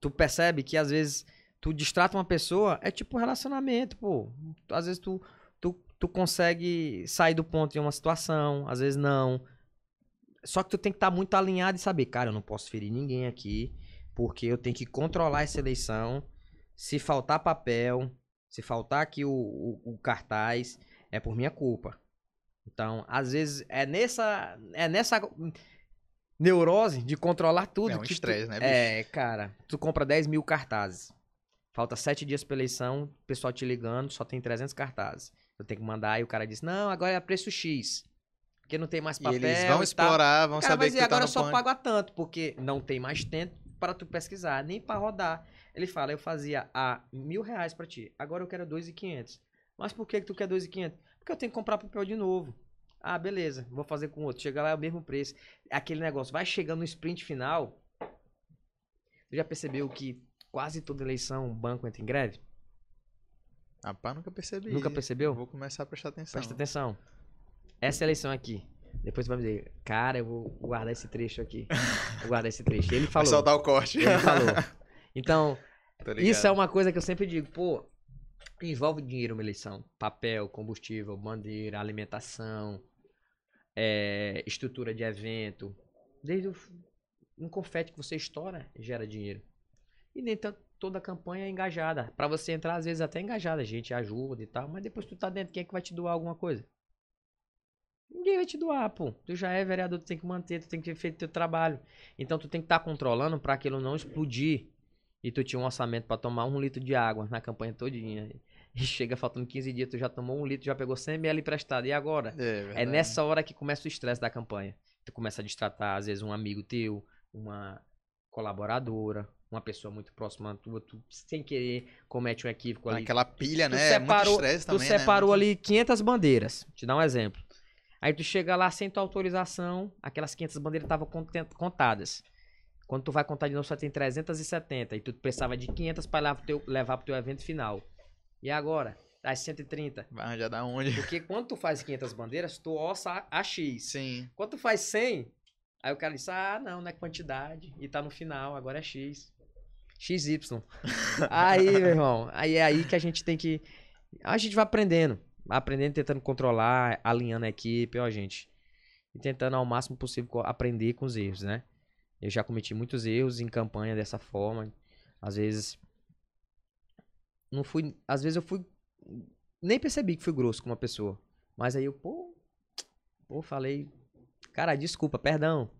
tu percebe que às vezes tu distrata uma pessoa, é tipo relacionamento, pô. Às vezes tu, tu, tu consegue sair do ponto em uma situação, às vezes não. Só que tu tem que estar muito alinhado e saber, cara, eu não posso ferir ninguém aqui, porque eu tenho que controlar essa eleição. Se faltar papel, se faltar aqui o, o, o cartaz, é por minha culpa. Então, às vezes, é nessa, é nessa neurose de controlar tudo. É um que tu- estresse, né, bicho? É, cara, tu compra 10 mil cartazes. Falta 7 dias pra eleição, o pessoal te ligando, só tem 300 cartazes. Eu tenho que mandar e o cara diz, não, agora é preço X. Porque não tem mais E papel eles vão e explorar, vão Cara, saber mas que e agora tá eu só pago a tanto, porque não tem mais tempo para tu pesquisar, nem para rodar. Ele fala, eu fazia a mil reais pra ti, agora eu quero dois e quinhentos. Mas por que que tu quer dois e quinhentos? Porque eu tenho que comprar papel de novo. Ah, beleza, vou fazer com outro. Chega lá é o mesmo preço. Aquele negócio, vai chegando no sprint final. Tu já percebeu que quase toda eleição o banco entra em greve? Rapaz, nunca percebi. Nunca percebeu? Vou começar a prestar atenção. Presta atenção. Essa eleição aqui. Depois você vai me dizer, cara, eu vou guardar esse trecho aqui. Vou guardar esse trecho. Ele Vai falou. soltar o corte. Ele falou. Então, isso é uma coisa que eu sempre digo, pô, envolve dinheiro uma eleição. Papel, combustível, bandeira, alimentação, é, estrutura de evento. Desde o, um confete que você estoura, gera dinheiro. E nem tanto toda a campanha é engajada. Pra você entrar, às vezes até engajada, a gente ajuda e tal, mas depois tu tá dentro, quem é que vai te doar alguma coisa? Ninguém vai te doar, pô. Tu já é vereador, tu tem que manter, tu tem que ter feito teu trabalho. Então tu tem que estar controlando pra aquilo não explodir. E tu tinha um orçamento pra tomar um litro de água na campanha todinha. E chega faltando 15 dias, tu já tomou um litro, já pegou 100 ml emprestado. E agora? É, É nessa hora que começa o estresse da campanha. Tu começa a destratar, às vezes, um amigo teu, uma colaboradora, uma pessoa muito próxima tua, tu, sem querer, comete um equívoco ali. Aquela pilha, Tu né? É muito separou- estresse Tu também, né? separou Muito- ali 500 bandeiras. Te dar um exemplo. Aí tu chega lá sem tua autorização, aquelas 500 bandeiras estavam contadas. Quando tu vai contar de novo, só tem 370. E tu precisava de 500 para levar, pro teu- levar pro teu evento final. E agora? As 130. Vai arranjar da onde? Porque quando tu faz 500 bandeiras, tu orça a, a X. Sim. Quando tu faz 100, aí o cara diz, ah, não, não é quantidade. E tá no final, agora é X. XY. aí, meu irmão, aí é aí que a gente tem que... A gente vai aprendendo. Aprendendo, tentando controlar, alinhando a equipe, ó, gente. E tentando ao máximo possível aprender com os erros, né? Eu já cometi muitos erros em campanha dessa forma. Às vezes... Não fui... Às vezes eu fui... Nem percebi que fui grosso com uma pessoa. Mas aí eu, pô... Pô, falei... Cara, desculpa, perdão.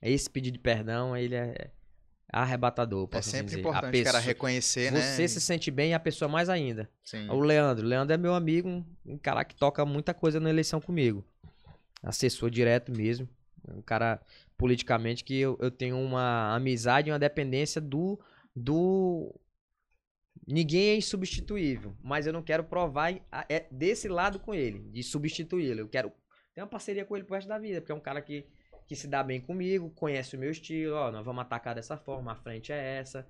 É Esse pedido de perdão, ele é arrebatador, É sempre dizer. importante pessoa, cara reconhecer, né? Você se sente bem e a pessoa mais ainda. Sim. O Leandro. O Leandro é meu amigo, um, um cara que toca muita coisa na eleição comigo. Assessor direto mesmo. Um cara politicamente que eu, eu tenho uma amizade e uma dependência do. do. Ninguém é insubstituível. Mas eu não quero provar é desse lado com ele, de substituí-lo. Eu quero ter uma parceria com ele pro resto da vida, porque é um cara que, que se dá bem comigo, conhece o meu estilo, ó, nós vamos atacar dessa forma, a frente é essa.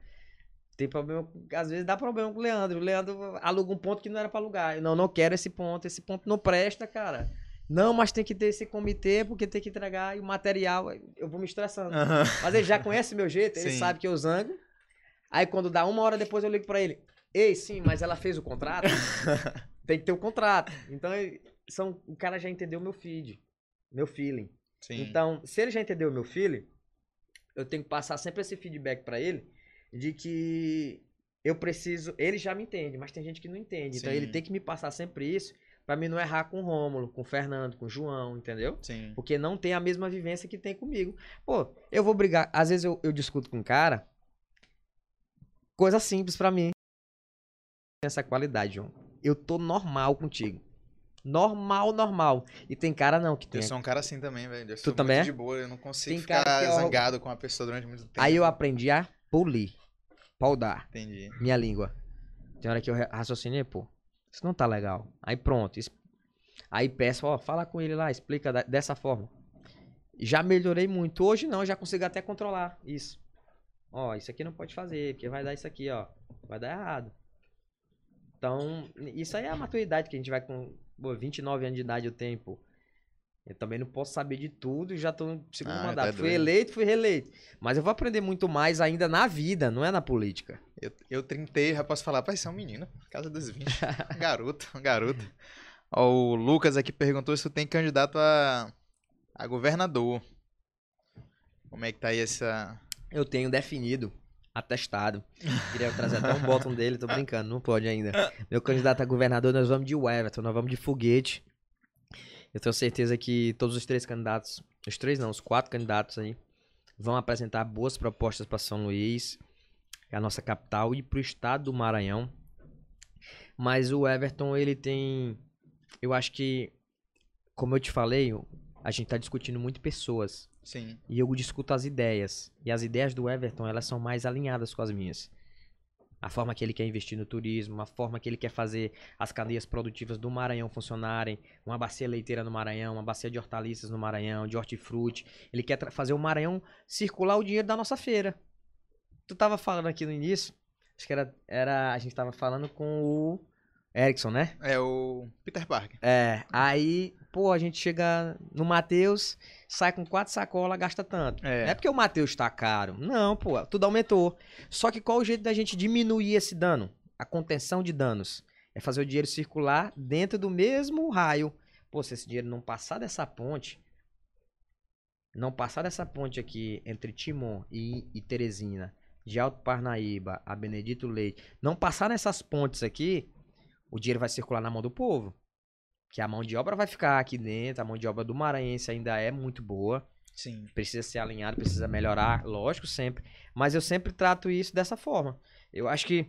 Tem problema, às vezes dá problema com o Leandro. O Leandro aluga um ponto que não era pra alugar. Eu não, não quero esse ponto, esse ponto não presta, cara. Não, mas tem que ter esse comitê porque tem que entregar e o material, eu vou me estressando. Aham. Mas ele já conhece meu jeito, ele Sim. sabe que eu zango. Aí quando dá uma hora depois eu ligo pra ele. Ei, sim, mas ela fez o contrato? tem que ter o contrato. Então, são, o cara já entendeu meu feed, meu feeling. Sim. Então, se ele já entendeu o meu feeling, eu tenho que passar sempre esse feedback pra ele de que eu preciso. Ele já me entende, mas tem gente que não entende. Então Sim. ele tem que me passar sempre isso pra mim não errar com o Rômulo, com o Fernando, com o João, entendeu? Sim. Porque não tem a mesma vivência que tem comigo. Pô, eu vou brigar. Às vezes eu, eu discuto com um cara. Coisa simples pra mim. Essa qualidade, João. Eu tô normal contigo. Normal, normal. E tem cara não que tem. Eu sou um cara assim também, velho. Eu sou muito também é? de boa, eu não consigo Tem ficar ó, zangado com uma pessoa durante muito tempo. Aí eu aprendi a polir. Paudar. Entendi. Minha língua. Tem hora que eu ra- raciocinei, pô. Isso não tá legal. Aí pronto. es- Aí peço, ó, fala com ele lá, explica dessa forma. Já melhorei muito. Hoje não, já consigo até controlar isso. Ó, isso aqui não pode fazer, porque vai dar isso aqui, ó. Vai dar errado. Então, isso aí é a maturidade que a gente vai com. Pô, 29 anos de idade eu tenho, pô. Eu também não posso saber de tudo e já tô no segundo Ah, tá mandato. fui doido. eleito, fui reeleito. Mas eu vou aprender muito mais ainda na vida, não é na política. Eu, eu trintei, já posso falar, pai, você é um menino. Casa dos 20. Um garoto, um garoto. Ó, o Lucas aqui perguntou se tu tem candidato a, a governador. Como é que tá aí essa. Eu tenho definido, atestado. Queria trazer até um botão dele, tô brincando, não pode ainda. Meu candidato a governador, nós vamos de Everton, nós vamos de foguete. Eu tenho certeza que todos os três candidatos, os três não, os quatro candidatos aí, vão apresentar boas propostas para São Luís, que é a nossa capital, e para o estado do Maranhão. Mas o Everton, ele tem. Eu acho que, como eu te falei, a gente tá discutindo muito pessoas. Sim. E eu discuto as ideias. E as ideias do Everton, elas são mais alinhadas com as minhas. A forma que ele quer investir no turismo, a forma que ele quer fazer as cadeias produtivas do Maranhão funcionarem, uma bacia leiteira no Maranhão, uma bacia de hortaliças no Maranhão, de hortifruti. Ele quer fazer o Maranhão circular o dinheiro da nossa feira. Tu tava falando aqui no início, acho que era, era a gente tava falando com o Erickson, né? É o Peter Parker. É, aí, pô, a gente chega no Matheus, sai com quatro sacolas, gasta tanto. É. Não é porque o Matheus tá caro. Não, pô, tudo aumentou. Só que qual o jeito da gente diminuir esse dano? A contenção de danos. É fazer o dinheiro circular dentro do mesmo raio. Pô, se esse dinheiro não passar dessa ponte, não passar dessa ponte aqui entre Timon e, e Teresina, de Alto Parnaíba a Benedito Leite, não passar nessas pontes aqui, o dinheiro vai circular na mão do povo. Que a mão de obra vai ficar aqui dentro, a mão de obra do maranhense ainda é muito boa Sim. precisa ser alinhado, precisa melhorar, lógico, sempre. Mas eu sempre trato isso dessa forma. Eu acho que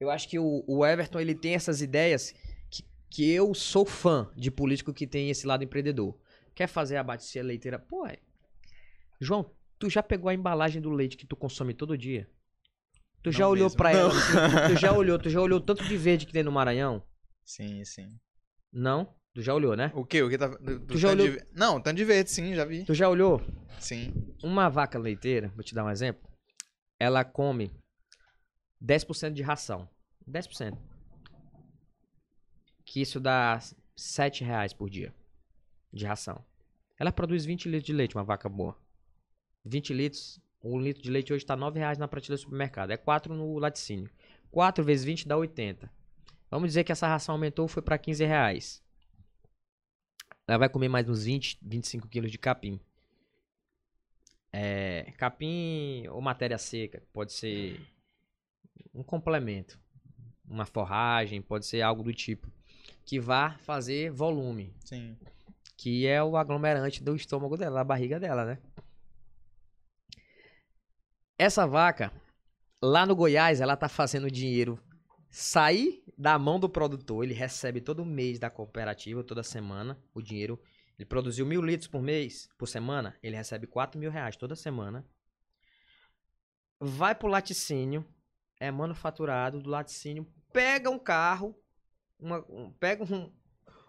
eu acho que o, o Everton ele tem essas ideias que, que eu sou fã de político que tem esse lado empreendedor. Quer fazer a bacia leiteira? Pô, é. João, tu já pegou a embalagem do leite que tu consome todo dia? Tu já Não olhou mesmo. pra Não. ela? Tu, tu já olhou, tu já olhou o tanto de verde que tem no Maranhão? Sim, sim. Não? Tu já olhou, né? O quê? O que tá. Do, do Tu já olhou- de Não, tanto de verde, sim, já vi. Tu já olhou? Sim. Uma vaca leiteira, vou te dar um exemplo, ela come 10% de ração. 10%. Que isso dá 7 reais por dia de ração. Ela produz 20 litros de leite, uma vaca boa. 20 litros, um litro de leite hoje está 9 reais na prateleira do supermercado. É 4 no laticínio. 4 vezes 20 dá 80. Vamos dizer que essa ração aumentou, foi para 15 reais. Ela vai comer mais uns 20, 25 quilos de capim. É, capim ou matéria seca, pode ser um complemento, uma forragem, pode ser algo do tipo que vá fazer volume, Sim. que é o aglomerante do estômago dela, da barriga dela, né? Essa vaca, lá no Goiás, ela tá fazendo dinheiro sair da mão do produtor. Ele recebe todo mês da cooperativa, toda semana, o dinheiro. Ele produziu mil litros por mês, por semana, ele recebe 4 mil reais toda semana. Vai pro laticínio, é manufaturado do laticínio, pega um carro, uma, um- pega um,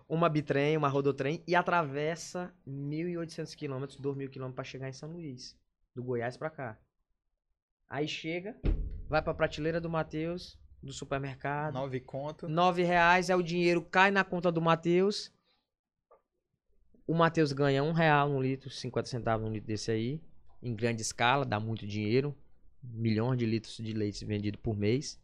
uma bitrem, uma rodotrem e atravessa 1.800 quilômetros, 2.000 quilômetros para chegar em São Luís, do Goiás para cá. Aí chega, vai pra prateleira do Matheus, do supermercado, Nove conto. nove reais, aí o dinheiro cai na conta do Matheus. O Matheus ganha um real no litro, 50 centavos no litro desse aí. Em grande escala, dá muito dinheiro. Milhões de litros de leite vendido por mês.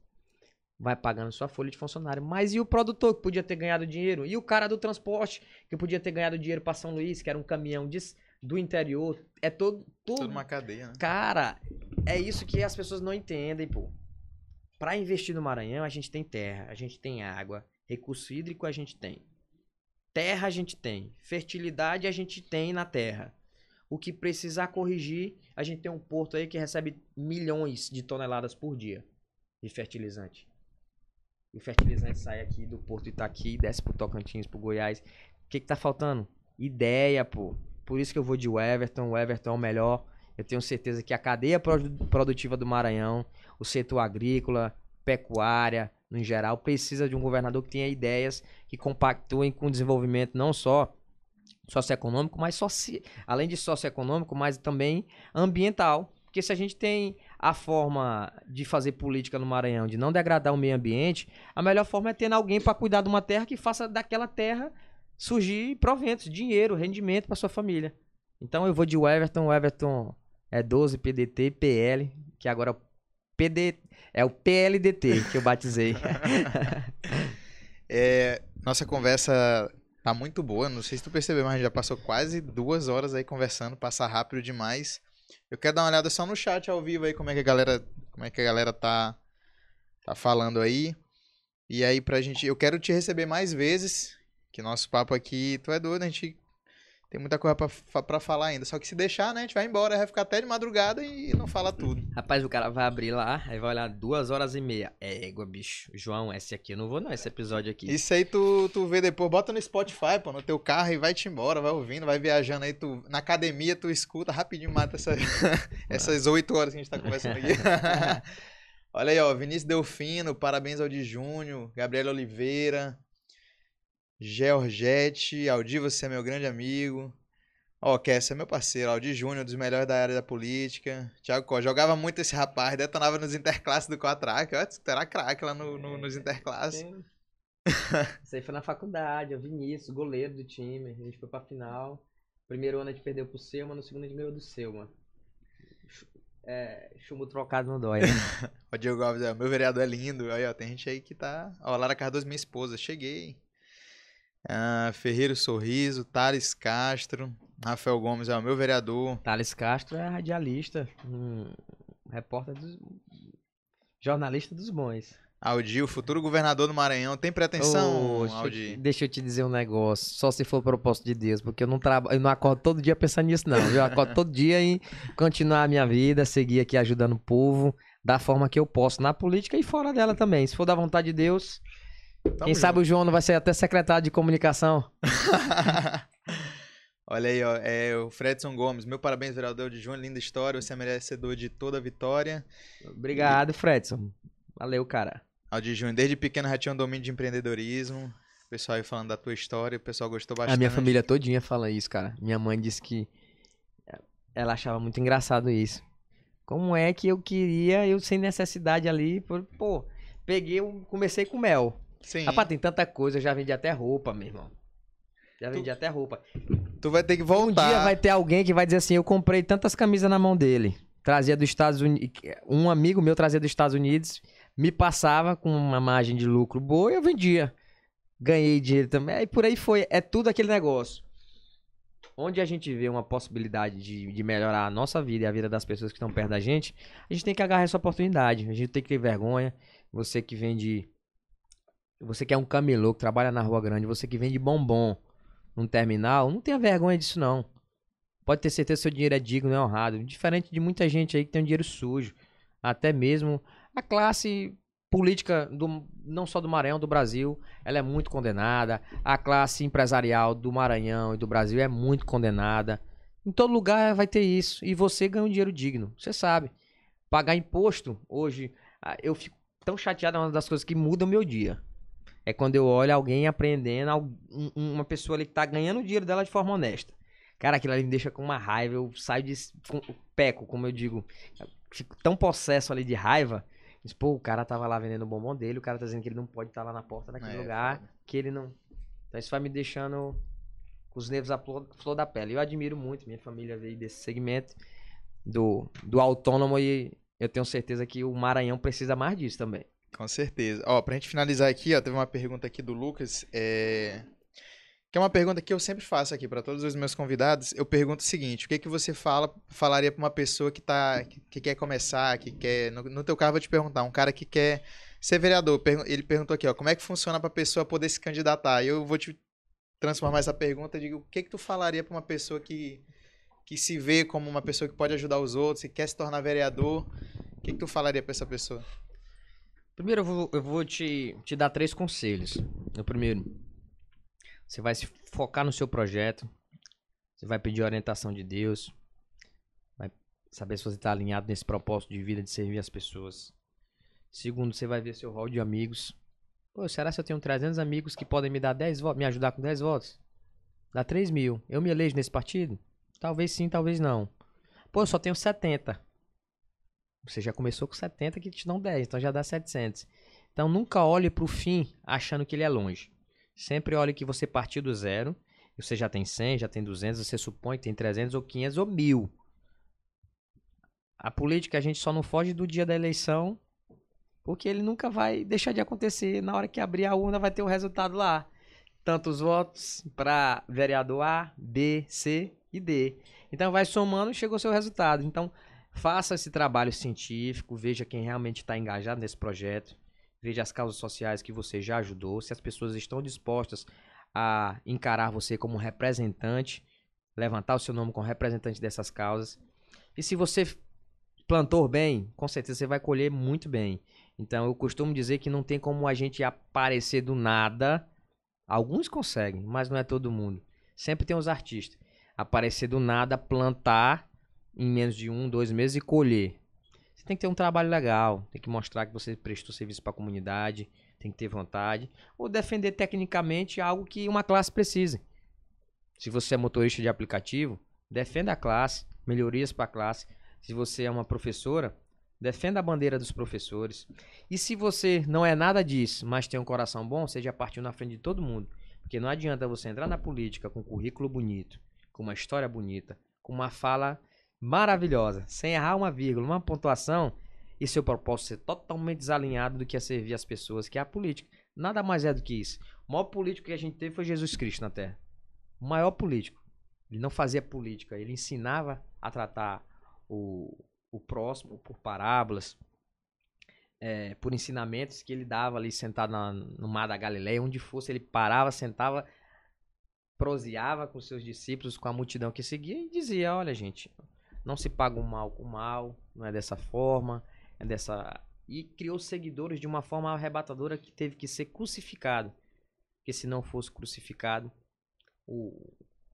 Vai pagando sua folha de funcionário. Mas e o produtor que podia ter ganhado dinheiro? E o cara do transporte que podia ter ganhado dinheiro para São Luís, que era um caminhão de- do interior? É todo. todo Tudo uma cadeia, né? Cara, é isso que as pessoas não entendem, pô. Pra investir no Maranhão, a gente tem terra, a gente tem água, recurso hídrico a gente tem. Terra a gente tem, fertilidade a gente tem na terra. O que precisar corrigir, a gente tem um porto aí que recebe milhões de toneladas por dia de fertilizante. E o fertilizante sai aqui do Porto Itaqui, desce pro Tocantins, pro Goiás. O que que tá faltando? Ideia, pô. Por isso que eu vou de Everton. O Everton é o melhor. Eu tenho certeza que a cadeia produ- produtiva do Maranhão, o setor agrícola, pecuária, no geral, precisa de um governador que tenha ideias que compactuem com o desenvolvimento não só socioeconômico, mas soci... além de socioeconômico, mas também ambiental. Porque se a gente tem a forma de fazer política no Maranhão, de não degradar o meio ambiente, a melhor forma é ter alguém para cuidar de uma terra que faça daquela terra surgir proventos, dinheiro, rendimento para sua família. Então eu vou de Everton, Everton é 12 PDT PL, que agora PD é o PLDT que eu batizei. É, nossa conversa tá muito boa. Não sei se tu percebeu, mas a gente já passou quase duas horas aí conversando, passa rápido demais. Eu quero dar uma olhada só no chat ao vivo aí, como é que a galera, como é que a galera tá, tá falando aí. E aí pra gente, eu quero te receber mais vezes, que nosso papo aqui, tu é doido, a gente tem muita coisa pra falar ainda. Só que se deixar, né, a gente vai embora, vai ficar até de madrugada e não fala tudo. Rapaz, o cara vai abrir lá, aí vai olhar duas horas e meia. É égua, bicho. João, esse aqui eu não vou não, esse episódio aqui. Isso aí tu, tu vê depois, bota no Spotify, pô, no teu carro e vai-te embora, vai ouvindo, vai viajando aí, tu, na academia tu escuta, rapidinho mata essa, essas oito horas que a gente tá conversando aqui. Olha aí, ó, Vinícius Delfino, parabéns ao de Júnior, Gabriela Oliveira, Georgette, Aldi, você é meu grande amigo. Ó, Kessa é meu parceiro, Aldi Júnior, dos melhores da área da política. Thiago Costa, jogava muito esse rapaz, detonava nos interclasses do Quatrack, ó, era craque lá no, no- nos interclasses. Isso aí foi na faculdade, o Vinícius, goleiro do time. A gente foi pra final. Primeiro ano a gente perdeu pro Selma, no segundo a gente ganhou do Selma. É, chumbo trocado não dói, né? o Diego Alves, é, meu vereador é lindo. Aí, ó, tem gente aí que tá. Ó, Lara Cardoso, minha esposa, cheguei. Ah, Ferreiro Sorriso, Thales Castro, Rafael Gomes, é o meu vereador. Thales Castro é radialista, repórter dos. jornalista dos bons. Aldi, o futuro governador do Maranhão, tem pretensão, oh, Aldi? Deixa eu te dizer um negócio, só se for propósito de Deus, porque eu não trabalho, eu não acordo todo dia pensando nisso não, eu acordo todo dia em continuar a minha vida, seguir aqui ajudando o povo da forma que eu posso, na política e fora dela também. Se for da vontade de Deus, Tamo quem junto. sabe o João não vai ser até secretário de comunicação. Olha aí, ó, é o Fredson Gomes. Meu parabéns, vereador de João, linda história, você é merecedor de toda a vitória. Obrigado, Fredson. Valeu, cara. Aldi Júnior, desde pequeno já tinha um domínio de empreendedorismo. O pessoal aí falando da tua história, o pessoal gostou bastante. A minha família todinha fala isso, cara. Minha mãe disse que ela achava muito engraçado isso. Como é que eu queria, eu sem necessidade ali, pô, peguei, comecei com mel. Sim. Rapaz, tem tanta coisa, eu já vendi até roupa, meu irmão. Já vendi tu, até roupa. Tu vai ter que voltar. Um dia vai ter alguém que vai dizer assim, eu comprei tantas camisas na mão dele. Trazia dos Estados Unidos, um amigo meu trazia dos Estados Unidos me passava com uma margem de lucro boa e eu vendia. Ganhei dinheiro também. E por aí foi. É tudo aquele negócio. Onde a gente vê uma possibilidade de, de melhorar a nossa vida e a vida das pessoas que estão perto da gente, a gente tem que agarrar essa oportunidade. A gente tem que ter vergonha. Você que vende. Você que é um camelô, que trabalha na Rua Grande, você que vende bombom num terminal, não tenha vergonha disso, não. Pode ter certeza que seu dinheiro é digno, é honrado. Diferente de muita gente aí que tem um dinheiro sujo. Até mesmo a classe política do, não só do Maranhão, do Brasil, ela é muito condenada. A classe empresarial do Maranhão e do Brasil é muito condenada. Em todo lugar vai ter isso. E você ganha um dinheiro digno. Você sabe. Pagar imposto, hoje, ah, eu fico tão chateado, é uma das coisas que muda o meu dia. É quando eu olho alguém aprendendo, uma pessoa ali que tá ganhando o dinheiro dela de forma honesta. Cara, aquilo ali me deixa com uma raiva. Eu saio de. peco, como eu digo. Fico tão possesso ali de raiva Diz, pô, o cara tava lá vendendo o bombom dele, o cara tá dizendo que ele não pode estar tá lá na porta daquele é, lugar, que ele não. Então isso vai me deixando com os nervos à flor da pele. Eu admiro muito, minha família veio desse segmento do, do autônomo e eu tenho certeza que o Maranhão precisa mais disso também. Com certeza. Ó, pra gente finalizar aqui, ó, teve uma pergunta aqui do Lucas. É... Que é uma pergunta que eu sempre faço aqui para todos os meus convidados. Eu pergunto o seguinte: o que que você fala, falaria para uma pessoa que tá, que, que, quer começar, que quer, no, no teu carro vou te perguntar, um cara que quer ser vereador. Ele perguntou aqui, ó, como é que funciona para a pessoa poder se candidatar? Eu vou te transformar essa pergunta e digo, o que que tu falaria para uma pessoa que que se vê como uma pessoa que pode ajudar os outros e quer se tornar vereador? O que que tu falaria para essa pessoa? Primeiro eu vou, eu vou te, te dar três conselhos. O primeiro, você vai se focar no seu projeto. Você vai pedir orientação de Deus. Vai saber se você está alinhado nesse propósito de vida de servir as pessoas. Segundo, você vai ver seu rol de amigos. Pô, será que eu tenho 300 amigos que podem me dar 10 votos, me ajudar com 10 votos? Dá 3 mil. Eu me elejo nesse partido? Talvez sim, talvez não. Pô, eu só tenho 70. Você já começou com 70 que te dão 10, então já dá 700. Então nunca olhe para o fim achando que ele é longe. Sempre olhe que você partiu do zero. Você já tem 100, já tem 200, você supõe que tem 300 ou 500 ou 1000. A política a gente só não foge do dia da eleição, porque ele nunca vai deixar de acontecer. Na hora que abrir a urna vai ter o resultado lá. Tantos votos para vereador A, B, C e D. Então vai somando e chegou o seu resultado. Então faça esse trabalho científico, veja quem realmente está engajado nesse projeto. Veja as causas sociais que você já ajudou, se as pessoas estão dispostas a encarar você como representante, levantar o seu nome como representante dessas causas. E se você plantou bem, com certeza você vai colher muito bem. Então eu costumo dizer que não tem como a gente aparecer do nada. Alguns conseguem, mas não é todo mundo. Sempre tem os artistas. Aparecer do nada, plantar em menos de um, dois meses e colher tem que ter um trabalho legal, tem que mostrar que você prestou serviço para a comunidade, tem que ter vontade, ou defender tecnicamente algo que uma classe precise. Se você é motorista de aplicativo, defenda a classe, melhorias para a classe. Se você é uma professora, Defenda a bandeira dos professores. E se você não é nada disso, mas tem um coração bom, você já partiu na frente de todo mundo. Porque não adianta você entrar na política com um currículo bonito, com uma história bonita, com uma fala maravilhosa, sem errar uma vírgula, uma pontuação, e seu propósito ser totalmente desalinhado do que é servir as pessoas, que é a política. Nada mais é do que isso. O maior político que a gente teve foi Jesus Cristo na Terra. O maior político. Ele não fazia política, ele ensinava a tratar o, o próximo por parábolas, é, por ensinamentos que ele dava ali sentado na, no mar da Galileia, onde fosse, ele parava, sentava, proseava com seus discípulos, com a multidão que seguia e dizia: Olha, gente, não se paga o mal com o mal, não é dessa forma, é dessa. E criou seguidores de uma forma arrebatadora que teve que ser crucificado. Porque se não fosse crucificado, o,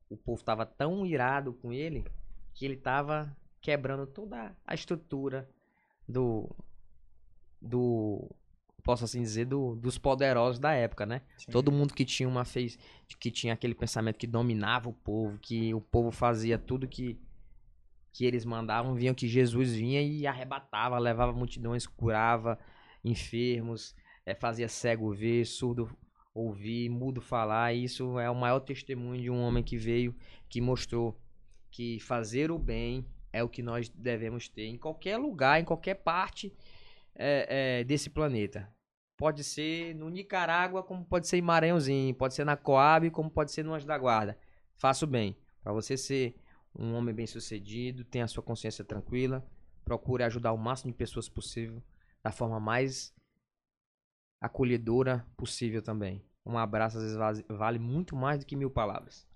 o povo estava tão irado com ele que ele estava quebrando toda a estrutura do do posso assim dizer do, dos poderosos da época, né? Sim. Todo mundo que tinha uma fez que tinha aquele pensamento que dominava o povo, que o povo fazia tudo que que eles mandavam, viam que Jesus vinha e arrebatava, levava multidões, curava enfermos, é, fazia cego ver, surdo ouvir, mudo falar. E isso é o maior testemunho de um homem que veio, que mostrou que fazer o bem é o que nós devemos ter em qualquer lugar, em qualquer parte é, é, desse planeta. Pode ser no Nicarágua, como pode ser em Maranhãozinho, pode ser na Coab, como pode ser no Anjo da Guarda. Faça o bem. Para você ser um homem bem sucedido, tenha a sua consciência tranquila, procure ajudar o máximo de pessoas possível, da forma mais acolhedora possível também. Um abraço às vezes vale muito mais do que mil palavras.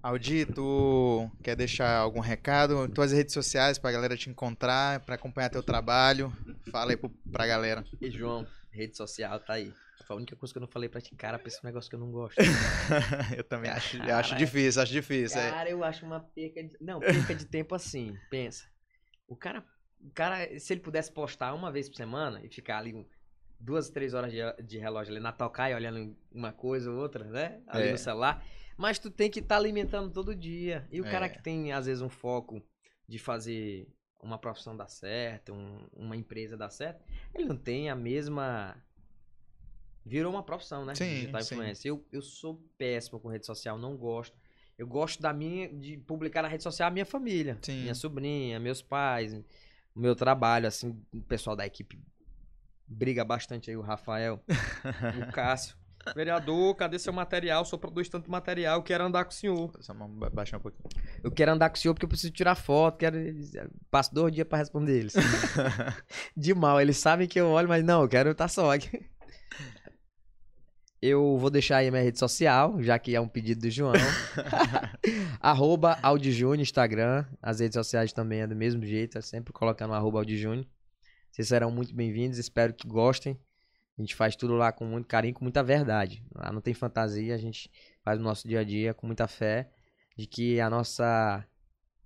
Aldi, tu quer deixar algum recado? Tuas redes sociais pra galera te encontrar, pra acompanhar teu trabalho. Fala aí pro, pra galera. E João, rede social tá aí. Foi a única coisa que eu não falei pra ti, cara, pra esse negócio que eu não gosto. eu também acho, eu acho difícil, acho difícil. É. Cara, é. eu acho uma perca de. Não, perca de tempo assim. Pensa. O cara, o cara, se ele pudesse postar uma vez por semana e ficar ali duas, três horas de, de relógio ali na tocaia, olhando uma coisa ou outra, né? Ali é. no celular mas tu tem que estar tá alimentando todo dia. E o é. cara que tem, às vezes, um foco de fazer uma profissão dar certo, um, uma empresa dar certo, ele não tem a mesma. Virou uma profissão, né? Sim, Digital influencer. Eu, eu sou péssimo com rede social, não gosto. Eu gosto da minha, de publicar na rede social a minha família. Sim. Minha sobrinha, meus pais, o meu trabalho, assim, o pessoal da equipe briga bastante aí, o Rafael, o Cássio. Vereador, cadê seu material? Só produz tanto material, eu quero andar com o senhor. Só baixar um pouquinho. Eu quero andar com o senhor porque eu preciso tirar foto, quero... passo dois dias para responder eles. De mal, eles sabem que eu olho, mas não, eu quero estar só aqui. Eu vou deixar aí a minha rede social, já que é um pedido do João. arroba Audijune, Instagram. As redes sociais também é do mesmo jeito, é sempre colocando arroba Audijune. Vocês serão muito bem-vindos, espero que gostem. A gente faz tudo lá com muito carinho, com muita verdade. Lá não tem fantasia, a gente faz o nosso dia a dia com muita fé de que a nossa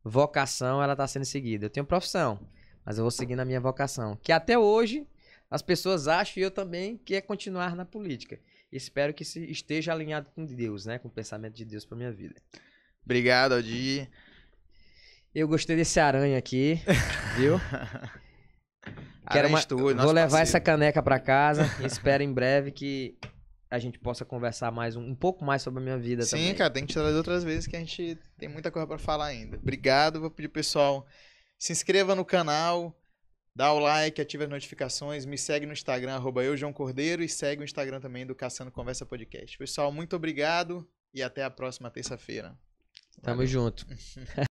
vocação ela está sendo seguida. Eu tenho profissão, mas eu vou seguir na minha vocação, que até hoje as pessoas acham e eu também que é continuar na política. Espero que esteja alinhado com Deus, né, com o pensamento de Deus para minha vida. Obrigado, Aldi. Eu gostei desse aranha aqui, viu? Quero uma... Vou levar parceiro. essa caneca para casa e espero em breve que a gente possa conversar mais um, um pouco mais sobre a minha vida Sim, também. Sim, cara, tem que te trazer outras vezes que a gente tem muita coisa para falar ainda. Obrigado, vou pedir pessoal se inscreva no canal, dá o like, ative as notificações, me segue no Instagram arroba eu João Cordeiro e segue o Instagram também do Caçando Conversa Podcast. Pessoal, muito obrigado e até a próxima terça-feira. Tamo junto.